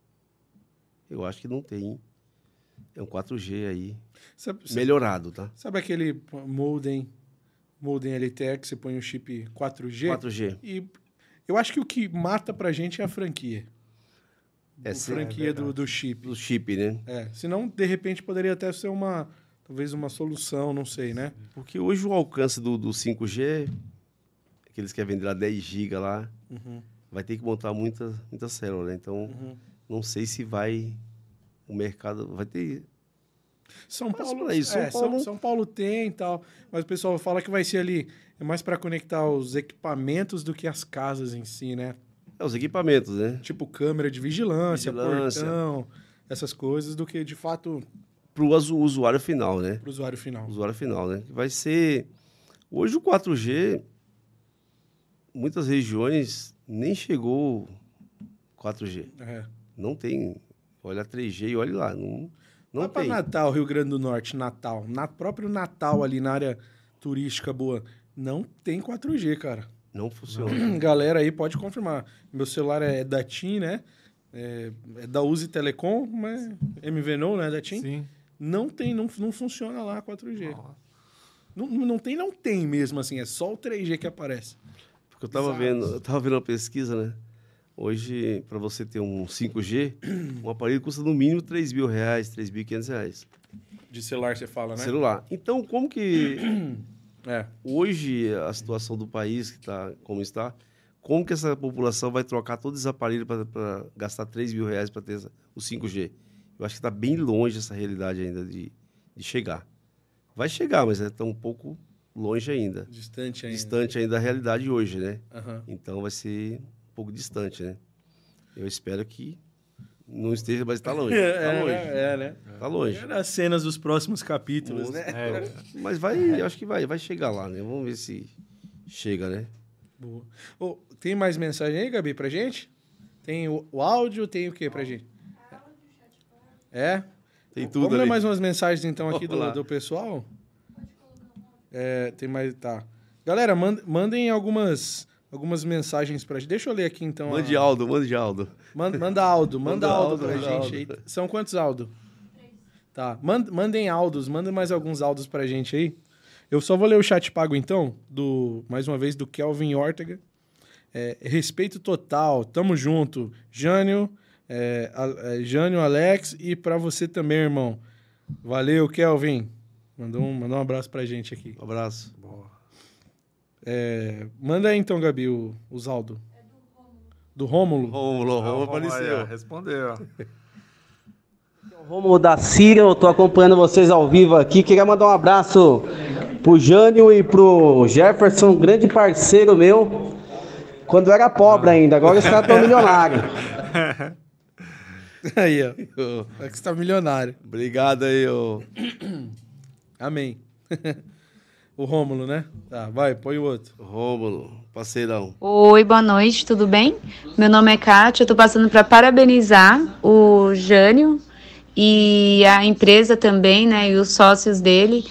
Eu acho que não tem. É um 4G aí. Sabe, Melhorado, tá? sabe aquele modem, modem LTE que você põe o chip 4G? 4G. E eu acho que o que mata pra gente é a franquia. É, a sim, franquia é do, do chip. Do chip, né? É, senão, de repente, poderia até ser uma, talvez uma solução, não sei, né? Porque hoje o alcance do, do 5G, que eles querem vender lá 10 GB lá, Uhum, vai ter que montar muita, muita célula, né? Então, uhum. não sei se vai. O mercado vai ter. São Paulo, isso, São é, Paulo- São Paulo tem e tal, mas o pessoal fala que vai ser ali, é mais para conectar os equipamentos do que as casas em si, né? É, os equipamentos, né? Tipo câmera de vigilância, Vigilância. portão, essas coisas, do que de fato Para o usuário final, né? para o usuário final. usuário final, né? Vai ser. Hoje o 4G, muitas regiões nem chegou 4G. É. Não tem. Olha 3G e olha lá. Não, não Vai para tem. Natal, Rio Grande do Norte, Natal. Na próprio Natal, ali na área turística boa, não tem 4G, cara. Não funciona. Galera aí pode confirmar. Meu celular é da TIM, né? É, é da Uzi Telecom, mas MVNO, né? Da TIM. Sim. Não tem, não, não funciona lá 4G. Ó, Não, não tem, não tem mesmo, assim. É só o 3G que aparece. Porque eu tava Bizarro. vendo, eu tava vendo uma pesquisa, né? Hoje, para você ter um 5G, um aparelho custa no mínimo 3 mil reais, 3.500 reais. De celular você fala, né? Celular. Então, como que É. hoje a situação do país que está como está, como que essa população vai trocar todos os aparelhos para gastar 3 mil reais para ter o 5G? Eu acho que está bem longe essa realidade ainda de, de chegar. Vai chegar, mas está um pouco longe ainda. Distante ainda. Distante ainda da realidade hoje, né? Aham. Então vai ser pouco distante, né? Eu espero que não esteja, mas está longe. Está É, longe. é, né? Tá longe. É nas cenas dos próximos capítulos, Nossa. né? É, Mas vai, eu acho que vai, vai chegar lá, né? Vamos ver se chega, né? Boa. Ô, tem mais mensagem aí, Gabi, pra gente? Tem o, o áudio, tem o quê pra gente? É? Tem tudo Vamos ler ali. mais umas mensagens então aqui do, do pessoal? É, tem mais. Tá. Galera, mand- mandem algumas, algumas mensagens pra gente. Deixa eu ler aqui então. a- Mande Aldo, mande Aldo. Manda, manda Aldo, manda, Manda Aldo Aldo, pra manda gente Aldo. aí. São quantos Aldo? Tá. Mand- mandem Aldos, mandem mais alguns Aldos pra gente aí. Eu só vou ler o chat pago então, do mais uma vez do Kelvin Ortega. É, respeito total, tamo junto. Jânio, é, a- é, Jânio, Alex e pra você também, irmão. Valeu, Kelvin. Mandou um, mandou um abraço pra gente aqui. Um abraço. É, manda aí então, Gabi, o, os Aldo. Do Rômulo. Rômulo, Rômulo Aí, ó, apareceu. Respondeu. ó. Rômulo da Síria, eu tô acompanhando vocês ao vivo aqui. Queria mandar um abraço pro Jânio e pro Jefferson, grande parceiro meu. Quando eu era pobre ainda, agora os caras estão milionários. Aí, ó. É que você tá milionário. Obrigado aí, ô. Amém. O Rômulo, né? Tá, vai, põe o outro. Rômulo, parceirão. Oi, boa noite, tudo bem? Meu nome é Kátia, eu tô passando para parabenizar o Jânio e a empresa também, né, e os sócios dele.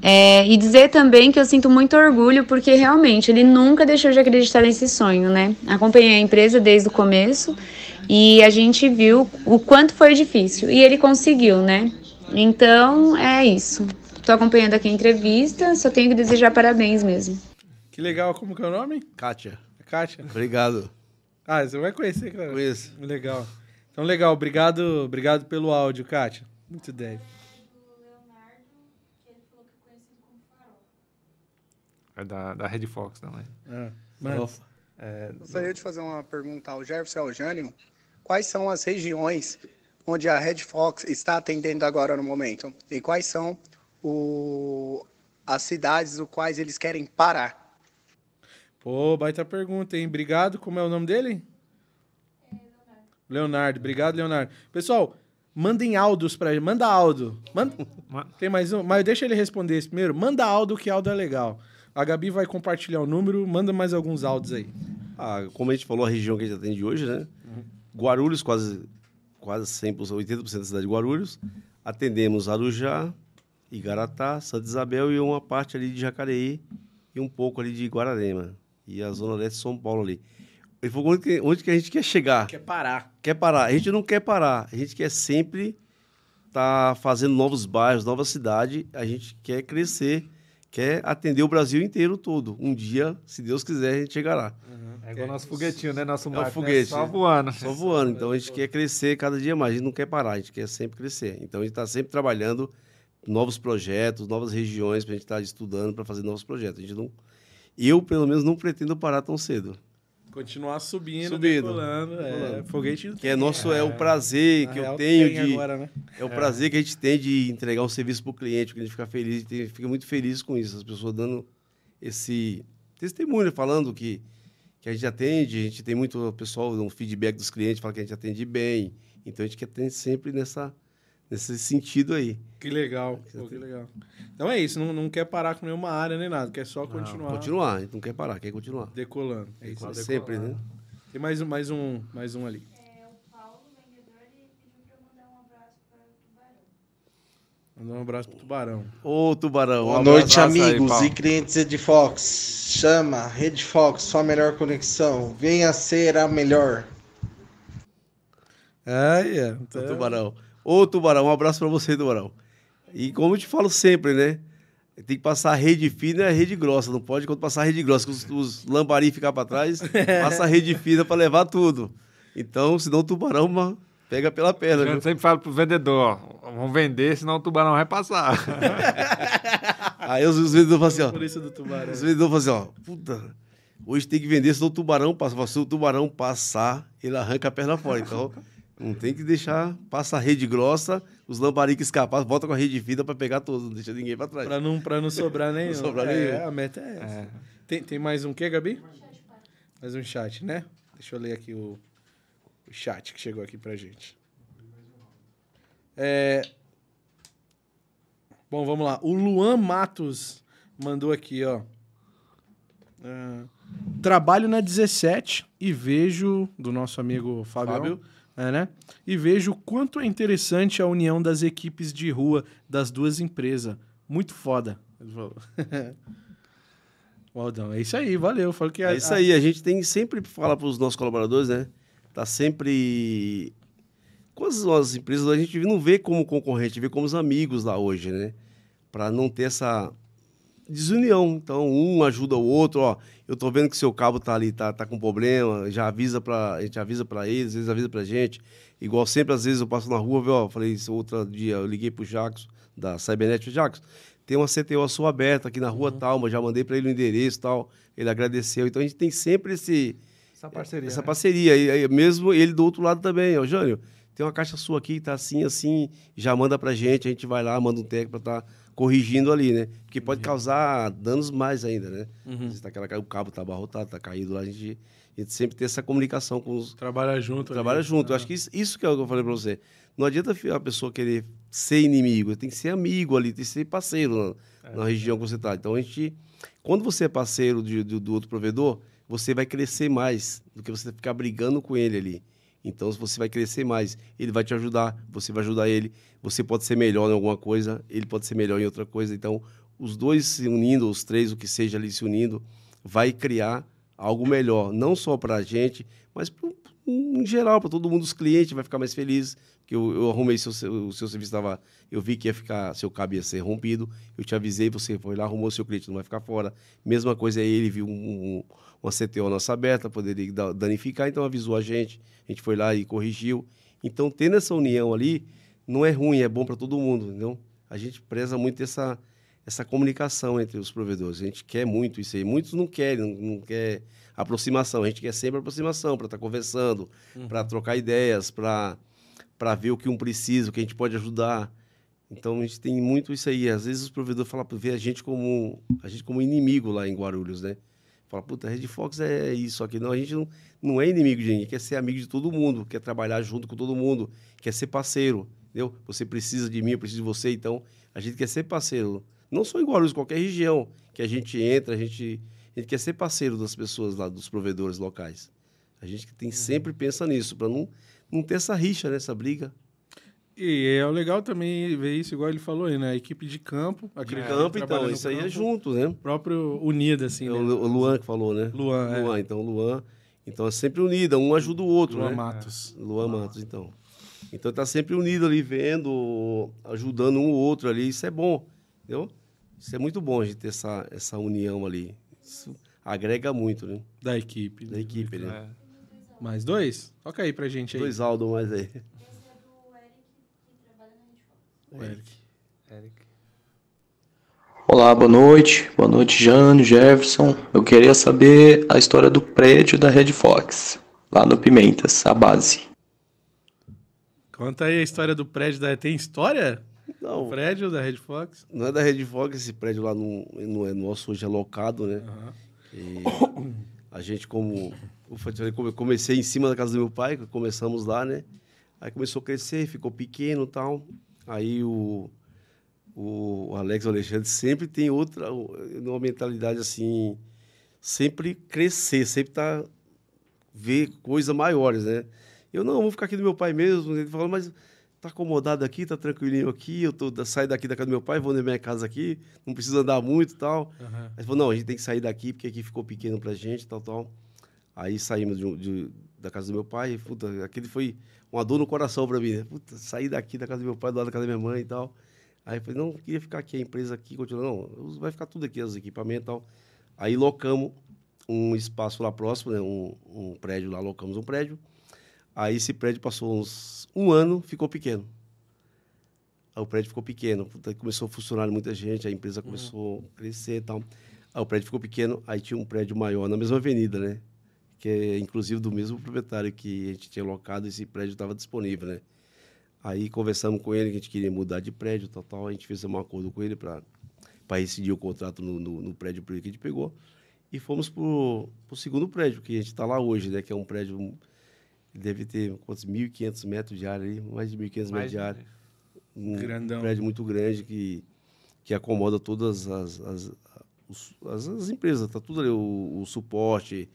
É, e dizer também que eu sinto muito orgulho, porque realmente ele nunca deixou de acreditar nesse sonho, né? Acompanhei a empresa desde o começo e a gente viu o quanto foi difícil. E ele conseguiu, né? Então é isso. Tô acompanhando aqui a entrevista, só tenho que desejar parabéns mesmo. Que legal, como que é o nome? Kátia, Kátia. obrigado. Ah, você vai conhecer, cara. Conheço. Legal. Então, legal. Obrigado, obrigado pelo áudio, Kátia. Muito 10. do Leonardo, que ele falou que é conhecido como Farol. É da, da Red Fox também. Ah, É, Gostaria de fazer uma pergunta ao Jefferson e ao Jânio. Quais são as regiões onde a Red Fox está atendendo agora no momento? E quais são o- as cidades o quais eles querem parar? Pô, baita pergunta, hein? Obrigado. Como é o nome dele? Leonardo. Obrigado, Leonardo. Pessoal, mandem áudios pra ele. Manda áudio. Manda... Ma- Tem mais um? Mas deixa ele responder esse primeiro. Manda áudio, que áudio é legal. A Gabi vai compartilhar o número. Manda mais alguns áudios aí. Ah, como a gente falou, a região que a gente atende hoje, né? Guarulhos, quase, quase 100%, 80% da cidade de Guarulhos. Atendemos Arujá, Igaratá, Santa Isabel e uma parte ali de Jacareí e um pouco ali de Guararema. E a zona leste de São Paulo ali. Ele falou, onde que, onde que a gente quer chegar? Quer parar. Quer parar? A gente não quer parar. A gente quer sempre estar fazendo novos bairros, nova cidade. A gente quer crescer, quer atender o Brasil inteiro todo. Um dia, se Deus quiser, a gente chegará. é igual nosso foguetinho, né? Nosso É o barco, né? foguete, Só né? voando. Só voando. Então a gente quer crescer cada dia mais. A gente não quer parar, a gente quer sempre crescer. Então a gente está sempre trabalhando novos projetos, novas regiões para a gente estar estudando para fazer novos projetos. A gente não, eu pelo menos não pretendo parar tão cedo. Continuar subindo, Subindo. decolando. É, Decolando. foguete Que é nosso é, o prazer que real, eu tenho de agora, né? é o prazer que a gente tem de entregar um serviço para o cliente, que a gente fica feliz, tem- fica muito feliz com isso. As pessoas dando esse testemunho, falando que, que a gente atende, a gente tem muito pessoal, um feedback dos clientes, fala que a gente atende bem. Então a gente quer ter sempre nessa, nesse sentido aí. Que legal. Pô, que legal. Então é isso. Não, não quer parar com nenhuma área nem nada. Quer só continuar Continuar, gente não quer parar, quer continuar. decolando. É isso. sempre, né? Tem mais um, mais um, mais um ali. É, o Paulo, vendedor, ele pediu pra eu mandar um abraço para o Tubarão. Mandar um abraço pro Tubarão. Ô, Tubarão. Boa um noite, aí, amigos Paulo. e clientes de Fox. Chama, Rede Fox, sua melhor conexão. Venha ser a melhor. Ah, é. Ô, Então, Tubarão. Ô, Tubarão, um abraço pra você, Tubarão. E como eu te falo sempre, né? Tem que passar a rede fina e a rede grossa. Não pode, quando passar a rede grossa, os, os lambari ficar pra trás, passa a rede fina pra levar tudo. Então, senão o tubarão pega pela perna. A viu? sempre fala pro vendedor, ó, vamos vender, senão o tubarão vai passar. Aí os, os vendedores falam assim, ó. Polícia do Tubarão. Os vendedores falam assim, ó. Puta, hoje tem que vender, senão o tubarão passa. Se o tubarão passar, ele arranca a perna fora. Então, não tem que deixar, passa a rede grossa, os lambari que escapar, volta com a rede fina pra pegar todos, não deixa ninguém pra trás. Pra não, pra não sobrar nenhum. sobrar é, nenhum. a meta é essa. Tem, tem mais um quê, Gabi? Mais um chat, né? Deixa eu ler aqui o, o chat que chegou aqui pra gente. É... Bom, vamos lá. O Luan Matos mandou aqui, ó. Ah, trabalho na 17 e vejo, do nosso amigo Fábio, Fábio. É, né? E vejo o quanto é interessante a união das equipes de rua das duas empresas. Muito foda. Ele falou. O Aldão, é isso aí, valeu. Falou que a- É isso aí, a gente tem sempre falar para os nossos colaboradores, né? Tá sempre. Com as nossas empresas, a gente não vê como concorrente, vê como os amigos lá hoje, né? Para não ter essa desunião. Então, um ajuda o outro, ó. Eu tô vendo que seu cabo tá ali, tá, tá com problema, já avisa para a gente avisa para eles, eles avisam pra gente. Igual sempre, às vezes eu passo na rua, viu, ó, falei isso outro dia, eu liguei pro Jacos, da Cybernet, Jacos, tem uma CTO sua aberta aqui na rua tal, mas já mandei para ele o endereço e tal. Ele agradeceu. Então a gente tem sempre esse, Essa parceria. essa né? parceria. E, aí, mesmo ele do outro lado também, ó, Jânio, tem uma caixa sua aqui, tá assim, assim, já manda pra gente, a gente vai lá, manda um técnico pra estar corrigindo ali, né? Porque pode causar danos mais ainda, né? Uhum. Tá aquela, o cabo tá abarrotado, tá caído lá, a gente, a gente sempre tem essa comunicação com os... Trabalha junto. Trabalha ali. junto. Eu Ah. acho que isso, isso que é o que eu falei pra você. Não adianta a pessoa querer ser inimigo, tem que ser amigo ali, tem que ser parceiro na, na região que você tá. Então a gente... Quando você é parceiro de- do- do outro provedor, você vai crescer mais do que você ficar brigando com ele ali. Então você vai crescer mais. Ele vai te ajudar, você vai ajudar ele. Você pode ser melhor em alguma coisa, ele pode ser melhor em outra coisa. Então, os dois se unindo, os três, o que seja ali se unindo, vai criar algo melhor. Não só para a gente, mas pro, em geral, para todo mundo, os clientes, vai ficar mais feliz. Que eu, eu arrumei seu, o seu serviço estava. Eu vi que ia ficar, seu cabo ia ser rompido. Eu te avisei, você foi lá, arrumou seu cliente, não vai ficar fora. Mesma coisa é ele, viu um, um- uma CTO nossa aberta, poderia da- danificar, então avisou a gente. A gente foi lá e corrigiu. Então, tendo essa união ali, não é ruim, é bom para todo mundo, entendeu? A gente preza muito essa, essa comunicação entre os provedores. A gente quer muito isso aí. Muitos não querem, não, não quer aproximação. A gente quer sempre aproximação para estar conversando, para trocar ideias, para para ver o que um precisa, o que a gente pode ajudar. Então a gente tem muito isso aí. Às vezes os provedores falam, vê a gente como a gente como inimigo lá em Guarulhos, né? Fala, puta, a Red Fox é isso aqui. Não, a gente não, não é inimigo de ninguém, quer ser amigo de todo mundo, quer trabalhar junto com todo mundo, quer ser parceiro, entendeu? Você precisa de mim, eu preciso de você, então a gente quer ser parceiro. Não só em Guarulhos, qualquer região que a gente entra, a gente, a gente quer ser parceiro das pessoas lá, dos provedores locais. A gente tem sempre pensa nisso, para não, não ter essa rixa, né, essa briga. E é legal também ver isso, igual ele falou aí, né? A equipe de campo. De aquele campo, então, isso aí é campo, junto, né? Próprio unida, assim, É né? o Lu- o Luan que falou, né? Luan, é. Luan, então Luan. Então é sempre unida, um ajuda o outro, Luan né? Matos. Luan Matos, então. Então tá sempre unido ali, vendo, ajudando um ou outro ali. Isso é bom, entendeu? Isso é muito bom a gente ter essa, essa união ali. Isso agrega muito, né? Da equipe. Da equipe, né? Mais dois? Toca aí pra gente aí. Dois Aldo mais aí. O Eric. Olá, boa noite. Boa noite, Jânio, Jefferson. Eu queria saber a história do prédio da Red Fox, lá no Pimentas, a base. Conta aí a história do prédio da... Tem história? Não. O prédio da Red Fox? Não é da Red Fox, esse prédio lá não, não é nosso, hoje é locado, né? E a gente, como eu comecei em cima da casa do meu pai, começamos lá, né? Aí começou a crescer, ficou pequeno e tal. Aí o, o Alex o Alexandre sempre tem outra, uma mentalidade assim, sempre crescer, sempre tá ver coisas maiores, né? Eu não, vou ficar aqui do meu pai mesmo. Ele falou, mas tá acomodado aqui, tá tranquilinho aqui, eu tô, saio daqui da casa do meu pai, vou na minha casa aqui, não precisa andar muito e tal. Aham. Aí falou, não, a gente tem que sair daqui, porque aqui ficou pequeno pra gente, tal, tal. Aí saímos de de- da casa do meu pai, e, puta, aquele foi uma dor no coração pra mim, né? Puta, sair daqui da casa do meu pai, do lado da casa da minha mãe e tal. Aí eu falei, não, queria ficar aqui, a empresa aqui, continua. Não, vai ficar tudo aqui, os equipamentos e tal. Aí locamos um espaço lá próximo, né? Um, um prédio lá, locamos um prédio. Aí esse prédio passou uns um ano, ficou pequeno. Aí o prédio ficou pequeno. Puta, começou a funcionar muita gente, a empresa começou a crescer e tal. Aí o prédio ficou pequeno, aí tinha um prédio maior na mesma avenida, né? Que é inclusive do mesmo proprietário que a gente tinha locado, esse prédio estava disponível, né? Aí conversamos com ele que a gente queria mudar de prédio, tal, tal. A gente fez um acordo com ele para rescindir o contrato no, no, no prédio que a gente pegou. E fomos para o segundo prédio, que a gente está lá hoje, né? Que é um prédio, deve ter quantos? 1.500 metros de área ali, mais de 1.500 metros Mais de de- área. Um Grandão. prédio muito grande que, que acomoda todas as, as, as, as empresas, tá tudo ali, o, o suporte,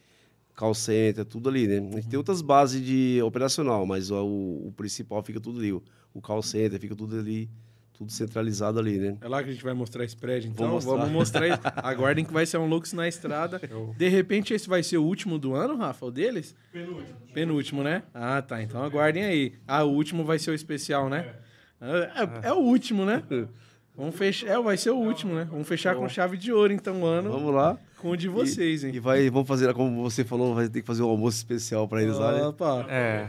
call center, tudo ali, né? A gente tem outras bases de operacional, mas o, o principal fica tudo ali, o, o call center fica tudo ali, tudo centralizado ali, né? É lá que a gente vai mostrar esse prédio, então. Vou mostrar. Vamos mostrar isso. Aguardem que vai ser um Lux na estrada. De repente, esse vai ser o último do ano, Rafa, o deles? Penúltimo. Penúltimo, né? Ah, tá. Então aguardem aí. Ah, o último vai ser o especial, né? É, é- é o último, né? Vamos fechar. É, vai ser o último, né? Vamos fechar com chave de ouro, então, o ano. Vamos lá. Com o de vocês, hein? E vai, vamos fazer, como você falou, vai ter que fazer um almoço especial para eles lá, né? Opa. É.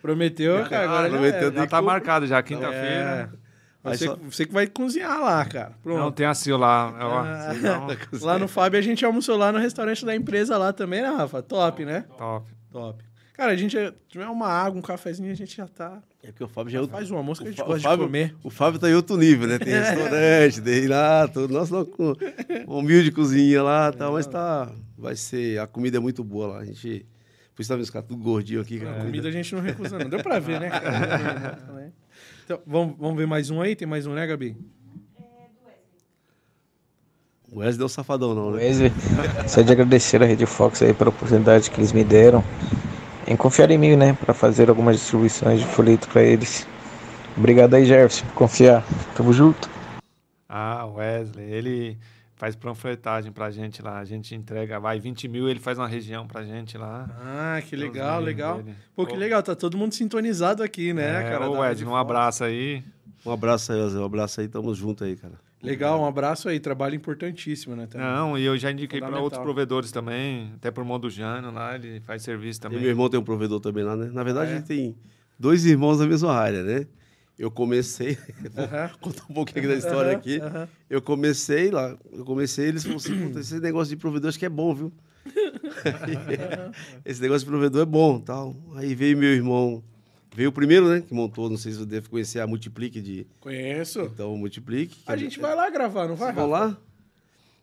Prometeu, cara. Agora já prometeu, era. tem Já tá marcado já, quinta-feira. É. Você, só- você que vai cozinhar lá, cara. Pronto. Não, tem a Sil lá. Ó, Ah, não. lá no Fábio a gente almoçou lá no restaurante da empresa lá também, né, Rafa? Top, né? Top. Top. Cara, a gente, é- tiver uma água, um cafezinho, a gente já tá... É porque o Fábio já é outro. Faz um almoço que a gente gosta Fábio, de comer. O Fábio tá em outro nível, né? Tem restaurante, tem lá, tudo. Nossa, não, com humilde cozinha lá e tal, mas tá. Vai ser. A comida é muito boa lá. A gente. Por isso tá vendo os caras tudo gordinho aqui. que A a comida a gente não recusa, não. Deu pra ver, né? Então, vamos, vamos ver mais um aí? Tem mais um, né, Gabi? O Wesley é um safadão, não, né? Wesley, só de agradecer a Rede Fox aí pela oportunidade que eles me deram em confiar em mim, né, para fazer algumas distribuições de folheto para eles. Obrigado aí, Jefferson, por confiar. Tamo junto. Ah, Wesley, ele faz panfletagem pra gente lá. A gente entrega, vai 20 mil, ele faz uma região pra gente lá. Ah, que Deus legal, legal. dele. Pô, que Ô. legal, tá todo mundo sintonizado aqui, né, É, cara? ô, Wesley, um abraço aí. Um abraço aí, Wesley. Um abraço aí, tamo junto aí, cara. Legal, um abraço aí, trabalho importantíssimo, né? também. Não, e eu já indiquei para outros provedores também, até pro irmão do Jânio lá, ele faz serviço E também. meu irmão tem um provedor também lá, né? Na verdade, é? a gente tem dois irmãos da mesma área, né? Eu comecei, vou Aham. contar um pouquinho da história Aham, aqui. aham. Eu comecei lá, eu comecei, eles falaram assim, "Puta, esse negócio de provedor acho que é bom, viu? esse negócio de provedor é bom, tal. Aí veio meu irmão, veio o primeiro, né, que montou, não sei se você deve conhecer a Multiplique de... Conheço. Então, o Multiplique. A gente vai lá gravar, não vai? Vamos lá?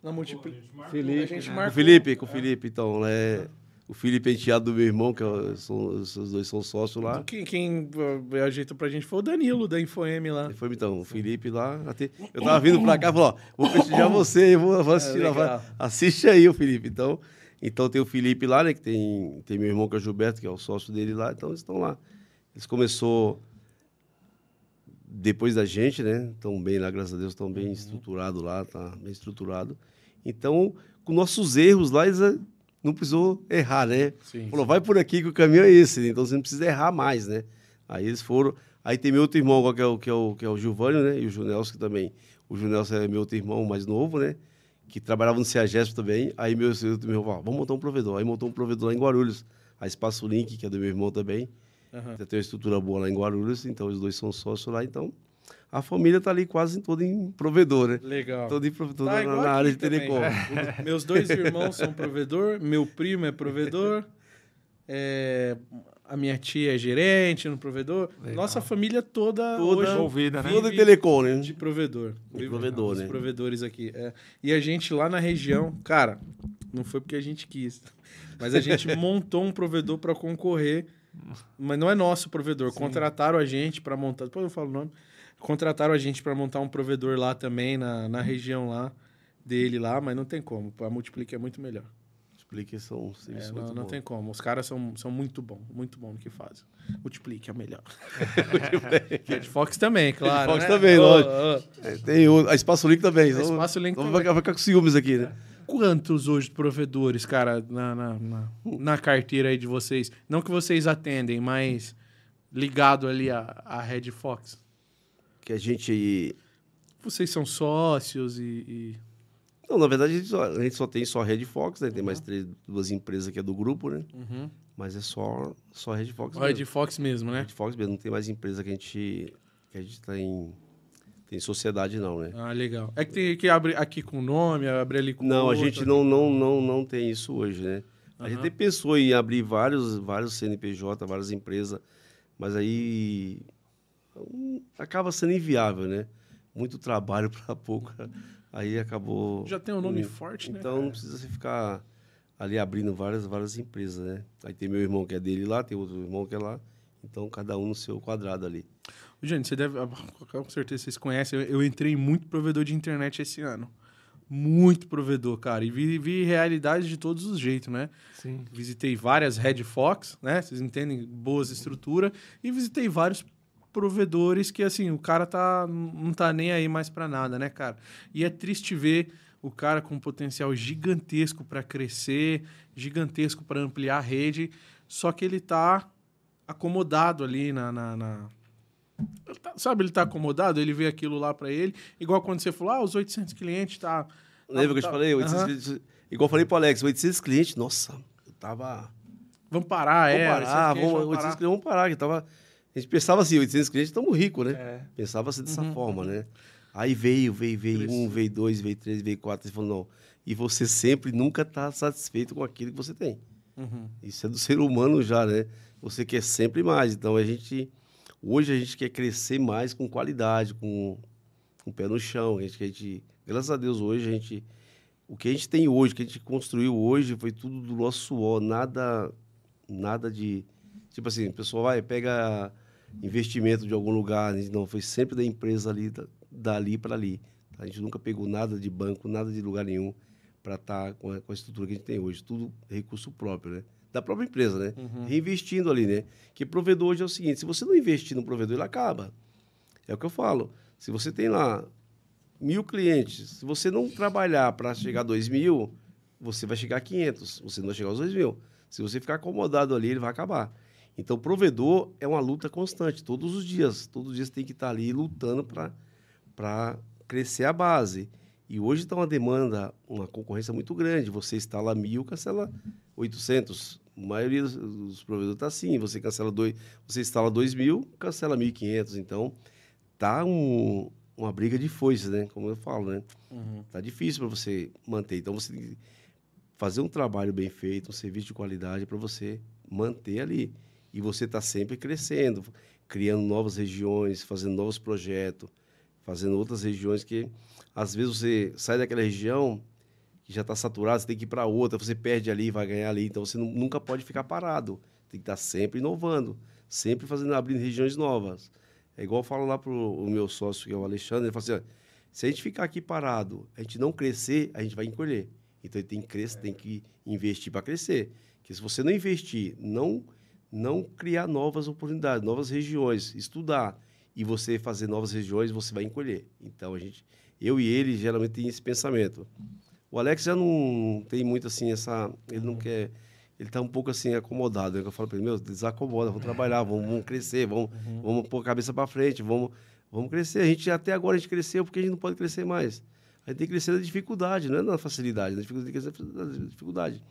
Na Multipli... Felipe. A gente Com o. Felipe, com o Felipe, então, é... O Felipe é enteado do meu irmão, que é são, os dois são sócios lá. Quem, quem uh, ajeitou pra gente foi o Danilo, da Infoem lá. Foi então, o Felipe lá. até- eu tava vindo pra cá e falou: ó, vou prestigiar você, eu vou, vou assistir É, lá. Assiste aí, o Felipe. Então, então tem o Felipe lá, né? Que tem, tem meu irmão que é o Gilberto, que é o sócio dele lá. Então eles estão lá. Eles começou depois da gente, né? Estão bem lá, graças a Deus, estão Uhum. bem estruturado lá, tá bem estruturado. Então, com nossos erros lá, eles eh, não precisou errar, né? Sim, Falou, sim. vai por aqui que o caminho é esse, então você não precisa errar mais, né? Aí eles foram. Aí tem meu outro irmão, que é o, que é o, que é o Gilvânio, né? E o Junelson que também. O Junelson é meu outro irmão mais novo, né? Que trabalhava no CEAGESP também. Aí meu outro irmão falou, vamos montar um provedor. Aí montou um provedor lá em Guarulhos. A Espaço Link, que é do meu irmão também. Já tem uma estrutura boa lá em Guarulhos, então os dois são sócios lá. Então, a família tá ali quase toda em provedor, né? Legal. Toda em provedor Tá na, na área de também. telecom. O- Meus dois irmãos são provedor, meu primo é provedor, é, a minha tia é gerente no provedor. Nossa família toda, Toda hoje envolvida, né? Toda em telecom, né? De provedor. De provedor, os né? provedores aqui. é. E a gente lá na região, cara, não foi porque a gente quis, mas a gente montou um provedor para concorrer, mas não é nosso provedor. Contrataram a gente para montar, depois eu falo o nome. Contrataram a gente para montar um provedor lá também na, na região lá dele lá, mas não tem como. A Multiplique é muito melhor. Explique, são um É, serviço não não bom. tem como. Os caras são, são muito bons, muito bons no que fazem. Multiplique é melhor. Red Fox também, claro. Fox né? também, Ô, lógico. ô. É, tem o, a Espaço Link também. A Espaço Link então também. vai, vai ficar com ciúmes aqui, né? Quantos hoje provedores, cara, na, na, na, na carteira aí de vocês? Não que vocês atendem, mas ligado ali a, a Red Fox. Que a gente... Vocês são sócios e. e- Não, na verdade, a gente só, a gente só tem só Red Fox, né? Tem mais três, duas empresas que é do grupo, né? Uhum. Mas é só, só Red Fox Red mesmo. Fox mesmo, né? Red Fox mesmo. Não tem mais empresa que a gente... Que a gente tem... Tem sociedade, não, né? Ah, legal. É que tem que abrir aqui com o nome, abrir ali com Não, a outro, gente aqui não, não, não, não tem isso hoje, né? A gente pensou em abrir vários, vários CNPJ, várias empresas, mas aí hum, acaba sendo inviável, né? Muito trabalho para pouco. Aí acabou. Já tem um nome Hum, forte, né? Então cara? não precisa você ficar ali abrindo várias, várias empresas, né? Aí tem meu irmão que é dele lá, tem outro irmão que é lá. Então cada um no seu quadrado ali. Gente, você deve. ah, Com certeza vocês conhecem. Eu, entrei em muito provedor de internet esse ano. Muito provedor, cara. E vi, vi realidade de todos os jeitos, né? Sim. Visitei várias Red Fox, né? Vocês entendem? Boas estruturas. E visitei vários provedores que, assim, o cara tá, não tá nem aí mais pra nada, né, cara? E é triste ver o cara com um potencial gigantesco para crescer, gigantesco para ampliar a rede, só que ele tá acomodado ali na. na, na- sabe, ele tá acomodado, ele vê aquilo lá para ele, igual quando você falou, ah, os 800 clientes tá. Lembra que eu te tá- falei? 800 Aham. clientes, igual eu falei pro Alex, 800 clientes, nossa, eu tava. Vamos parar, Vamos é. parar, 800 vamos, clientes, 800 parar. clientes, vamos parar. Que tava, a gente pensava assim, 800 clientes, estamos ricos, né? É. Pensava assim dessa Uhum. forma, né? Aí veio, veio, veio um, veio dois, veio três, veio quatro. Ele falou, não. E você sempre, nunca está satisfeito com aquilo que você tem. Uhum. Isso é do ser humano já, né? Você quer sempre mais. Então a gente. Hoje a gente quer crescer mais com qualidade, com, com o pé no chão. A gente, a gente, graças a Deus, hoje a gente. O que a gente tem hoje, o que a gente construiu hoje, foi tudo do nosso suor, nada, nada de. Tipo assim, o pessoal vai, pega investimento de algum lugar. Não, foi sempre da empresa ali, da- dali para ali. A gente nunca pegou nada de banco, nada de lugar nenhum para estar com, a, com a estrutura que a gente tem hoje. Tudo recurso próprio, né? Da própria empresa, né? Uhum. Reinvestindo ali, né? Que provedor hoje é o seguinte: se você não investir no provedor, ele acaba. É o que eu falo. Se você tem lá mil clientes, se você não trabalhar para chegar a dois mil, você vai chegar a 500. Você não vai chegar aos dois mil. Se você ficar acomodado ali, ele vai acabar. Então, provedor é uma luta constante, todos os dias. Todos os dias tem que estar ali lutando para crescer a base. E hoje está uma demanda, uma concorrência muito grande. Você instala mil, cancela 800. A maioria dos, dos provedores está assim. Você cancela dois, você instala 2 mil, cancela 1.500. Então, tá um, uma briga de foices, né? Como eu falo, né? Uhum. Tá difícil para você manter. Então, você tem que fazer um trabalho bem feito, um serviço de qualidade para você manter ali. E você está sempre crescendo, criando novas regiões, fazendo novos projetos, fazendo outras regiões que, às vezes, você sai daquela região que já está saturada, você tem que ir para outra, você perde ali, vai ganhar ali. Então, você nu- nunca pode ficar parado. Tem que estar sempre inovando, sempre fazendo, abrindo regiões novas. É igual eu falo lá para o meu sócio, que é o Alexandre, ele fala assim, se a gente ficar aqui parado, a gente não crescer, a gente vai encolher. Então, tem que crescer, tem que investir para crescer. Porque se você não investir, não, não criar novas oportunidades, novas regiões, estudar, e você fazer novas regiões, você vai encolher. Então, a gente, eu e ele, geralmente, tem esse pensamento. O Alex já não tem muito, assim, essa... Ele não quer... Ele está um pouco, assim, acomodado. Né? Eu falo para ele, meu, desacomoda, vamos trabalhar, vamos, vamos crescer, vamos, vamos pôr a cabeça para frente, vamos, vamos crescer. A gente, até agora, a gente cresceu porque a gente não pode crescer mais. A gente tem que crescer na dificuldade, não é na facilidade. Na dificuldade, tem que crescer na dificuldade.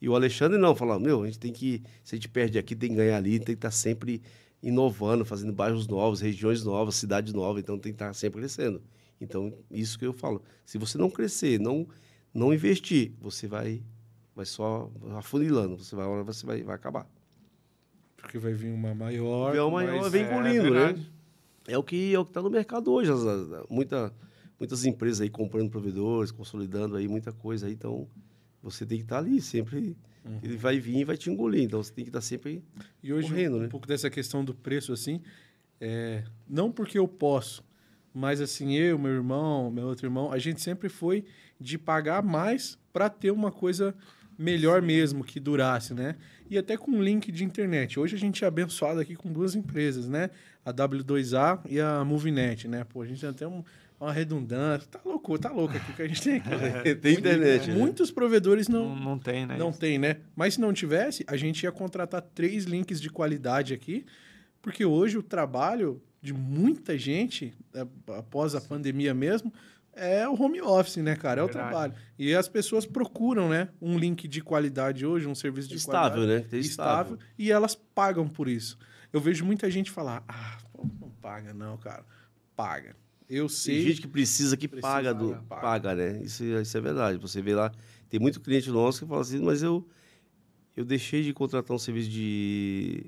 E o Alexandre não, fala, meu, a gente tem que, se a gente perde aqui, tem que ganhar ali, tem que estar sempre inovando, fazendo bairros novos, regiões novas, cidades novas, então tem que estar sempre crescendo. Então, isso que eu falo. Se você não crescer, não, não investir, você vai, vai só afunilando, você vai, hora você vai, vai acabar. Porque vai vir uma maior. Vem uma maior, vem É engolindo, né? verdade. É o que é o que está no mercado hoje. As- as- muita, muitas empresas aí comprando provedores, consolidando aí muita coisa aí. Então, você tem que estar ali sempre. Ele vai vir e vai te engolir. Então, você tem que estar sempre E hoje, correndo, um, né? um pouco dessa questão do preço, assim, é, não porque eu posso, mas assim, eu, meu irmão, meu outro irmão, a gente sempre foi de pagar mais para ter uma coisa melhor mesmo, que durasse, né? E até com link de internet. Hoje a gente é abençoado aqui com duas empresas, né? A W2A e a Movinet, né? Pô, a gente tem até um- uma redundância. Tá louco, tá louco aqui o que a gente tem aqui. né? Tem internet, né? Muitos provedores não, Não, não tem, né? não tem, né? Mas se não tivesse, a gente ia contratar três links de qualidade aqui, porque hoje o trabalho de muita gente, é, após a pandemia mesmo, é o home office, né, cara? É o Verdade. trabalho. E as pessoas procuram, né, um link de qualidade hoje, um serviço de Estável, qualidade. né? Tem estável. E elas pagam por isso. Eu vejo muita gente falar, ah, não paga não, cara. Paga. Eu Tem sei. gente que precisa que Precisa, paga, do, paga. paga. né? Isso, isso é verdade. Você vê lá, tem muito cliente nosso que fala assim, mas eu, eu deixei de contratar um serviço de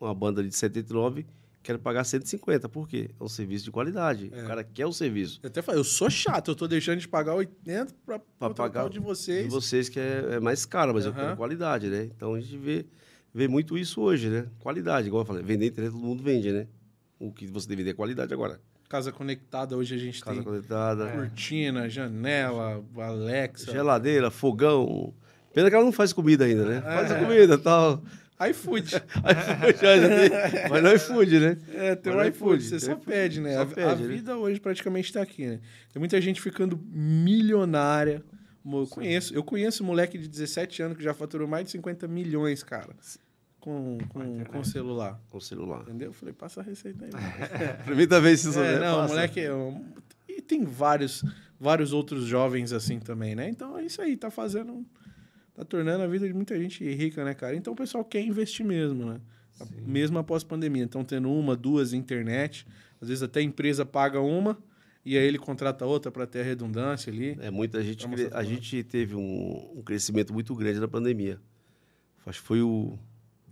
uma banda de 79, quero pagar 150. Por quê? É um serviço de qualidade. O cara quer o serviço. Eu até falei, eu sou chato, eu tô deixando de pagar 80 para Pra pagar o de vocês. De vocês que é, é mais caro, mas eu Aham. quero qualidade, né? Então a gente vê, vê muito isso hoje, né? Qualidade, igual eu falei, vender internet todo mundo vende, né? O que você deve vender é qualidade agora. Casa conectada, hoje a gente Casa tem conectada, cortina, janela, Alexa. geladeira, fogão. Pena que ela não faz comida ainda, né? Faz a É. comida e tal. iFood. iFood. Mas não iFood, né? É, tem o iFood, você só pede, né? Só a, pede, a né? vida hoje praticamente tá aqui, né? Tem muita gente ficando milionária. Eu conheço, eu conheço um moleque de 17 anos que já faturou mais de 50 milhões, cara. Com, com, com celular. Com celular. Entendeu? Eu falei, passa a receita aí. Primeira vez que você É, não, passa. moleque é um... E tem vários, vários outros jovens assim também, né? Então é isso aí, tá fazendo. Tá tornando a vida de muita gente rica, né, cara? Então o pessoal quer investir mesmo, né? Mesmo após pandemia. Então, tendo uma, duas internet, às vezes até a empresa paga uma e aí ele contrata outra para ter a redundância ali. É, muita gente, cre- a gente teve um, um crescimento muito grande na pandemia. Acho que foi o,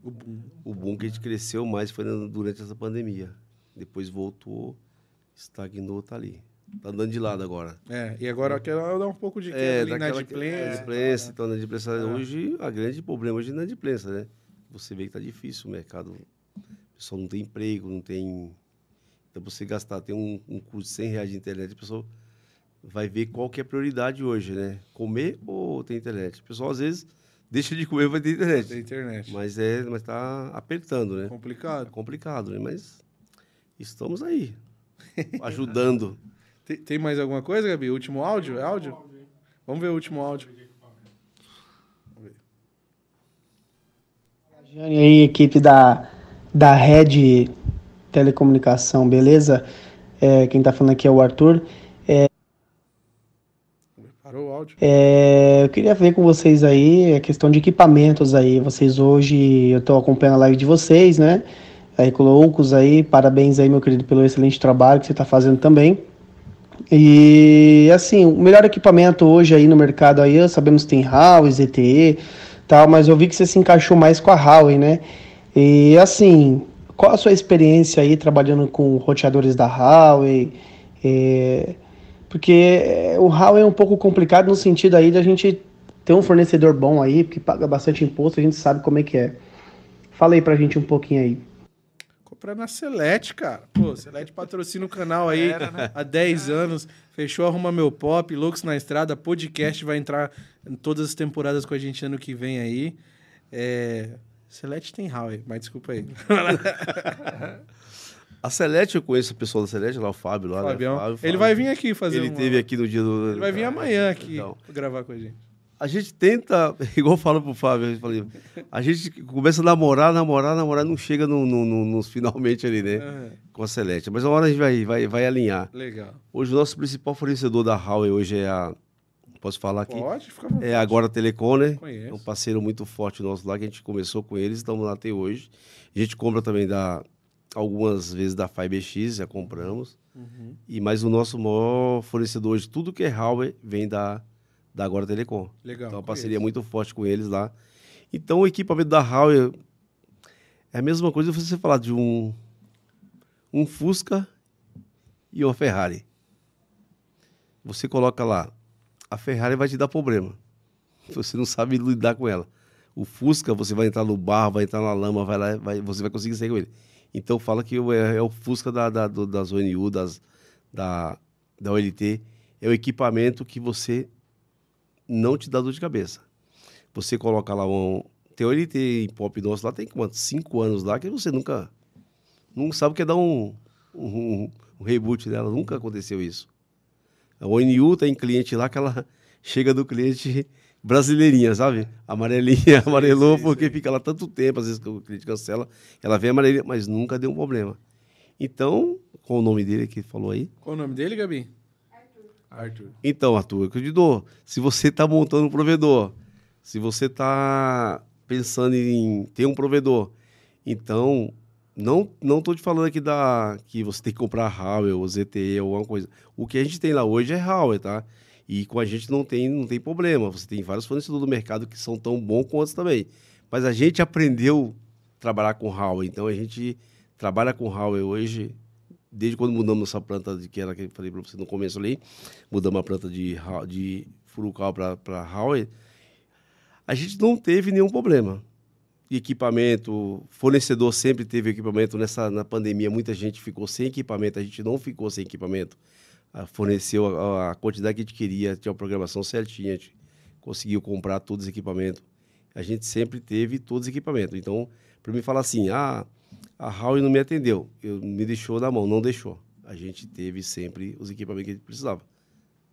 O boom. o boom que a gente cresceu mais foi durante essa pandemia. Depois voltou, estagnou, tá ali. Tá andando de lado agora. É, e agora quer dar um pouco de É, ali na daquela adimplência. inadimplência, então, inadimplência, É. hoje, a grande problema hoje é inadimplência, né? Você vê que tá difícil o mercado, o pessoal não tem emprego, não tem... Então, você gastar, tem um, um custo de 100 reais de internet, a pessoa vai ver qual que é a prioridade hoje, né? Comer ou ter internet? O pessoal, às vezes, deixa de comer vai ter internet. Tem internet. Mas, é, mas tá apertando, né? Complicado. É complicado, né? Mas estamos aí, ajudando. Tem, tem mais alguma coisa, Gabi? Último áudio? É áudio? Vamos ver o último áudio. Jane aí, equipe da, da Red Telecomunicação, beleza? É, quem tá falando aqui é o Arthur. É, Parou o áudio. é, eu queria ver com vocês aí a questão de equipamentos aí. Vocês hoje, eu tô acompanhando a live de vocês, né? Aí, Loucos aí, parabéns aí, meu querido, pelo excelente trabalho que você tá fazendo também. E assim, o melhor equipamento hoje aí no mercado aí, sabemos que tem Huawei, ZTE, tal, mas eu vi que você se encaixou mais com a Huawei, né? E assim, qual a sua experiência aí trabalhando com roteadores da Huawei? É, porque o Huawei é um pouco complicado no sentido aí da gente ter um fornecedor bom aí, que paga bastante imposto, a gente sabe como é que é. Fala aí pra gente um pouquinho aí. Comprar na Celete, cara. Pô, Celete patrocina o canal aí Era, né? há 10 anos. Fechou Arruma Meu Pop, Loucos na Estrada, podcast vai entrar em todas as temporadas com a gente ano que vem aí. É... Celete tem Huawei, mas desculpa aí. A Celeste, eu conheço o pessoal da Celeste, lá o Fábio, lá, Fabião. né? Fábio, Ele Fábio. vai vir aqui fazer Ele uma- teve aqui no dia do... Ele vai vir amanhã aqui Então, gravar com a gente. A gente tenta, igual eu falo pro Fábio, eu falei, a gente começa a namorar, namorar, namorar, não chega no, no- no- nos finalmente ali, né? Com a Celeste. Mas uma hora a gente vai, vai, vai alinhar. Legal. Hoje o nosso principal fornecedor da Huawei hoje é a... Posso falar aqui? Pode, fica. É agora Telecom, né? Conheço. É um parceiro muito forte nosso lá, que a gente começou com eles, estamos lá até hoje. A gente compra também da, algumas vezes da FiberX, já compramos. Uhum. E mais o nosso maior fornecedor hoje, tudo que é Huawei, vem da, da Agora Telecom. Legal, Então, uma parceria muito forte com eles lá. Então, o equipamento da Huawei é a mesma coisa você falar de um, um Fusca e uma Ferrari. Você coloca lá, a Ferrari vai te dar problema. Você não sabe lidar com ela. O Fusca, você vai entrar no barro, vai entrar na lama, vai lá, vai, você vai conseguir sair com ele. Então fala que é, é o Fusca da, da, do- das ONU, das, da, da OLT. É o equipamento que você não te dá dor de cabeça. Você coloca lá um. Tem OLT em pop nosso lá, tem quantos? Cinco anos lá que você nunca. Não sabe o que é dar um, um, um reboot dela. Nunca aconteceu isso. A ONU tem cliente lá que ela chega do cliente brasileirinha, sabe? Amarelinha, amarelou porque fica lá tanto tempo, às vezes que o cliente cancela, ela vem amarelinha, mas nunca deu um problema. Então, qual o nome dele que falou aí? Qual o nome dele, Gabi? Arthur. Então, Arthur, eu te dou. Se você está montando um provedor, se você está pensando em ter um provedor, então não não estou te falando aqui da que você tem que comprar Huawei ou ZTE ou alguma coisa. O que a gente tem lá hoje é Huawei, tá? E com a gente não tem não tem problema. Você tem vários fornecedores do mercado que são tão bons quanto também. Mas a gente aprendeu a trabalhar com Huawei, então a gente trabalha com Huawei hoje desde quando mudamos essa planta de que era que eu falei para você no começo ali, mudamos a planta de, de Furukawa para Huawei, a gente não teve nenhum problema. E equipamento, fornecedor sempre teve equipamento. Nessa na pandemia, muita gente ficou sem equipamento, a gente não ficou sem equipamento. Ah, forneceu a, a quantidade que a gente queria, tinha uma programação certinha, a gente conseguiu comprar todos os equipamentos. A gente sempre teve todos os equipamentos. Então, para mim falar assim, ah, a Huawei não me atendeu, eu, me deixou na mão, não deixou. A gente teve sempre os equipamentos que a gente precisava.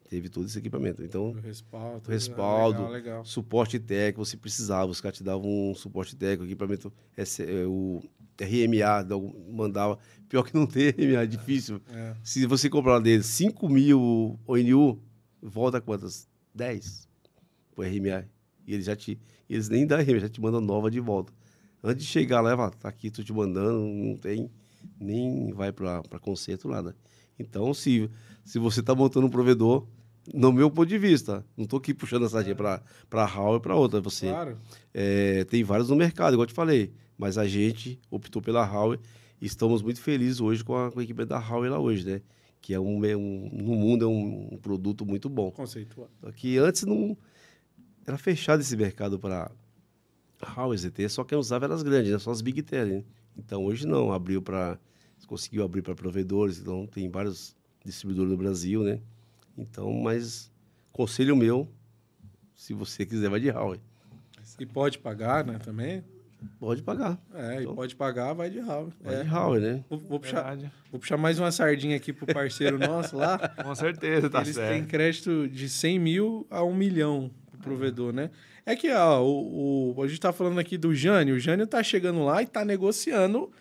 Teve todo esse equipamento. Então, O respaldo. o respaldo, Legal, legal. suporte técnico, você precisava, os caras te davam um suporte técnico, equipamento, é, o RMA, mandava. Pior que não tem RMA, é difícil. É. Se você comprar dele 5 mil ONU, volta quantas? 10 pro RMA. E eles já te. Eles nem dão RMA, já te mandam nova de volta. Antes de chegar lá, fala, tá aqui, tô te mandando, não tem. Nem vai para conserto nada. Então, se, se você tá montando um provedor, No meu ponto de vista. Não estou aqui puxando a sardinha para a Hall e para outra. Você Claro. é, tem vários no mercado, igual eu te falei. Mas a gente optou pela Huawei e estamos muito felizes hoje com a, com a equipe da Huawei lá hoje, né? Que é um, é um- no mundo é um, um produto muito bom. Conceitual. Só que antes não era fechado esse mercado para Huawei ZT, só quem usava eram as grandes, né? só as Big Tele. né? Então hoje não, abriu para conseguiu abrir para provedores, então tem vários distribuidores no Brasil, né? Então, mas conselho meu, se você quiser vai de Huawei. E pode pagar, né, também? Pode pagar. É, e pode pagar, vai de Huawei. Vai é. de Huawei, né? Vou, vou puxar, vou puxar mais uma sardinha aqui pro parceiro nosso lá. Com certeza, tá Eles certo. têm crédito de 100 mil a 1 milhão pro provedor, né? É que ó, o, o- a gente tá falando aqui do Jânio. O Jânio tá chegando lá e tá negociando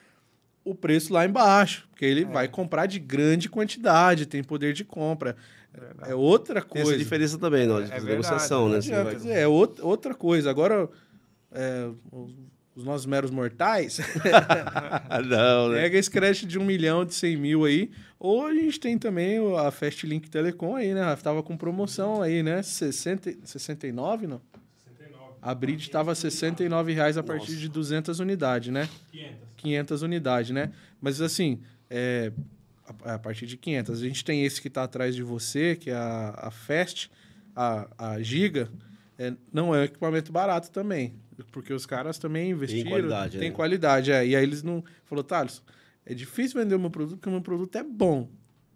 o preço lá embaixo. Porque ele vai comprar de grande quantidade, tem poder de compra. É outra Tem coisa. essa diferença também, nós, de É verdade, negociação, Não né? Adianta vai- dizer, é outra, outra coisa. Agora, é, os, os nossos meros mortais não, né? pega esse crédito de um milhão, de 100 mil aí. Ou a gente tem também a Fast Link Telecom aí, né? Tava com promoção aí, né? 60, 69, não? A Bridge tava 69 reais a partir de 200 unidades, né? 500. 500 unidades, né? Mas assim, é, a, a partir de 500. A gente tem esse que tá atrás de você, que é a, a Fast, a, a Giga. É, não é um equipamento barato também. Porque os caras também investiram. qualidade, Tem né? qualidade, é. E aí eles não... Falou, Thales, é difícil vender o meu produto porque o meu produto é bom.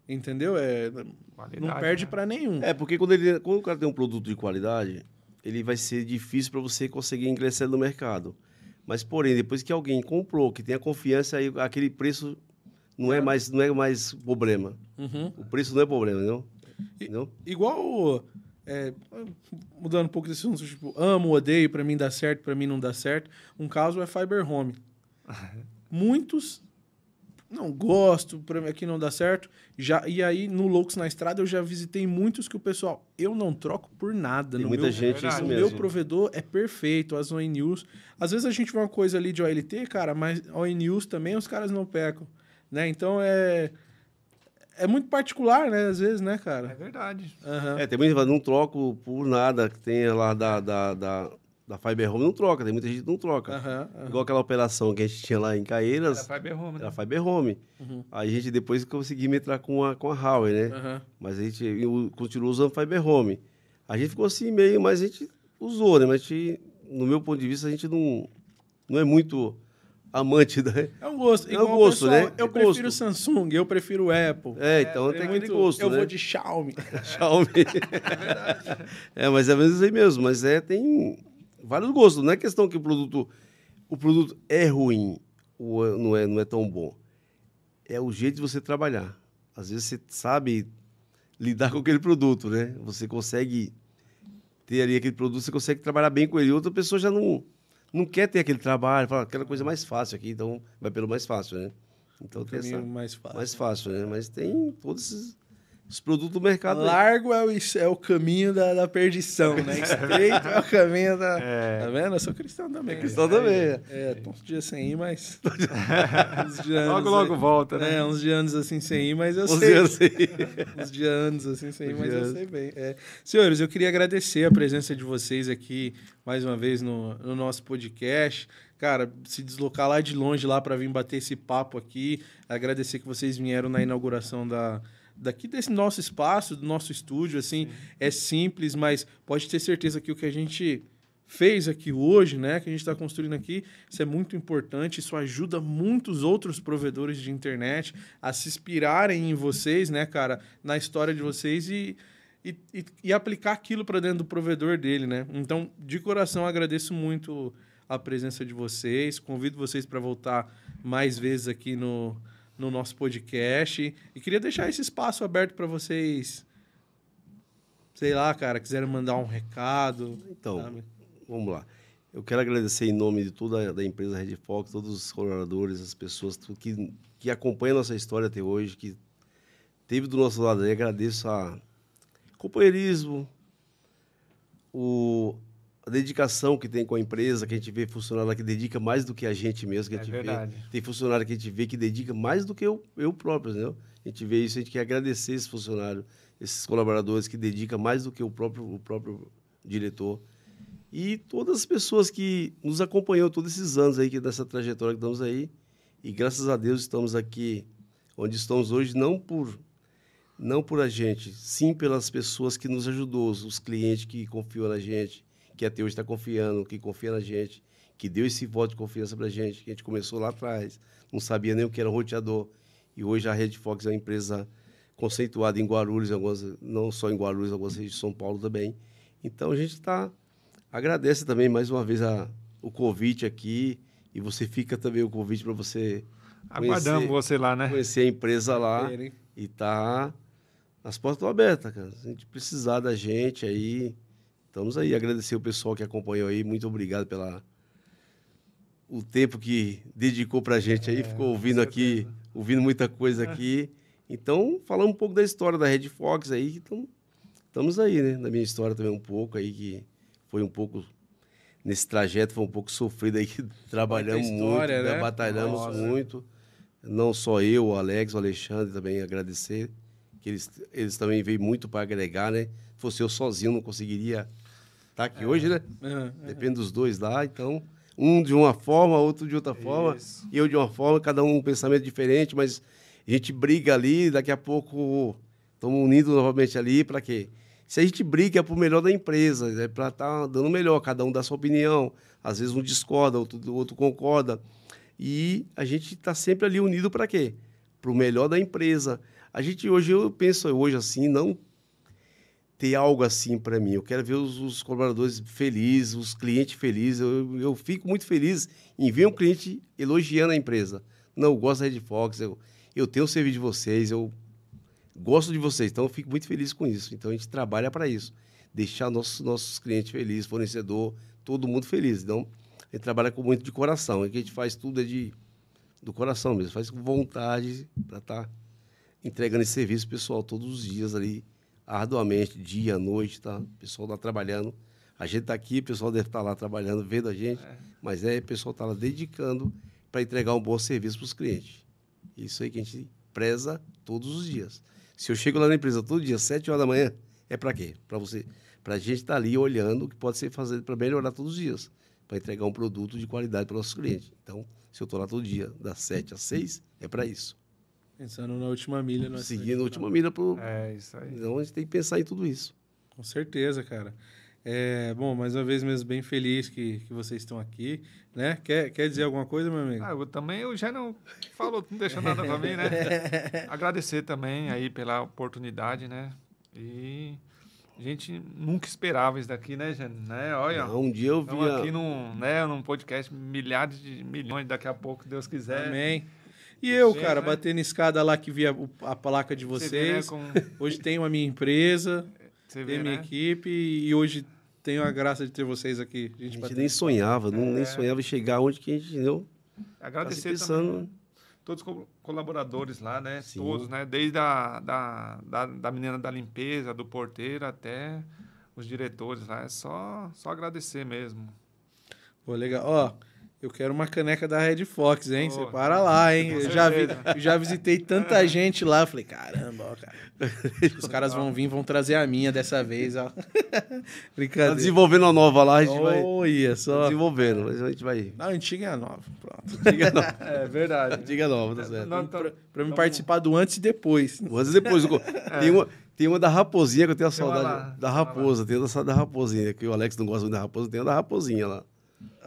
Entendeu? É, não perde né? pra nenhum. É, porque quando, ele, quando o cara tem um produto de qualidade, ele vai ser difícil para você conseguir ingressar no mercado. Mas, porém, depois que alguém comprou, que tem a confiança, aí aquele preço não é mais, não é mais problema. Uhum. O preço não é problema, não? Não? Igual. é, mudando um pouco desse assunto, tipo, amo, odeio, pra mim dá certo, pra mim não dá certo. Um caso é Fiber Home. Muitos não gosto, pra mim aqui não dá certo. Já, e aí, no Loucos na Estrada, eu já visitei muitos que o pessoal, eu não troco por nada. Tem no muita meu, gente verdade. isso o mesmo. meu provedor é perfeito, as ON News. Às vezes a gente vê uma coisa ali de OLT, cara, mas ON News também os caras não pecam. Né? Então é. É muito particular, né? Às vezes, né, É cara? verdade. É, tem muita gente que fala, não troco por nada que tenha lá da, da, da, da Fiber Home, não troca. Tem muita gente que não troca. Aham, aham. Igual aquela operação que a gente tinha lá em Caeiras, Era Fiber Home, né? era Fiber Home. Uhum. Aí a gente depois conseguiu entrar com a, com a Huawei, né? Mas a gente continuou usando Fiber Home. A gente ficou assim meio, mas a gente usou, né? Mas a gente, no meu ponto de vista, a gente não, não é muito amante da. É um gosto. É um gosto, pessoal, né? Eu É prefiro gosto. Samsung, eu prefiro Apple. É, então tem Tem aquele muito gosto, Eu né? vou de Xiaomi. Xiaomi. É, mas é mesmo aí mesmo. Mas é, tem vários gostos. Não é questão que o produto, o produto é ruim ou é- não é, não é tão bom. É o jeito de você trabalhar. Às vezes você sabe lidar com aquele produto, né? Você consegue ter ali aquele produto, você consegue trabalhar bem com ele. Outra pessoa já não, não quer ter aquele trabalho, fala aquela coisa mais fácil aqui, então vai pelo mais fácil, né? Então tem essa, mais fácil. mais fácil, né? Mas tem todos esses, esses produtos do mercado. Largo é o, é o caminho da, da perdição, né? Estreito é o caminho da. Tá vendo? Eu sou cristão também. cristão também, é. É, tô uns dias sem ir, mas. uns dias Logo, anos logo aí- volta, né? É, uns dias anos assim sem ir, mas eu Uns sei. dias sem uns dias anos assim sem ir, Uns mas eu sei bem. É. Senhores, eu queria agradecer a presença de vocês aqui mais uma vez no, no nosso podcast. Cara, se deslocar lá de longe lá para vir bater esse papo aqui. Agradecer que vocês vieram na inauguração da daqui desse nosso espaço, do nosso estúdio, assim, é simples, mas pode ter certeza que o que a gente fez aqui hoje, né, que a gente está construindo aqui, isso é muito importante, isso ajuda muitos outros provedores de internet a se inspirarem em vocês, né, cara, na história de vocês e, e, e, e aplicar aquilo para dentro do provedor dele, né? Então, de coração, agradeço muito a presença de vocês, convido vocês para voltar mais vezes aqui no, no nosso podcast e queria deixar esse espaço aberto para vocês, sei lá, cara, quiserem mandar um recado. Então, sabe? vamos lá. Eu quero agradecer em nome de toda a da empresa Red Fox, todos os colaboradores, as pessoas que, que acompanham a nossa história até hoje, que teve do nosso lado aí. Agradeço a companheirismo, o, a dedicação que tem com a empresa, que a gente vê funcionário lá que dedica mais do que a gente mesmo, que a É gente verdade. vê. Tem funcionário que a gente vê que dedica mais do que eu, eu próprio, entendeu? A gente vê isso, a gente quer agradecer esse funcionário esses colaboradores que dedicam mais do que o próprio, o próprio diretor. E todas as pessoas que nos acompanhou todos esses anos aí, que dessa trajetória que estamos aí. E graças a Deus estamos aqui onde estamos hoje, não por não por a gente, sim pelas pessoas que nos ajudou, os clientes que confiam na gente, que até hoje está confiando, que confia na gente, que deu esse voto de confiança para a gente, que a gente começou lá atrás, não sabia nem o que era roteador, e hoje a Rede Fox é uma empresa conceituada em Guarulhos, algumas, não só em Guarulhos, algumas regiões de São Paulo também. Então a gente está agradece também mais uma vez a, o convite aqui e você fica também o convite para você aguardamos você lá, né? Conhecer a empresa lá é, e tá as portas estão abertas, cara. Se a gente precisar da gente aí, estamos aí. Agradecer o pessoal que acompanhou aí. Muito obrigado pela o tempo que dedicou pra gente aí. É, Ficou ouvindo aqui, ouvindo muita coisa aqui. Então, falando um pouco da história da Red Fox aí, então, estamos aí, né? Da minha história também um pouco aí, que foi um pouco nesse trajeto foi um pouco sofrido aí que trabalhamos história, muito, né? batalhamos Nossa. muito. Não só eu, o Alex, o Alexandre também agradecer que eles, eles também veio muito para agregar, né? Se fosse eu sozinho, não conseguiria tá aqui é. hoje, né? É, Depende dos dois lá, então um de uma forma, outro de outra forma, Isso. eu de uma forma, cada um um pensamento diferente, mas a gente briga ali, daqui a pouco estamos unidos novamente ali para quê? Se a gente briga é para o melhor da empresa, é para estar tá dando melhor, cada um dá sua opinião, às vezes um discorda, outro, outro concorda, e a gente está sempre ali unido para quê? Para o melhor da empresa. A gente hoje, eu penso hoje assim, não ter algo assim para mim. Eu quero ver os, os, colaboradores felizes, os clientes felizes. Eu, eu fico muito feliz em ver um cliente elogiando a empresa. Não, eu gosto da Red Fox, eu, eu tenho o serviço de vocês, eu gosto de vocês, então eu fico muito feliz com isso. Então a gente trabalha para isso, deixar nossos, nossos clientes felizes, fornecedor, todo mundo feliz. Então a gente trabalha com muito de coração, é que a gente faz tudo é de, do coração mesmo, faz com vontade para estar. Tá entregando esse serviço pessoal todos os dias ali, arduamente, dia, noite, tá? O pessoal está trabalhando. A gente está aqui, o pessoal deve estar tá lá trabalhando, vendo a gente, é. mas é, o pessoal está lá dedicando para entregar um bom serviço para os clientes. Isso aí que a gente preza todos os dias. Se eu chego lá na empresa todo dia, sete horas da manhã, é para quê? Para você, para a gente estar tá ali olhando o que pode ser feito para melhorar todos os dias, para entregar um produto de qualidade para os nossos clientes. Então, se eu estou lá todo dia, das sete às seis, é para isso. Pensando na última milha. No Seguindo a última milha. Pro... É, isso aí. Então a gente tem que pensar em tudo isso. Com certeza, cara. É, bom, mais uma vez mesmo bem feliz que, que vocês estão aqui, né? Quer, quer dizer alguma coisa, meu amigo? Ah, eu também, eu já não falou, não deixou nada para mim, né? Agradecer também aí pela oportunidade, né? E a gente nunca esperava isso daqui, né, Jane? Né? Olha, não, um dia eu vi aqui num, né, num podcast milhares de milhões, daqui a pouco, Deus quiser. Amém. E eu, cara, né? batendo escada lá que via a placa de vocês. Vê, né, Hoje tenho a minha empresa, Você tenho a minha né? equipe e hoje tenho a graça de ter vocês aqui. A gente, a gente nem sonhava, não, nem é. sonhava chegar onde que a gente deu. Agradecer tá pensando... também todos os colaboradores lá, né? Sim. Todos, né? Desde a da, da, da menina da limpeza, do porteiro até os diretores lá. É só, só agradecer mesmo. Pô, legal. Ó, eu quero uma caneca da Red Fox, hein? Você para lá, hein? Eu já, vi, já visitei tanta gente lá. Falei, caramba, ó, cara. Os caras vão vir, vão trazer a minha dessa vez, ó. Brincadeira. Tá desenvolvendo a nova lá, a gente vai. Olha só. Tá desenvolvendo, a gente vai. Não, antiga é a nova. Pronto. Antiga é nova. é verdade. Antiga é nova, tá certo. Não, pra, pra me participar do antes e depois. O antes e depois. é. Tem uma. Tem uma da raposinha que eu tenho a saudade. Da raposa, tem uma da raposinha, que o Alex não gosta muito da raposa, tem uma da raposinha lá.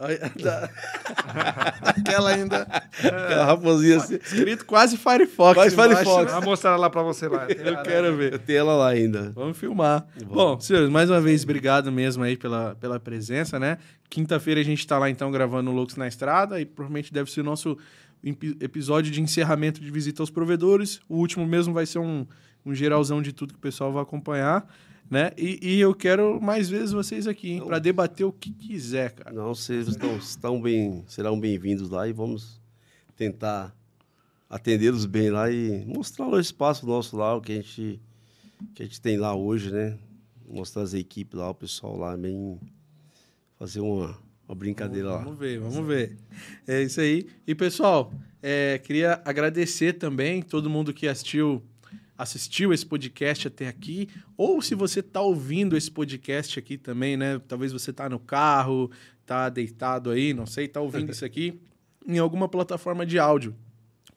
Aquela ainda. Aquela raposinha assim. Escrito quase Firefox. Quase Firefox. Vou mostrar lá pra você lá. Eu quero ver. Eu tenho ela lá ainda. Vamos filmar. Bom, senhores, mais uma vez, obrigado mesmo aí pela, pela presença, né? Quinta-feira a gente tá lá então gravando o Lux na Estrada e provavelmente deve ser o nosso episódio de encerramento de visita aos provedores. O último mesmo vai ser um, um geralzão de tudo que o pessoal vai acompanhar. Né? E, e, eu quero mais vezes vocês aqui, para debater o que quiser, cara. Não, vocês estão, estão bem, serão bem-vindos lá e vamos tentar atendê-los bem lá e mostrar o espaço nosso lá, o que a gente, que a gente tem lá hoje, né? Mostrar as equipes lá, o pessoal lá, bem. Fazer uma, uma brincadeira vamos, lá. Vamos ver, vamos ver. É isso aí. E, pessoal, é, queria agradecer também todo mundo que assistiu assistiu esse podcast até aqui, ou se você está ouvindo esse podcast aqui também, né? Talvez você está no carro, tá deitado aí, não sei, tá ouvindo isso aqui em alguma plataforma de áudio.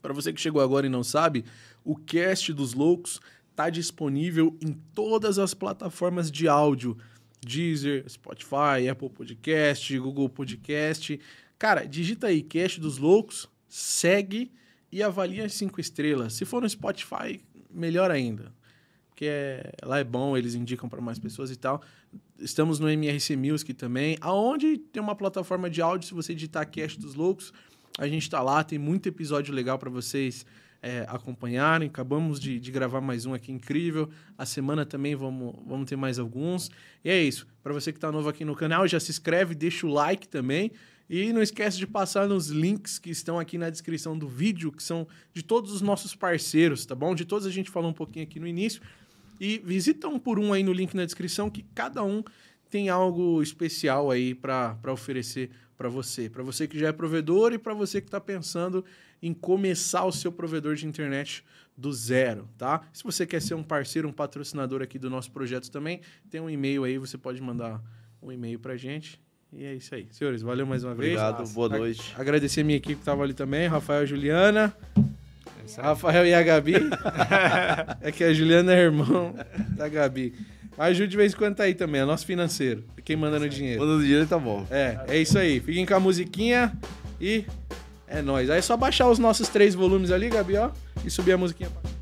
Para você que chegou agora e não sabe, o Cast dos Loucos tá disponível em todas as plataformas de áudio. Deezer, Spotify, Apple Podcast, Google Podcast. Cara, digita aí Cast dos Loucos, segue e avalia as cinco estrelas. Se for no Spotify, melhor ainda. Porque é, lá é bom, eles indicam para mais pessoas e tal. Estamos no MRC Music também, aonde tem uma plataforma de áudio, se você digitar Cast dos Loucos, a gente tá lá, tem muito episódio legal para vocês é, acompanharem. Acabamos de, de, gravar mais um aqui incrível. A semana também vamos, vamos ter mais alguns. E é isso. Para você que está novo aqui no canal, já se inscreve, deixa o like também. E não esquece de passar nos links que estão aqui na descrição do vídeo, que são de todos os nossos parceiros, tá bom? De todos a gente falou um pouquinho aqui no início. E visita um por um aí no link na descrição, que cada um tem algo especial aí para oferecer para você. Para você que já é provedor e para você que está pensando em começar o seu provedor de internet do zero, tá? Se você quer ser um parceiro, um patrocinador aqui do nosso projeto também, tem um e-mail aí, você pode mandar um e-mail para gente. E é isso aí. Senhores, valeu mais uma Obrigado, vez. boa noite. Agradecer a minha equipe que estava ali também, Rafael e Juliana. Rafael e a Gabi. é que a Juliana é irmão da Gabi. A Ju de vez em quando tá aí também, é nosso financeiro. Quem manda no dinheiro. Manda no dinheiro tá bom. É, é isso aí. Fiquem com a musiquinha e é nóis. Aí é só baixar os nossos três volumes ali, Gabi, ó, e subir a musiquinha pra